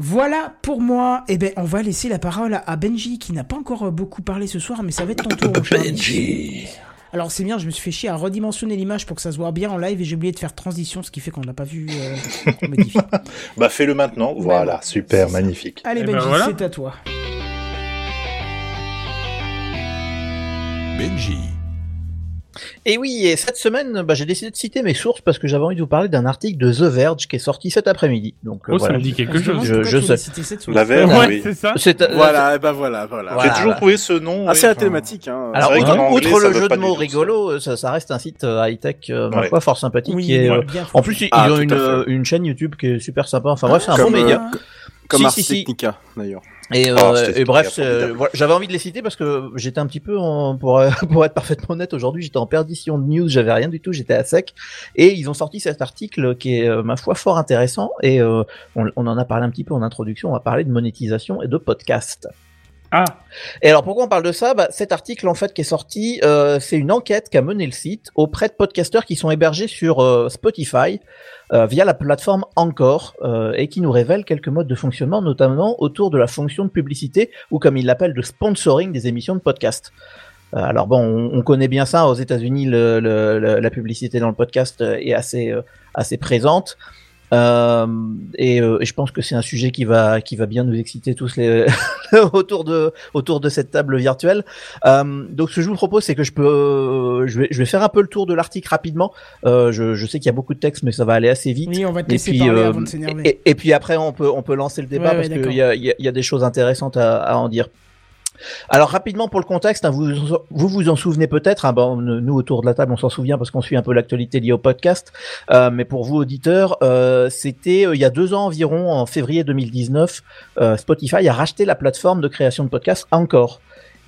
Voilà pour moi. Eh ben, on va laisser la parole à- Benji, qui n'a pas encore euh, beaucoup parlé ce soir, mais ça va être ton tour, ami. Alors, c'est bien, je me suis fait chier à redimensionner l'image pour que ça se voit bien en live et j'ai oublié de faire transition, ce qui fait qu'on n'a pas vu euh, modifié. Bah fais-le maintenant. Voilà, super, magnifique. Allez, Eh ben Benji, voilà. c'est à toi. Benji. Et oui, et cette semaine, bah, j'ai décidé de citer mes sources parce que j'avais envie de vous parler d'un article de The Verge qui est sorti cet après-midi. Donc euh, Oh, ça me dit quelque demande chose. Je- je sais. citer cette source. La Ouais, oui. c'est ça. Euh, Voilà, et ben voilà, voilà. Voilà. J'ai toujours trouvé ce nom. Ah, oui, enfin, thématique, hein. Alors, outre anglais, ça le jeu de mots rigolo, ça, ça reste un site euh, high-tech, euh, ma Ouais. foi, fort sympathique. Oui, qui est, ouais, euh, bien en plus, ils Ah, ont une, euh, une chaîne YouTube qui est super sympa. Enfin bref, c'est un Comme, bon euh, média. Comme Ars. Technica, d'ailleurs. Et, euh, Ah, c'était et bref, formidable. voilà, j'avais envie de les citer parce que j'étais un petit peu en, pour, euh, pour être parfaitement honnête aujourd'hui, j'étais en perdition de news, j'avais rien du tout, j'étais à sec. Et ils ont sorti cet article qui est, euh, ma foi, fort intéressant. Et euh, on, on en a parlé un petit peu en introduction, on va parler de monétisation et de podcast. Ah, Et alors pourquoi on parle de ça? Bah, Cet article en fait qui est sorti, euh, c'est une enquête qu'a mené le site auprès de podcasteurs qui sont hébergés sur euh, Spotify euh, via la plateforme Encore et qui nous révèle quelques modes de fonctionnement, notamment autour de la fonction de publicité ou comme ils l'appellent de sponsoring des émissions de podcast. Alors bon, on, on connaît bien ça aux États-Unis, la publicité dans le podcast est assez assez présente. Euh, et, euh, et je pense que c'est un sujet qui va qui va bien nous exciter tous les autour de autour de cette table virtuelle. Euh, donc ce que je vous propose, c'est que je peux je vais je vais faire un peu le tour de l'article rapidement. Euh, je, je sais qu'il y a beaucoup de textes, mais ça va aller assez vite. Oui, on va te Et puis, avant de s'énerver. et, et puis après, on peut, on peut lancer le débat Ouais, parce ouais, qu'il y a, il y, a, il y a des choses intéressantes à, à en dire. Alors rapidement pour le contexte, hein, vous, vous en souvenez peut-être. hein, nous autour de la table, on s'en souvient parce qu'on suit un peu l'actualité liée au podcast. Euh, mais pour vous auditeurs, euh, c'était euh, il y a deux ans environ, en février 2019, euh, Spotify a racheté la plateforme de création de podcasts Encore.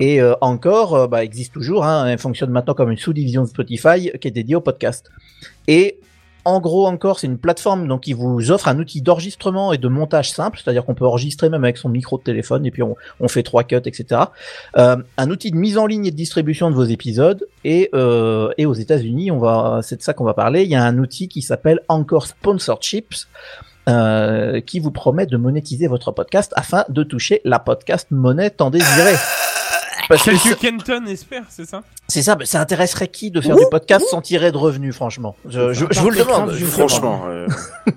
Et Encore bah, existe toujours. Hein, elle fonctionne maintenant comme une sous-division de Spotify qui est dédiée au podcast. En gros, encore, c'est une plateforme donc qui vous offre un outil d'enregistrement et de montage simple, c'est-à-dire qu'on peut enregistrer même avec son micro de téléphone et puis on, fait trois cuts, etc. Euh, un outil de mise en ligne et de distribution de vos épisodes et, euh, et aux États-Unis, on va, c'est de ça qu'on va parler. Il y a un outil qui s'appelle Encore Sponsorships. Euh, qui vous promet de monétiser votre podcast afin de toucher la podcast monnaie tant désirée. Parce que Kenton espère, c'est ça? C'est ça, mais ça intéresserait qui de faire du podcast sans tirer de revenus, franchement? Je, je, je vous le demande. je vous le demande. Franchement, euh,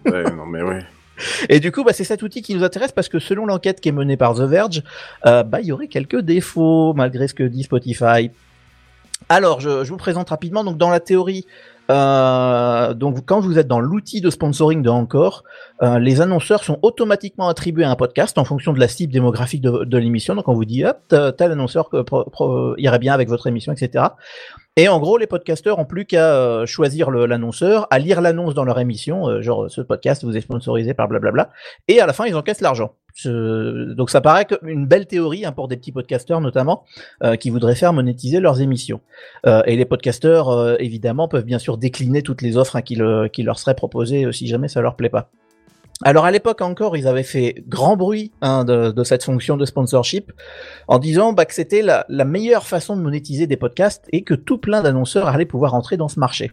ouais, non mais ouais. Et du coup, bah, c'est cet outil qui nous intéresse parce que selon l'enquête qui est menée par The Verge, euh, bah, il y aurait quelques défauts malgré ce que dit Spotify. Alors, je, je vous présente rapidement. Donc, dans la théorie, euh, donc quand vous êtes dans l'outil de sponsoring de Encore, euh, les annonceurs sont automatiquement attribués à un podcast en fonction de la cible démographique de, l'émission. Donc, on vous dit, hop, tel annonceur irait bien avec votre émission, etc. Et en gros, les podcasteurs ont plus qu'à euh, choisir l'annonceur, à lire l'annonce dans leur émission, euh, genre ce podcast vous est sponsorisé par blablabla, et à la fin ils encaissent l'argent. Donc ça paraît comme une belle théorie hein, pour des petits podcasteurs notamment euh, qui voudraient faire monétiser leurs émissions. Euh, et les podcasteurs euh, évidemment peuvent bien sûr décliner toutes les offres hein, qui, qui leur seraient proposées euh, si jamais ça leur plaît pas. Alors à l'époque encore, ils avaient fait grand bruit hein, de, de cette fonction de sponsorship en disant bah, que c'était la, la meilleure façon de monétiser des podcasts et que tout plein d'annonceurs allaient pouvoir entrer dans ce marché.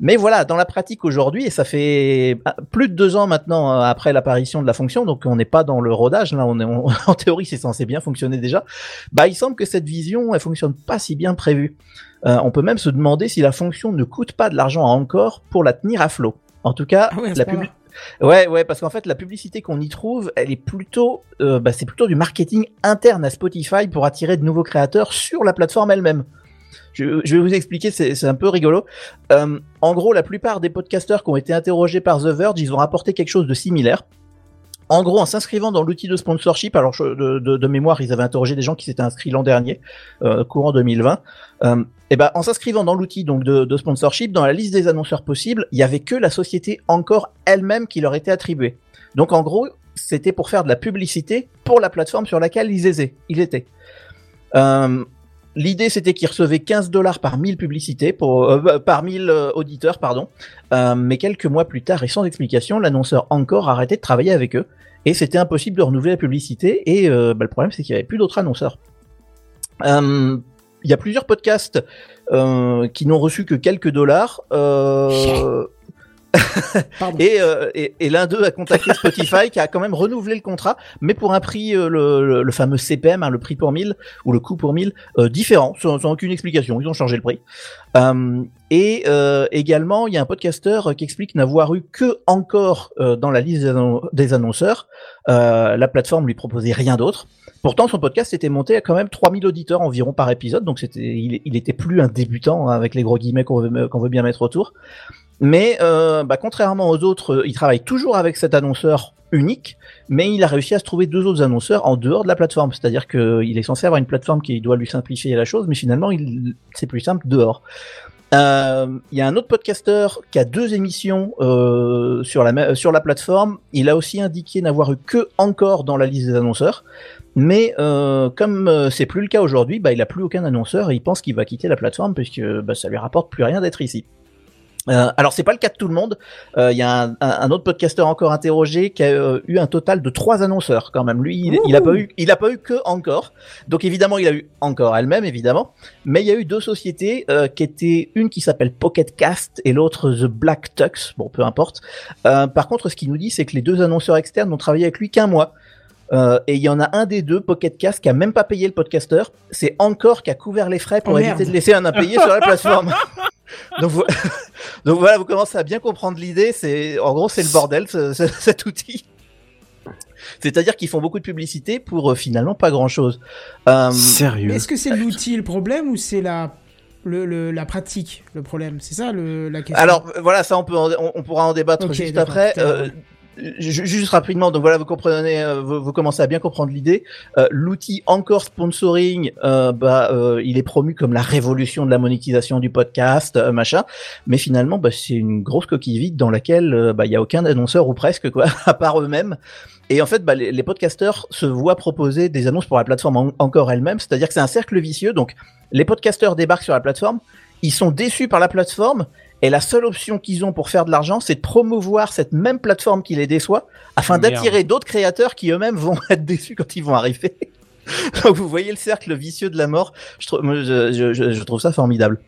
Mais voilà, dans la pratique aujourd'hui, et ça fait ah, plus de deux ans maintenant euh, après l'apparition de la fonction, donc on n'est pas dans le rodage, là, on est on- en théorie c'est censé bien fonctionner déjà. Bah, il semble que cette vision, elle fonctionne pas si bien prévue. Euh, on peut même se demander si la fonction ne coûte pas de l'argent à encore pour la tenir à flot. En tout cas, Ah la point-là. Ouais, ouais, parce qu'en fait, la publicité qu'on y trouve, elle est plutôt, euh, bah, c'est plutôt du marketing interne à Spotify pour attirer de nouveaux créateurs sur la plateforme elle-même. Je, vais vous expliquer, c'est c'est un peu rigolo. Euh, en gros, la plupart des podcasteurs qui ont été interrogés par The Verge, ils ont rapporté quelque chose de similaire. En gros, en s'inscrivant dans l'outil de sponsorship, alors de, mémoire, ils avaient interrogé des gens qui s'étaient inscrits l'an dernier, euh, courant 2020. Euh, et ben, en s'inscrivant dans l'outil donc de, sponsorship, dans la liste des annonceurs possibles, il y avait que la société encore elle-même qui leur était attribuée. Donc en gros, c'était pour faire de la publicité pour la plateforme sur laquelle ils étaient. Ils étaient. Euh, L'idée, c'était qu'ils recevaient 15 dollars par 1000 publicités, pour, euh, par 1000 euh, auditeurs, pardon. Euh, mais quelques mois plus tard, et sans explication, l'annonceur encore a arrêté de travailler avec eux. Et c'était impossible de renouveler la publicité. Et euh, bah, le problème, c'est qu'il n'y avait plus d'autres annonceurs. Euh, Il y a plusieurs podcasts euh, qui n'ont reçu que quelques dollars. Euh, et, euh, et, et l'un d'eux a contacté Spotify qui a quand même renouvelé le contrat, mais pour un prix, euh, le, le- le fameux CPM, hein, le prix pour 1000 ou le coût pour 1000, euh, différent, sans, sans aucune explication. Ils ont changé le prix. Euh, et euh, également, il y a un podcasteur qui explique n'avoir eu que encore euh, dans la liste des, annon- des annonceurs. Euh, la plateforme lui proposait rien d'autre. Pourtant, son podcast était monté à quand même 3000 auditeurs environ par épisode, donc c'était, il, était plus un débutant hein, avec les gros guillemets qu'on veut, qu'on veut bien mettre autour. Mais euh, bah, contrairement aux autres, euh, il travaille toujours avec cet annonceur unique, mais il a réussi à se trouver deux autres annonceurs en dehors de la plateforme. C'est-à-dire qu'il est censé avoir une plateforme qui doit lui simplifier la chose, mais finalement, il, c'est plus simple dehors. Euh, Il y a un autre podcasteur qui a deux émissions euh, sur, la, plateforme. Il a aussi indiqué n'avoir eu que encore dans la liste des annonceurs. Mais euh, comme c'est plus le cas aujourd'hui, bah, il a plus aucun annonceur et il pense qu'il va quitter la plateforme puisque bah, ça lui rapporte plus rien d'être ici. Euh, alors c'est pas le cas de tout le monde. Euh, Il y a un, un- un autre podcasteur encore interrogé qui a euh, eu un total de trois annonceurs quand même. Lui, il, il a pas eu, il a pas eu que encore. Donc évidemment, il a eu encore elle-même évidemment. Mais il y a eu deux sociétés euh, qui étaient une qui s'appelle Pocket Cast et l'autre The Black Tux. Bon, peu importe. Euh, par contre, ce qu'il nous dit, c'est que les deux annonceurs externes n'ont travaillé avec lui qu'un mois. Euh, et il y en a un des deux, Pocket Cast, qui a même pas payé le podcasteur. C'est encore qui a couvert les frais pour Oh, éviter merde. de laisser un impayé sur la plateforme. Donc, vo- donc voilà, vous commencez à bien comprendre l'idée. C'est en gros c'est le bordel ce- ce- cet outil. C'est-à-dire qu'ils font beaucoup de publicité pour euh, finalement pas grand-chose. Euh, Sérieux est-ce que c'est l'outil le problème ou c'est la, le, le- la pratique le problème? C'est ça le, la question? Alors voilà, ça on peut en- on, on pourra en débattre Ok, juste après. Euh, juste rapidement, donc voilà, vous comprenez, euh, vous, commencez à bien comprendre l'idée. Euh, L'outil encore sponsoring, euh, bah, il est promu comme la révolution de la monétisation du podcast, machin. Mais finalement, bah, c'est une grosse coquille vide dans laquelle bah, il y a aucun annonceur ou presque quoi, à part eux-mêmes. Et en fait, bah, les, les podcasteurs se voient proposer des annonces pour la plateforme en- encore elle-même, c'est-à-dire que c'est un cercle vicieux. Donc, les podcasteurs débarquent sur la plateforme, ils sont déçus par la plateforme, et la seule option qu'ils ont pour faire de l'argent, c'est de promouvoir cette même plateforme qui les déçoit, afin d'attirer d'autres créateurs qui eux-mêmes vont être déçus quand ils vont arriver. Donc vous voyez le cercle vicieux de la mort. Je trouve ça formidable.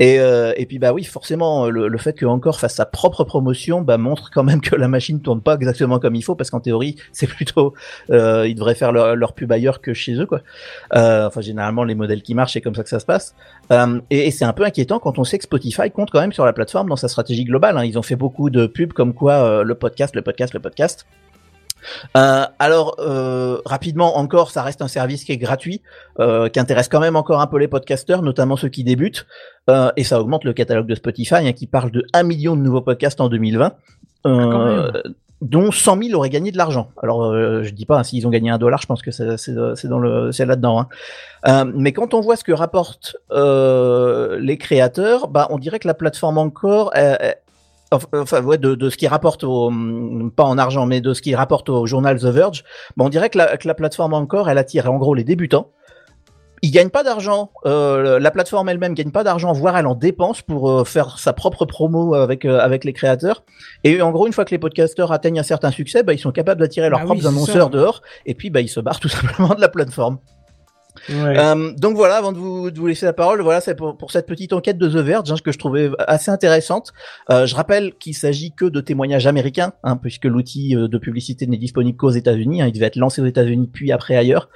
Et, euh, et puis bah oui, forcément, le, le fait que encore fasse sa propre promotion, bah montre quand même que la machine tourne pas exactement comme il faut, parce qu'en théorie, c'est plutôt, euh, ils devraient faire leur, leur pub ailleurs que chez eux, quoi. Euh, enfin, généralement, les modèles qui marchent, c'est comme ça que ça se passe. Euh, et, et c'est un peu inquiétant quand on sait que Spotify compte quand même sur la plateforme dans sa stratégie globale. hein. Ils ont fait beaucoup de pubs comme quoi euh, le podcast, le podcast, le podcast. Euh, alors euh, rapidement encore, ça reste un service qui est gratuit, euh, qui intéresse quand même encore un peu les podcasteurs, notamment ceux qui débutent, et ça augmente le catalogue de Spotify, hein, qui parle de 1 million de nouveaux podcasts en 2020, euh, dont 100 000 auraient gagné de l'argent. Alors je dis pas hein, s'ils ont gagné un dollar, je pense que c'est c'est c'est dans le c'est là-dedans. Hein. Mais quand on voit ce que rapportent les créateurs, bah on dirait que la plateforme encore Enfin, ouais, de, de ce qui rapporte au, pas en argent, mais de ce qui rapporte au journal The Verge, on dirait que la, que la plateforme encore, elle attire en gros les débutants. Ils gagnent pas d'argent, euh, la plateforme elle-même gagne pas d'argent, voire elle en dépense pour euh, faire sa propre promo avec euh, avec les créateurs. Et en gros, une fois que les podcasteurs atteignent un certain succès, bah, ils sont capables d'attirer leurs Bah propres annonceurs ça. dehors, et puis bah, ils se barrent tout simplement de la plateforme. Euh, donc voilà, avant de vous, de vous laisser la parole, voilà, c'est pour, pour cette petite enquête de The Verge hein, que je trouvais assez intéressante. Euh, je rappelle qu'il s'agit que de témoignages américains, hein, puisque l'outil euh, de publicité n'est disponible qu'aux États-Unis. hein, il devait être lancé aux États-Unis puis après ailleurs.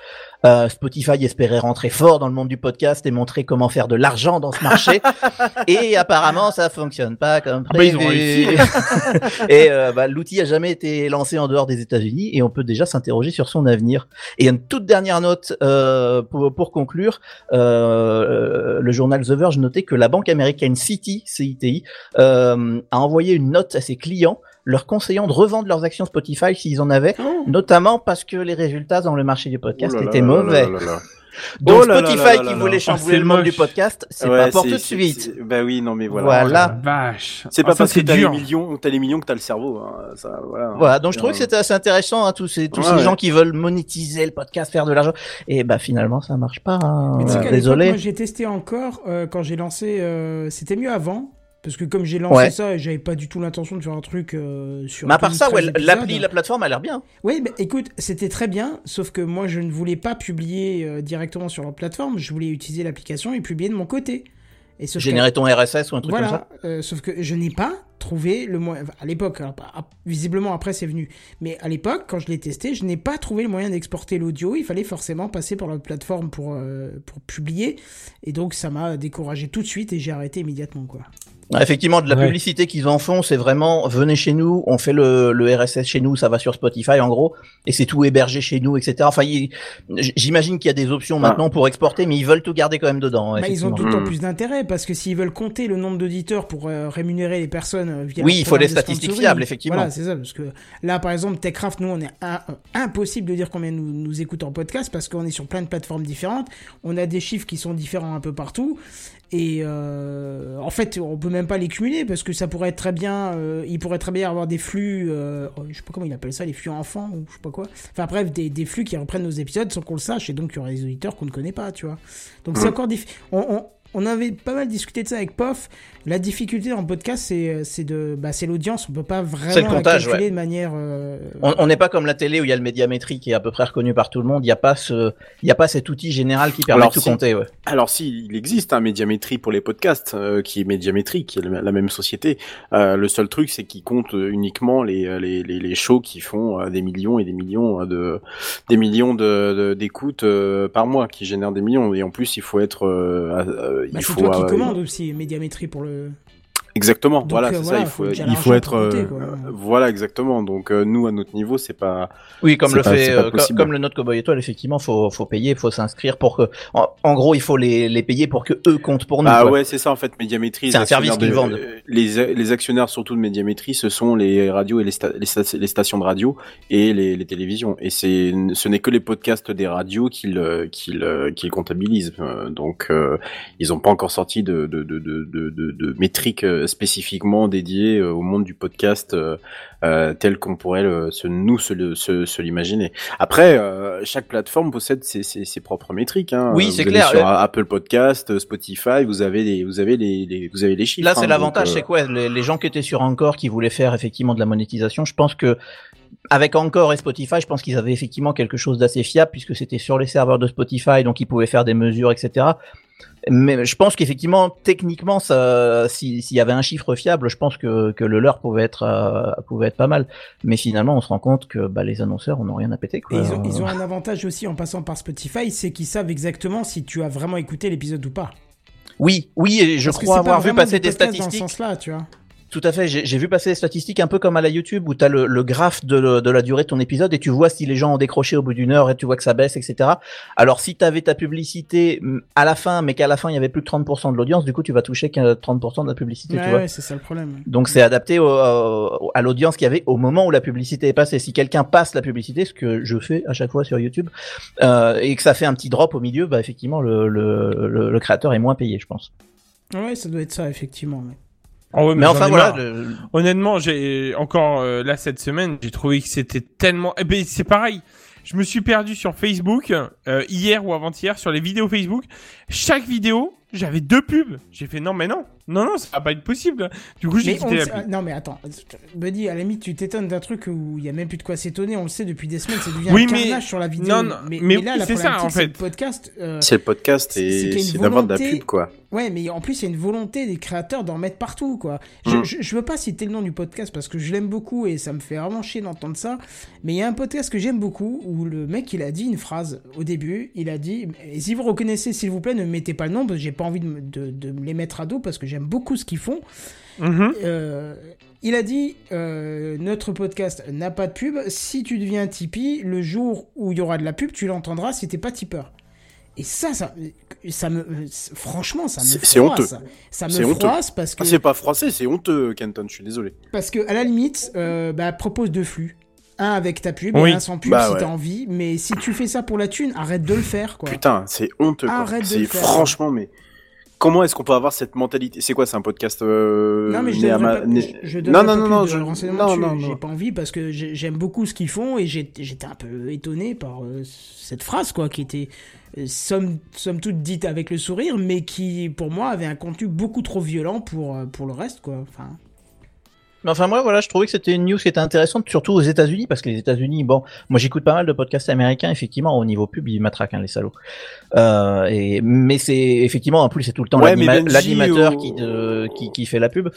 Euh, Spotify espérait rentrer fort dans le monde du podcast et montrer comment faire de l'argent dans ce marché. et apparemment, ça fonctionne pas comme Ah bah, ils prévu. ont et euh, bah, l'outil a jamais été lancé en dehors des États-Unis et on peut déjà s'interroger sur son avenir. Et une toute dernière note euh, pour, pour conclure, euh, le journal The Verge notait que la banque américaine Citi, CITI, euh, a envoyé une note à ses clients leur conseillant de revendre leurs actions Spotify s'ils en avaient, notamment parce que les résultats dans le marché du podcast Oh là étaient là mauvais. là là là. Donc Oh là Spotify là là qui là voulait chambouler Ah, le monde du podcast, c'est Ouais, pas pour tout de suite. c'est- Bah oui, non mais voilà. Voilà. Vache. C'est Ah, pas ça, parce que t'as les millions, t'as les millions que t'as le cerveau. Hein. Ça, voilà. Voilà, donc je trouvais que c'était assez intéressant, hein, tous ces tous Ouais, ces ouais. gens qui veulent monétiser le podcast, faire de l'argent. Et bah finalement ça marche pas. hein. Mais tu sais qu'à l'époque, Désolé. Moi, j'ai testé encore euh, quand j'ai lancé. euh, C'était mieux avant. Parce que comme j'ai lancé Ouais. ça, j'avais pas du tout l'intention de faire un truc euh, sur. Mais à part 12, ça, ouais, 13 l'appli, la plateforme a l'air bien. Oui, mais écoute, c'était très bien, sauf que moi, je ne voulais pas publier euh, directement sur leur plateforme. Je voulais utiliser l'application et publier de mon côté. Et Générer ton RSS ou un truc voilà, comme ça. euh, sauf que je n'ai pas trouvé le moyen. À l'époque, visiblement après c'est venu. Mais à l'époque, quand je l'ai testé, je n'ai pas trouvé le moyen d'exporter l'audio. Il fallait forcément passer par la plateforme pour, euh, pour publier. Et donc ça m'a découragé tout de suite et j'ai arrêté immédiatement quoi. Ouais, Effectivement, de la Ouais. publicité qu'ils en font, c'est vraiment venez chez nous, on fait le, le RSS chez nous, ça va sur Spotify en gros, et c'est tout hébergé chez nous, etc. Enfin, j'imagine qu'il y a des options Ah. maintenant pour exporter, mais ils veulent tout garder quand même dedans. Bah, ils ont d'autant Mm. plus d'intérêt parce que s'ils veulent compter le nombre d'auditeurs pour euh, rémunérer les personnes euh, via Oui, il faut programme les de statistiques fiables, effectivement. Voilà, c'est ça parce que là par exemple Techcraft nous on est un- euh, impossible de dire combien nous nous écoutent en podcast parce qu'on est sur plein de plateformes différentes, on a des chiffres qui sont différents un peu partout et euh, en fait on peut même pas les cumuler parce que ça pourrait être très bien euh, il pourrait très bien avoir des flux euh, je sais pas comment il appelle ça les flux enfants ou je sais pas quoi enfin bref des, des flux qui reprennent nos épisodes sans qu'on le sache et donc il y aura des auditeurs qu'on ne connaît pas tu vois donc c'est Mm. encore difficile on, on, on avait pas mal discuté de ça avec Pof. La difficulté en podcast, c'est c'est de, bah, c'est l'audience. On peut pas vraiment le comptage, la calculer ouais. de manière. euh, On n'est pas comme la télé où il y a le médiamétrie qui est à peu près reconnu par tout le monde. Il n'y a pas ce, il y a pas cet outil général qui permet Alors, de tout si. compter. Ouais. Alors si, il existe un médiamétrie pour les podcasts, euh, qui est médiamétrie, qui est la même société. Euh, le seul truc, c'est qu'ils comptent euh, uniquement les, euh, les, les, les shows qui font euh, des millions et des millions euh, de des millions de d'écoutes euh, par mois, qui génèrent des millions. Et en plus, il faut être, euh, euh, bah, il c'est faut toi qui euh, commande aussi médiamétrie pour le. Euh... Exactement, Donc, voilà, euh, c'est voilà, ça. Il faut il faut être, euh, quoi. voilà, exactement. Donc euh, nous, à notre niveau, c'est pas. Oui, comme le pas- fait, euh, comme le note Cowboy Étoile, effectivement, faut, faut payer, faut s'inscrire pour que, en, en gros, il faut les, les payer pour que eux comptent pour nous. Ah quoi. ouais, c'est ça en fait, Médiamétrie. C'est un service qu'ils de- vendent. euh, Les, les actionnaires surtout de Médiamétrie, ce sont les radios et les, sta- les, sta- les stations de radio et les, les télévisions. Et c'est, ce n'est que les podcasts des radios qu'ils euh, qu'ils euh, qu'ils comptabilisent. Euh, Donc, euh, ils n'ont pas encore sorti de, de, de, de, de, de, de métriques euh, spécifiquement dédiées euh, au monde du podcast euh, euh, tel qu'on pourrait le, se, nous se, se, se l'imaginer. Après, chaque plateforme possède ses, ses, ses propres métriques. Hein. Oui, c'est clair. Sur Apple Podcast, Spotify, vous avez les, vous avez les, les- vous avez les chiffres. Là, c'est hein, l'avantage, c'est quoi les, les gens qui étaient sur Encore, qui voulaient faire effectivement de la monétisation, je pense que avec Encore et Spotify, je pense qu'ils avaient effectivement quelque chose d'assez fiable puisque c'était sur les serveurs de Spotify, donc ils pouvaient faire des mesures, etc. Mais je pense qu'effectivement, techniquement, ça, si- s'il y avait un chiffre fiable, je pense que, que le leur pouvait être, euh, pouvait être pas mal. Mais finalement, on se rend compte que bah, les annonceurs, on n'a rien à péter. Et ils ont, ils ont un avantage aussi en passant par Spotify, c'est qu'ils savent exactement si tu as vraiment écouté l'épisode ou pas. Oui, oui, et je Parce crois avoir vu passer des statistiques. Dans ce sens-là, tu vois. Tout à fait, j'ai vu passer des statistiques un peu comme à la YouTube où tu as le, le graphe de, la durée de ton épisode et tu vois si les gens ont décroché au bout d'une heure et tu vois que ça baisse, etc. Alors si tu avais ta publicité mm, à la fin, mais qu'à la fin il y avait plus que 30% de l'audience, du coup tu vas toucher que 30% de la publicité, Ouais, c'est ça le problème. Donc c'est adapté au- au- à l'audience qu'il y avait au moment où la publicité est passée. Si quelqu'un passe la publicité, ce que je fais à chaque fois sur YouTube, euh, et que ça fait un petit drop au milieu, bah effectivement le, le, le, le créateur est moins payé, je pense. Ouais, ça doit être ça, effectivement. Ah ouais, Mais enfin voilà, le- Honnêtement, j'ai encore euh, là cette semaine, j'ai trouvé que c'était tellement. Eh ben c'est pareil. Je me suis perdu sur Facebook euh, hier ou avant-hier sur les vidéos Facebook. Chaque vidéo, j'avais deux pubs. J'ai fait non mais non, non non, ça va pas être possible. Du coup, j'ai quitté le ah, non mais attends, Buddy, à la limite tu t'étonnes d'un truc où il y a même plus de quoi s'étonner, on le sait depuis des semaines, ça devient Oui, un mais- carnage sur la vidéo. non, non, mais, mais mais là oui, la c'est ça, en c'est fait. le podcast. euh, C'est le podcast c'est y a et c'est d'avoir de la volonté- pub, quoi. Ouais, mais en plus, il y a une volonté des créateurs d'en mettre partout, quoi. Je, Mm. je, je veux pas citer le nom du podcast parce que je l'aime beaucoup et ça me fait vraiment chier d'entendre ça. Mais il y a un podcast que j'aime beaucoup où le mec, il a dit une phrase au début. Il a dit Et si vous reconnaissez, s'il vous plaît, ne mettez pas le nom parce que j'ai pas envie de, de, de me les mettre à dos parce que j'aime beaucoup ce qu'ils font. Mhm. Euh, il a dit euh, Notre podcast n'a pas de pub. Si tu deviens Tipeee, le jour où il y aura de la pub, tu l'entendras si t'es pas tipeur. Et ça, ça, ça me. Franchement, ça me C'est- c'est froisse. honteux. Ça me C'est honteux. froisse parce que. Ah, c'est pas français, c'est honteux, Kenton, je suis désolé. Parce que, à la limite, euh, bah, propose deux flux. Un avec ta pub Oui. et un sans pub Bah si ouais. t'as envie. Mais si tu fais ça pour la thune, arrête de le faire, quoi. Putain, c'est honteux, quoi. Arrête de C'est le faire. franchement, mais comment est-ce qu'on peut avoir cette mentalité? C'est quoi, c'est un podcast euh, Non mais je donnerai ma- pas, né- je, je non, non, non, non, de je... non, J'ai pas envie parce que j'ai- j'aime beaucoup ce qu'ils font et j'étais un peu étonné par euh, cette phrase quoi, qui était euh, somme, somme toute dite avec le sourire, mais qui pour moi avait un contenu beaucoup trop violent pour pour le reste quoi. Enfin. Mais enfin moi voilà, je trouvais que c'était une news qui était intéressante, surtout aux États-Unis, parce que les États-Unis, bon, moi j'écoute pas mal de podcasts américains, effectivement au niveau pub ils matraquent hein, les salauds. Euh, et mais c'est effectivement en plus c'est tout le temps Ouais, l'animateur au- qui, qui qui fait la pub.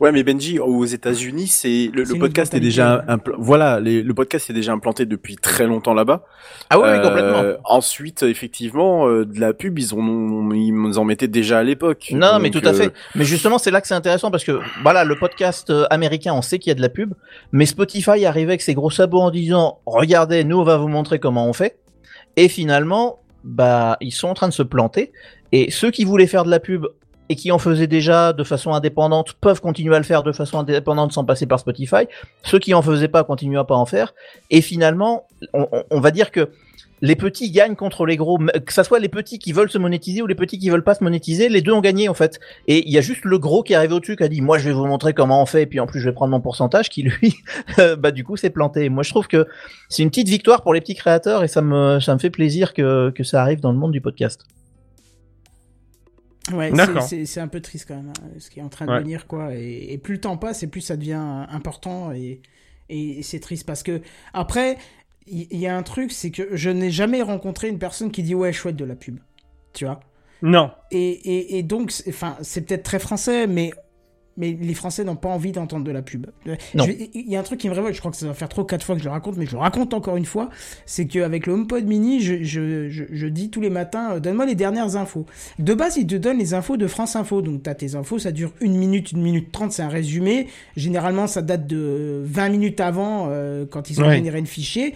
Ouais, mais Benji, aux États-Unis, c'est le, podcast est déjà ouais. impl- voilà, les- le podcast est déjà implanté depuis très longtemps là-bas. Ah oui, oui, Euh, complètement. Ensuite, effectivement, euh, de la pub, ils en ils nous en mettaient déjà à l'époque. Non, mais tout à euh, fait. Mais justement, c'est là que c'est intéressant parce que voilà, le podcast euh, on sait qu'il y a de la pub, mais Spotify arrivait avec ses gros sabots en disant "Regardez, nous on va vous montrer comment on fait." Et finalement, bah ils sont en train de se planter et ceux qui voulaient faire de la pub et qui en faisaient déjà de façon indépendante peuvent continuer à le faire de façon indépendante sans passer par Spotify. Ceux qui en faisaient pas continuent à pas en faire. Et finalement, on, on- va dire que les petits gagnent contre les gros, que ça soit les petits qui veulent se monétiser ou les petits qui veulent pas se monétiser, les deux ont gagné en fait. Et il y a juste le gros qui est arrivé au-dessus qui a dit moi je vais vous montrer comment on fait et puis en plus je vais prendre mon pourcentage qui lui euh, bah du coup s'est planté. Moi je trouve que c'est une petite victoire pour les petits créateurs et ça me ça me fait plaisir que que ça arrive dans le monde du podcast. Ouais, c'est- un peu triste quand même, hein, ce qui est en train de Ouais. venir, quoi. Et, et plus le temps passe, et plus ça devient euh, important, et, et c'est triste parce que, après, il il y, a un truc, c'est que je n'ai jamais rencontré une personne qui dit ouais, chouette de la pub. Tu vois Non. Et, et, et donc, enfin, c'est peut-être très français, mais. Mais les Français n'ont pas envie d'entendre de la pub. Euh, Il y a un truc qui me révolte, je crois que ça va faire trop quatre fois que je le raconte, mais je le raconte encore une fois, c'est qu'avec le HomePod mini, je, je, je, je dis tous les matins, euh, donne-moi les dernières infos. De base, il te donne les infos de France Info, donc t'as tes infos, ça dure une minute, une minute trente, c'est un résumé. Généralement, ça date de 20 minutes avant, euh, quand ils ont Ouais. généré le fichier.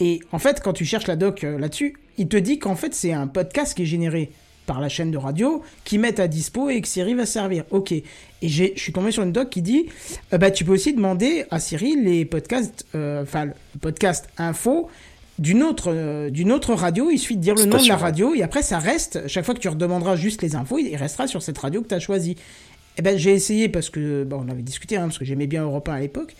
Et en fait, quand tu cherches la doc euh, là-dessus, il te dit qu'en fait, c'est un podcast qui est généré par la chaîne de radio, qui met à dispo et que Siri va servir. Ok. Et j'ai, je suis tombé sur une doc qui dit, euh, bah, tu peux aussi demander à Siri les podcasts, euh, enfin, le podcast info d'une autre, euh, d'une autre radio. Il suffit de dire le nom de la radio et après, ça reste, chaque fois que tu redemanderas juste les infos, il restera sur cette radio que tu as choisie. Eh ben, j'ai essayé parce que, bon, on avait discuté, hein, parce que j'aimais bien Europe 1 à l'époque.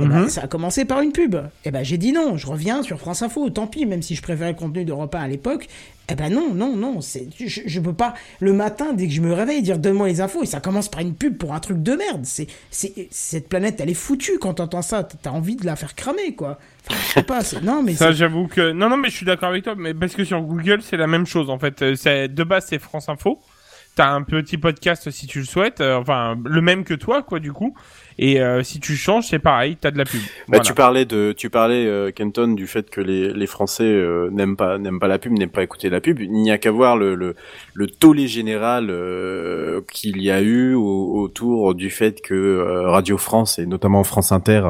Eh ben, Mhm. ça a commencé par une pub. Et ben j'ai dit non, je reviens sur France Info, tant pis, même si je préférais le contenu d'Europe 1 à l'époque. Eh ben non, non, non, c'est, je, je peux pas le matin dès que je me réveille dire donne-moi les infos et ça commence par une pub pour un truc de merde. C'est, c'est, cette planète elle est foutue quand t'entends ça, t'as envie de la faire cramer quoi. Enfin, je sais pas, c'est, non mais Ça, c'est, j'avoue que non, non, mais je suis d'accord avec toi, mais parce que sur Google, c'est la même chose en fait. Euh, C'est de base, c'est France Info. T'as un petit podcast si tu le souhaites, euh, enfin le même que toi, quoi, du coup. Et euh, si tu changes, c'est pareil, t'as de la pub. Bah, Voilà. tu parlais de, tu parlais euh, Kenton du fait que les, les Français euh, n'aiment pas n'aiment pas la pub, n'aiment pas écouter la pub. Il n'y a qu'à voir le, le, le tollé général euh, qu'il y a eu au- autour du fait que euh, Radio France et notamment France Inter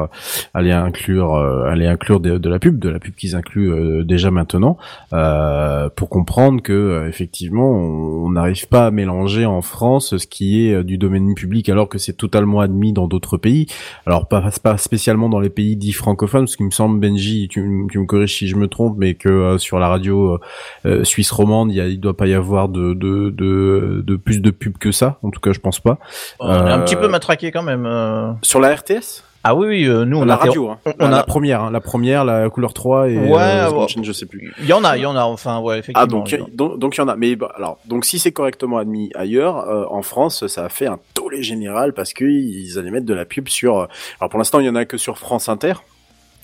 allait inclure euh, allait inclure de, de la pub, de la pub qu'ils incluent euh, déjà maintenant, euh, pour comprendre que euh, effectivement on n'arrive pas à mélanger en France ce qui est du domaine public alors que c'est totalement admis dans d'autres pays. Alors pas, pas spécialement dans les pays dits francophones, parce qu'il me semble Benji, tu, me corriges si je me trompe, mais que euh, sur la radio euh, euh, suisse romande, il, il doit pas y avoir de, de, de, de plus de pubs que ça. En tout cas, je pense pas. On est un petit peu matraqué quand même. euh. Sur la RTS Ah oui, oui, euh, nous on La a radio, hein. on, la, on la a première, hein, la première, la couleur 3 et Ouais, euh, ouais. je sais plus. Il y en a, il y en a, enfin, ouais, effectivement. Ah donc il y a- donc y en a mais bah, alors donc si c'est correctement admis ailleurs euh, en France ça a fait un tollé général parce que ils allaient mettre de la pub sur euh, alors pour l'instant il y en a que sur France Inter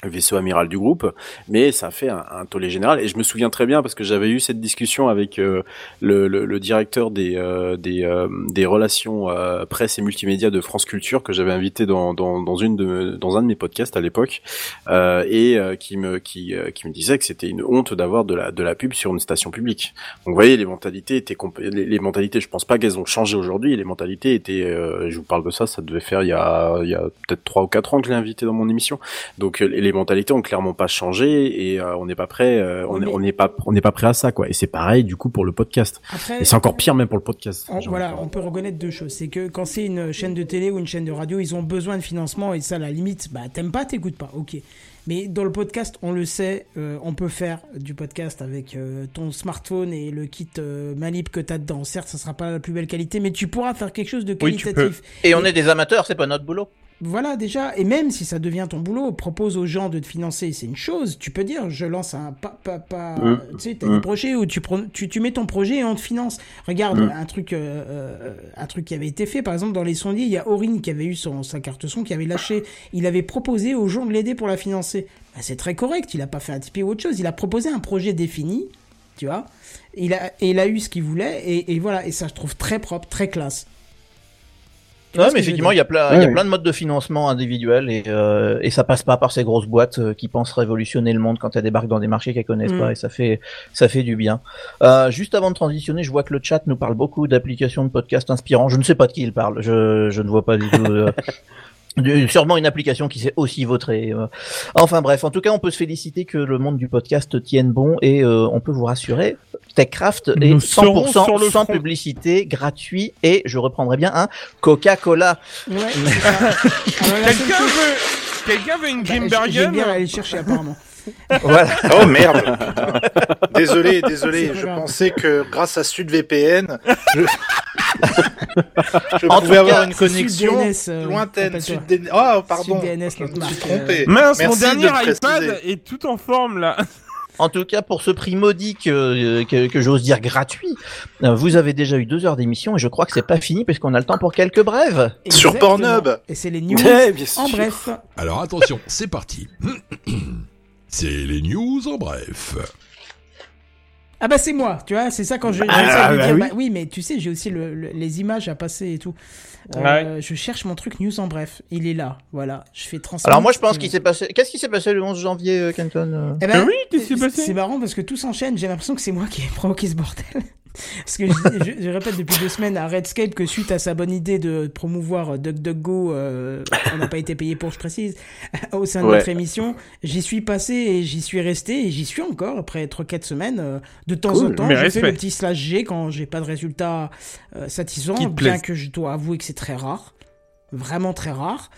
vaisseau amiral du groupe, mais ça fait un, tollé général. Et je me souviens très bien parce que j'avais eu cette discussion avec euh, le, directeur des euh, euh, des relations presse et multimédia de France Culture que j'avais invité dans, dans, une dans un de mes podcasts à l'époque et qui me qui me disait que c'était une honte d'avoir de la de la pub sur une station publique. Donc vous voyez les mentalités étaient les, les mentalités je pense pas qu'elles ont changé aujourd'hui. Les mentalités étaient je vous parle de ça ça devait faire il y a il y a peut-être trois ou quatre ans que je l'ai invité dans mon émission. Donc les mentalités ont clairement pas changé et euh, on n'est pas prêt euh, on n'est pas on n'est pas prêt à ça quoi. Et c'est pareil du coup pour le podcast. Après- et c'est encore pire même pour le podcast. On- voilà, on peut reconnaître deux choses. C'est que quand c'est une chaîne de télé ou une chaîne de radio, ils ont besoin de financement et ça, à la limite, bah, t'aimes pas, t'écoutes pas. Ok. Mais dans le podcast, on le sait, euh, on peut faire du podcast avec euh, ton smartphone et le kit euh, Manip que t'as dedans. Certes, ça sera pas la plus belle qualité, mais tu pourras faire quelque chose de Oui, tu qualitatif. peux. Et on est des amateurs, c'est pas notre boulot. Voilà déjà, et même si ça devient ton boulot, propose aux gens de te financer, c'est une chose. Tu peux dire, je lance un pas, pas, pas. Mm. Tu sais, t'as Mm. des projets où tu, tu, tu mets ton projet et on te finance. Regarde Mm. un truc, euh, euh, un truc qui avait été fait, par exemple dans les sondiers, il y a Aurine qui avait eu son, sa carte son, qui avait lâché. Il avait proposé aux gens de l'aider pour la financer. Bah, c'est très correct. Il a pas fait un Tipeee ou autre chose. Il a proposé un projet défini, tu vois. Il a, et il a eu ce qu'il voulait et, et voilà. Et ça, je trouve très propre, très classe. Ce mais effectivement, il y a plein, il y a plein de modes de financement individuels et, euh, et ça passe pas par ces grosses boîtes euh, qui pensent révolutionner le monde quand elles débarquent dans des marchés qu'elles connaissent Mm. pas et ça fait, ça fait du bien. Euh, juste avant de transitionner, je vois que le chat nous parle beaucoup d'applications de podcasts inspirants. Je ne sais pas de qui il parle. Je, je ne vois pas du tout. euh, de- Sûrement une application qui s'est aussi vautrée. euh. Enfin bref, en tout cas, on peut se féliciter que le monde du podcast tienne bon et euh, on peut vous rassurer, TechCraft est Nous serons 100% sur le sans front. publicité, gratuit et je reprendrai bien un Coca-Cola. Ouais, Quelqu'un veut, quelqu'un veut une Bah, j'ai Grimbergen bien aller chercher apparemment. Voilà. Oh merde Désolé, désolé, je grave. pensais que grâce à SudVPN, je, je En pouvais avoir cas, une connexion euh, lointaine. Sud oh, pardon, je me suis euh, trompé. Mince, mon Merci dernier de le iPad est tout en forme là. En tout cas, pour ce prix modique euh, que, que j'ose dire gratuit, euh, vous avez déjà eu deux heures d'émission et je crois que c'est pas fini puisqu'on a le temps pour quelques brèves. Sur. Pornhub. Et c'est les news Ouais, bien sûr. en bref. Alors attention, c'est parti. C'est les news en bref. Ah bah c'est moi, tu vois, c'est ça quand je Ah, bah dire, oui. bah oui mais tu sais j'ai aussi le- le- les images à passer et tout. Euh, Ouais. Je cherche mon truc news en bref, il est là, voilà, je fais transmettre. Alors moi, je pense qu'il s'est passé. Qu'est-ce qui s'est passé le 11 janvier, euh, Kenton euh Eh ben, Ah oui, qu'est-ce qui s'est c'est- passé? C'est marrant parce que tout s'enchaîne. J'ai l'impression que c'est moi qui ai provoqué ce bordel. Parce que je, je- je répète depuis deux semaines à Redscape que suite à sa bonne idée de promouvoir DuckDuckGo, euh, on n'a pas été payé pour, je précise, au sein de Ouais. notre émission, j'y suis passé et j'y suis resté et j'y suis encore après 3-4 semaines. euh, de temps Cool, en temps, je fais le petit slash G quand j'ai pas de résultat euh, satisfaisant, bien que je dois avouer que c'est très rare. Vraiment très rare.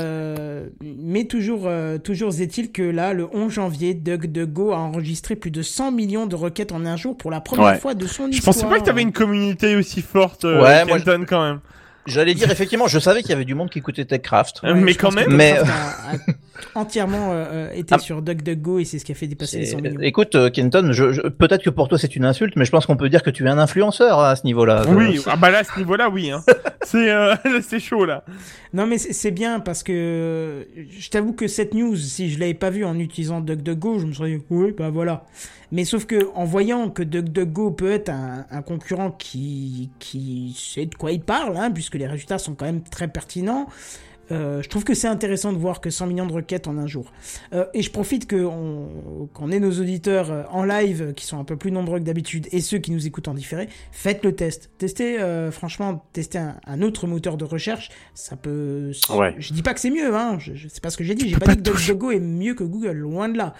Euh, mais toujours, euh, toujours est-il que là, le 11 janvier, DuckDuckGo a enregistré plus de 100 millions de requêtes en un jour pour la première Ouais. fois de son Je histoire. pensais pas que t'avais une communauté aussi forte, euh, Ouais, moi, Kenton, quand même. J'allais dire effectivement, je savais qu'il y avait du monde qui écoutait TechCraft. Euh, mais quand même. Mais- Techcraft a- a entièrement euh, euh, été Ah. sur DuckDuckGo et c'est ce qui a fait dépasser les C'est- 100 millions. Écoute, euh, Kenton, je, je- peut-être que pour toi c'est une insulte, mais je pense qu'on peut dire que tu es un influenceur à ce niveau-là. Oui, Euh, ah bah là, à ce niveau-là, oui. Hein. c'est euh, c'est chaud, là. Non mais c'est c'est bien parce que je t'avoue que cette news, si je l'avais pas vue en utilisant DuckDuckGo, je me serais dit oui bah voilà. Mais sauf que en voyant que DuckDuckGo peut être un, un concurrent qui qui sait de quoi il parle, hein, puisque les résultats sont quand même très pertinents. euh, je trouve que c'est intéressant de voir que 100 millions de requêtes en un jour. Euh, et je profite qu'on ait nos auditeurs euh, en live qui sont un peu plus nombreux que d'habitude et ceux qui nous écoutent en différé, faites le test. Testez, euh, franchement, testez un, un autre moteur de recherche, ça peut. Ouais. Je dis pas que c'est mieux, hein. Je, je- c'est pas ce que j'ai dit. J'ai pas, pas dit que. DuckDuckGo est mieux que Google, loin de là.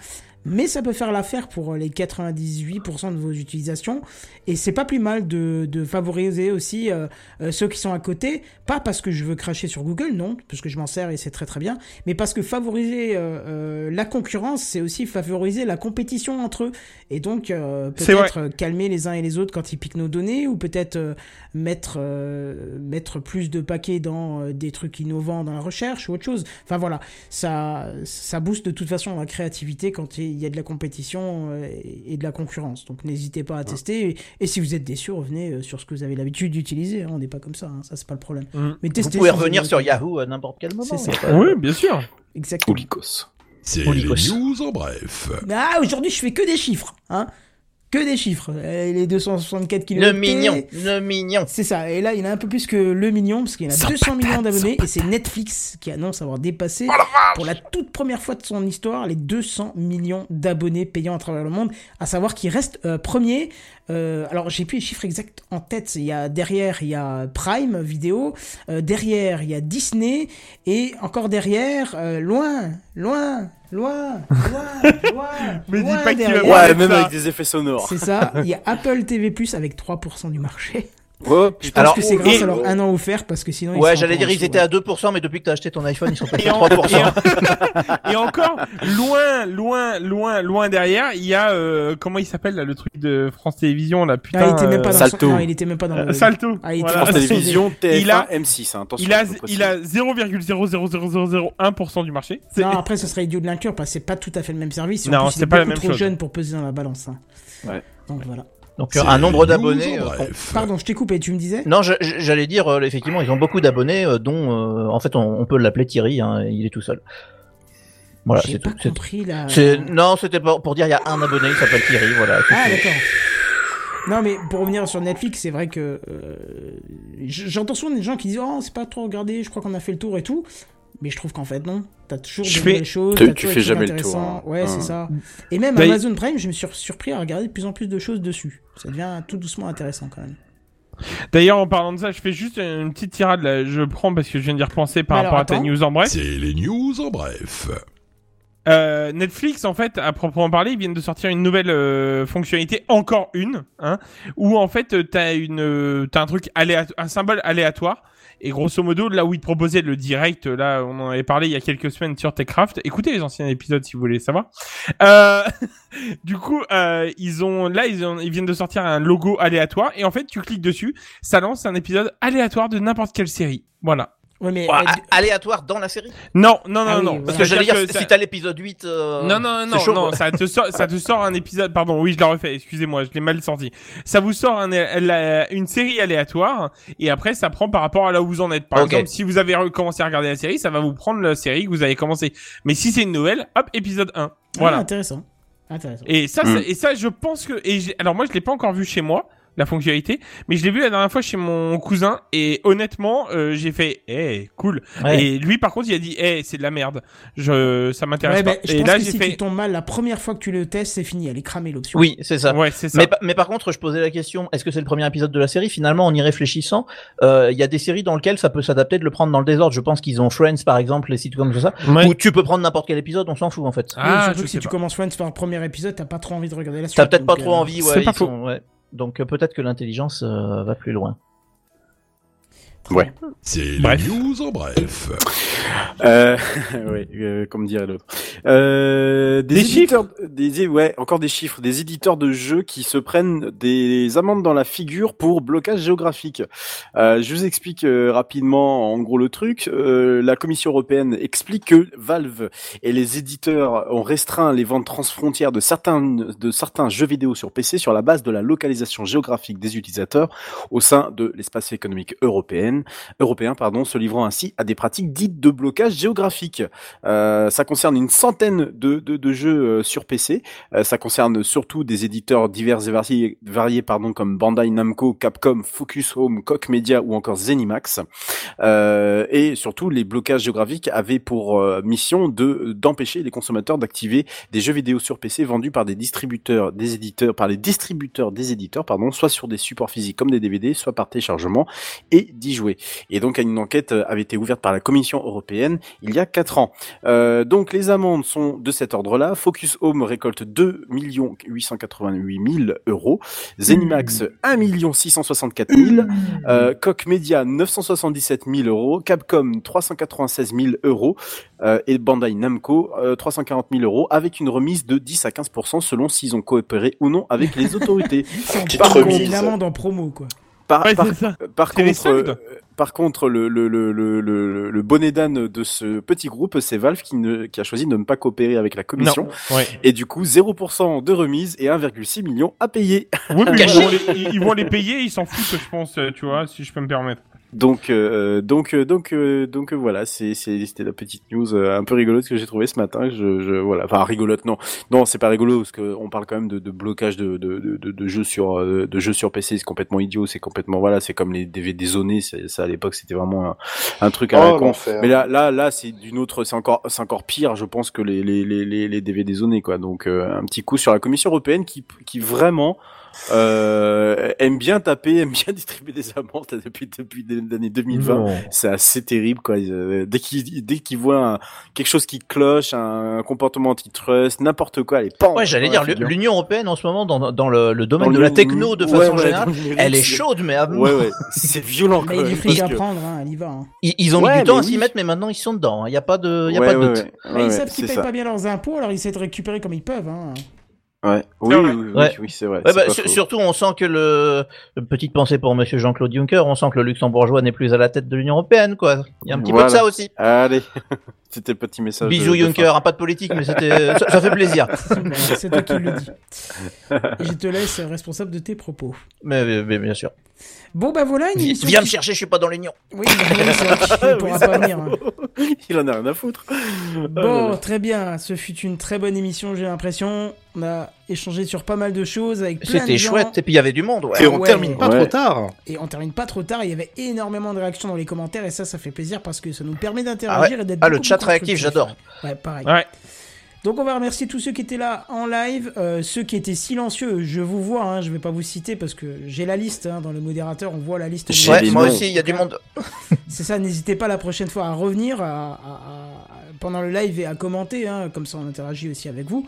Mais ça peut faire l'affaire pour les 98% de vos utilisations. Et c'est pas plus mal de, de favoriser aussi euh, euh, ceux qui sont à côté. Pas parce que je veux cracher sur Google, non, parce que je m'en sers et c'est très très bien. Mais parce que favoriser euh, euh, la concurrence, c'est aussi favoriser la compétition entre eux. Et donc euh, peut-être euh, calmer les uns et les autres quand ils piquent nos données, ou peut-être euh, mettre, euh, mettre plus de paquets dans euh, des trucs innovants dans la recherche ou autre chose. Enfin voilà, ça, ça booste de toute façon la créativité quand il y a de la compétition euh, et de la concurrence. Donc n'hésitez pas à tester. Et, et si vous êtes déçu, revenez sur ce que vous avez l'habitude d'utiliser. hein. On n'est pas comme ça, hein. ça c'est pas le problème. Mm. Mais Vous pouvez revenir sur Yahoo à n'importe quel moment. C'est ça. pas- Oui, bien sûr. Exactement. Olikos. C'est les news en bref. Ah, aujourd'hui je fais que des chiffres, hein. Que des chiffres. Euh, Les 264 Le kilos. mignon, le mignon. C'est ça. Et là, il y en a un peu plus que le million, parce qu'il y en a 200 millions d'abonnés. Et c'est Netflix qui annonce avoir dépassé, pour la toute première fois de son histoire, les 200 millions d'abonnés payants à travers le monde. À savoir qu'il reste euh, premier. Euh, alors, j'ai plus les chiffres exacts en tête. Il y a derrière, il y a Prime Vidéo. Euh, derrière, il y a Disney. Et encore derrière, euh, loin, loin, loin, loin, loin. Mais dis pas qu'il va derrière. voir Ouais, même ça. avec des effets sonores. C'est ça. Il y a Apple TV Plus avec 3% du marché. Oh, Je pense putain. Alors, que c'est grâce et- à leur un an offert parce que sinon. ils Ouais, j'allais dire ils étaient ouais. à 2%, mais depuis que t'as acheté ton iPhone, ils sont passés Et, à en- 3%. et encore, loin, loin, loin, loin derrière, il y a euh, comment il s'appelle là, le truc de France Télévisions là, putain. Ah, il était même pas euh, dans Salto. Son... Non, il était même pas dans euh, le. Salto. Ah, il était Voilà. France Télévisions, TF1, Il a- M6, hein, attention. Il a, il a 0,00001% du marché. Non, après, ce serait idiot de l'inclure parce que c'est pas tout à fait le même service. En Non, plus, il c'est est pas la même trop chose. jeune pour peser dans la balance. hein. Ouais. Donc voilà. Donc C'est un nombre d'abonnés. euh. Pardon, je t'ai coupé, tu me disais Non, j'allais dire, euh, effectivement, ils ont beaucoup d'abonnés, euh, dont, euh, en fait, on, on peut l'appeler Thierry, hein, il est tout seul. Voilà, J'ai c'est tout. compris là. Non, c'était pour, pour dire, il y a un abonné, il s'appelle Thierry, voilà. Ah, d'accord. Non, mais pour revenir sur Netflix, c'est vrai que euh, j'entends souvent des gens qui disent Oh, c'est pas trop regardé, je crois qu'on a fait le tour et tout. Mais je trouve qu'en fait, non. T'as toujours Je des fais- choses. Tu- fais jamais le tour, hein. Ouais, Hein. c'est ça. Et même D'ailleurs- Amazon Prime, je me suis surpris à regarder de plus en plus de choses dessus. Ça devient tout doucement intéressant quand même. D'ailleurs, en parlant de ça, je fais juste une petite tirade là. Je prends parce que je viens d'y repenser par rapport à ta news en bref. C'est les news en bref. Euh, Netflix, en fait, à proprement parler, ils viennent de sortir une nouvelle euh, fonctionnalité, encore une, hein, où en fait t'as une, euh, t'as un truc aléato- un symbole aléatoire. Et grosso modo, là où ils te proposaient le direct, là, on en avait parlé il y a quelques semaines sur Techcraft. Écoutez les anciens épisodes si vous voulez savoir. Euh, du coup, euh, ils ont, là, ils, ont, ils viennent de sortir un logo aléatoire. Et en fait, tu cliques dessus, ça lance un épisode aléatoire de n'importe quelle série. Voilà. Ouais, mais. Euh, aléatoire dans la série. Non, non, non, Ah oui, non. voilà. Parce que j'allais dire, que si t'as l'épisode 8, euh, Non, non, non, chaud, non, ça te sort, ça te sort un épisode, pardon, oui, je la refais, excusez-moi, je l'ai mal sorti. Ça vous sort un, la- une série aléatoire, et après, ça prend par rapport à là où vous en êtes. Par exemple, si vous avez recommencé à regarder la série, ça va vous prendre la série que vous avez commencé. Mais si c'est une nouvelle, hop, épisode 1. ah, Voilà. intéressant. Intéressant. Et ça, Mm. ça- et ça, je pense que, et j'ai- alors moi, je l'ai pas encore vu chez moi, la fonctionnalité, mais je l'ai vu la dernière fois chez mon cousin, et honnêtement, euh, j'ai fait, eh, cool. Ouais. Et lui, par contre, il a dit, eh, c'est de la merde. Je, ça m'intéresse Ouais, pas. je et pense là, que j'ai si fait, tu tombes mal la première fois que tu le testes, c'est fini. Elle est cramée l'option. Oui, c'est ça. ouais, c'est ça. Mais, mais par contre, je posais la question, est-ce que c'est le premier épisode de la série? Finalement, en y réfléchissant, euh, il y a des séries dans lesquelles ça peut s'adapter de le prendre dans le désordre. Je pense qu'ils ont Friends, par exemple, les sites comme ça, Ouais. où tu peux prendre n'importe quel épisode, on s'en fout en fait. Oui, Ah, surtout que si tu commences Friends par le premier épisode, t'as pas trop envie de regarder la suite. T'as peut-être pas trop euh, envie, c'est ouais. pas ils faux. sont- ouais. Donc euh, peut-être que l'intelligence euh, va plus loin. Ouais. C'est les Bref. news en bref. Euh, ouais, euh, comme dirait l'autre. Euh, des, Des éditeurs, des, ouais, encore des chiffres, des éditeurs de jeux qui se prennent des amendes dans la figure pour blocage géographique. Euh, je vous explique euh, rapidement, en gros, le truc. Euh, la Commission européenne explique que Valve et les éditeurs ont restreint les ventes transfrontières de certains de certains jeux vidéo sur PC sur la base de la localisation géographique des utilisateurs au sein de l'espace économique européen, européen, pardon, se livrant ainsi à des pratiques dites de blocage géographique. Euh, ça concerne une centaine de, jeux euh, sur PC. Euh, ça concerne surtout des éditeurs divers et variés, pardon, comme Bandai Namco, Capcom, Focus Home, Koch Media ou encore Zenimax. Et surtout, les blocages géographiques avaient pour mission de d'empêcher les consommateurs d'activer des jeux vidéo sur PC vendus par des distributeurs, des éditeurs, par les distributeurs des éditeurs, pardon, soit sur des supports physiques comme des DVD, soit par téléchargement, et d'y jouer. Et donc, une enquête euh, avait été ouverte par la Commission européenne il y a quatre ans. Euh, donc, les amendes sont de cet ordre-là. Focus Home récolte 2 888 000 euros. Zenimax 1 664 000. Euh, Koch Media 977 000 euros. Capcom 396 000 euros. Euh, et Bandai Namco euh, 340 000 euros avec une remise de 10 à 15% selon s'ils ont coopéré ou non avec les autorités. Par contre une amende en promo, quoi. Par, Ouais, par, contre, euh, par contre, le, le, le, le, le, le bonnet d'âne de ce petit groupe, c'est Valve qui, ne, qui a choisi de ne pas coopérer avec la commission. Ouais. Et du coup, 0% de remise et 1,6 million à payer. Oui, mais ils Caché. vont, les, ils- ils vont les payer, ils s'en foutent, je pense, euh, tu vois, si je peux me permettre. Donc, euh, donc, euh, donc, euh, donc, euh, voilà, c'est, c'était la petite news euh, un peu rigolote que j'ai trouvée ce matin. Je, je, voilà, enfin rigolote, non, non, c'est pas rigolo parce que on parle quand même de, de blocage de, de, de, de, jeux sur, euh, de jeux sur PC. C'est complètement idiot. C'est complètement, voilà, c'est comme les DVD zonés. Ça à l'époque, c'était vraiment un, un truc à la Oh. Mais là, là, là, c'est d'une autre, c'est encore, c'est encore pire, je pense, que les, les, les, les, les DVD zonés, quoi. Donc, euh, un petit coup sur la Commission européenne qui, qui vraiment euh, aime bien taper, aime bien distribuer des amendes depuis depuis l'année 2020. Non. C'est assez terrible, quoi. Euh, dès qu'ils dès qu'ils voient un- quelque chose qui cloche, un, comportement antitrust, n'importe quoi, allez, pan Ouais, j'allais dire, l'Union Européenne en ce moment, dans, dans le, le domaine Dans de la techno de façon ouais, générale, elle est chaude, mais à Ouais, ouais, c'est violent. Mais quand il y a du même, fric à prendre, hein, elle y va. hein. ils, ils ont Ouais, mis du temps mais à s'y mettre, mais maintenant ils sont dedans. Il n'y a pas de, il y a Ouais, pas de ouais, doute. ouais, Mais ouais, ils savent qu'ils payent ça. pas bien leurs impôts, alors ils essaient de récupérer comme ils peuvent. Hein. Ouais, oui, oui, oui, Ouais. oui, c'est vrai. Ouais, bah, surtout, on sent que le petite pensée pour Monsieur Jean-Claude Juncker, on sent que le luxembourgeois n'est plus à la tête de l'Union européenne, quoi. Il y a un petit peu de ça aussi. Allez, c'était le petit message. Bisous de- de Juncker, hein, pas de politique, mais c'était, ça, ça fait plaisir. Voilà, C'est toi qui le dis. Et je te laisse responsable de tes propos. Mais, mais- mais bien sûr. Bon bah voilà une émission. Viens qui- me chercher, je suis pas dans l'Union. Oui, bah Oui, pourra pas venir. hein. Il en a rien à foutre. Bon, très bien. Ce fut une très bonne émission, j'ai l'impression. On a échangé sur pas mal de choses avec plein de C'était chouette, et puis il y avait du monde, ouais. Et on ouais. termine pas Ouais. trop tard. Et on termine pas trop tard. Il y avait énormément de réactions dans les commentaires et ça, ça fait plaisir parce que ça nous permet d'interagir et d'être. Ah, le chat réactif, j'adore. Ouais, pareil. Ouais. Donc on va remercier tous ceux qui étaient là en live, euh, ceux qui étaient silencieux. Je vous vois, hein, je vais pas vous citer parce que j'ai la liste hein, dans le modérateur. On voit la liste. Ouais, moi aussi, il y a du monde. C'est ça. N'hésitez pas la prochaine fois à revenir à- à- à- pendant le live et à commenter. hein, comme ça, on interagit aussi avec vous.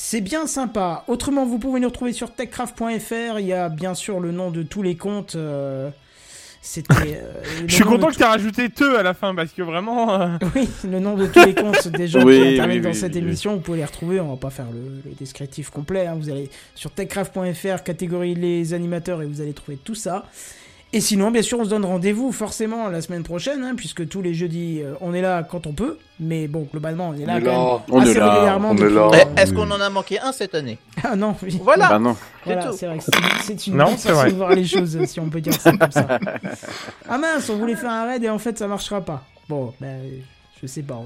C'est bien sympa. Autrement, vous pouvez nous retrouver sur techcraft.fr. Il y a bien sûr le nom de tous les comptes. euh, C'était. euh, Je suis content que tu aies rajouté te à la fin parce que vraiment. euh, Oui, le nom de tous les comptes des gens Oui, qui interviennent oui, dans oui, cette oui. émission, vous pouvez les retrouver. On va pas faire le, le descriptif complet. hein. Vous allez sur techcraft.fr, catégorie les animateurs, et vous allez trouver tout ça. Et sinon, bien sûr, on se donne rendez-vous forcément la semaine prochaine, hein, puisque tous les jeudis, euh, on est là quand on peut. Mais bon, globalement, on est là On est quand là. même On est assez là, régulièrement. on est là. Eh, Est-ce qu'on en a manqué un cette année? Ah non, oui. Voilà. Bah non. Voilà, c'est vrai que c'est- une Non, façon vrai. de voir les choses, si on peut dire ça comme ça. Ah mince, on voulait faire un raid et en fait ça marchera pas. Bon, ben, je sais pas.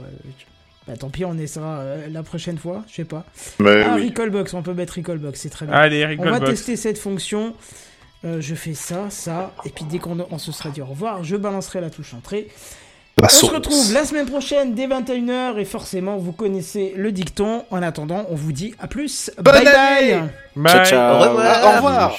Bah tant pis, on essaiera euh, la prochaine fois, je sais pas. Mais ah, oui. Recallbox, on peut mettre Recallbox, c'est très bien. Allez, on va Recallbox. tester cette fonction. Euh, je fais ça, ça, et puis dès qu'on on se sera dit au revoir, je balancerai la touche entrée. La On se retrouve la semaine prochaine dès 21h et forcément vous connaissez le dicton. En attendant, on vous dit à plus. Bonne bye année bye. Bye. Ciao, ciao. Au revoir. Au revoir.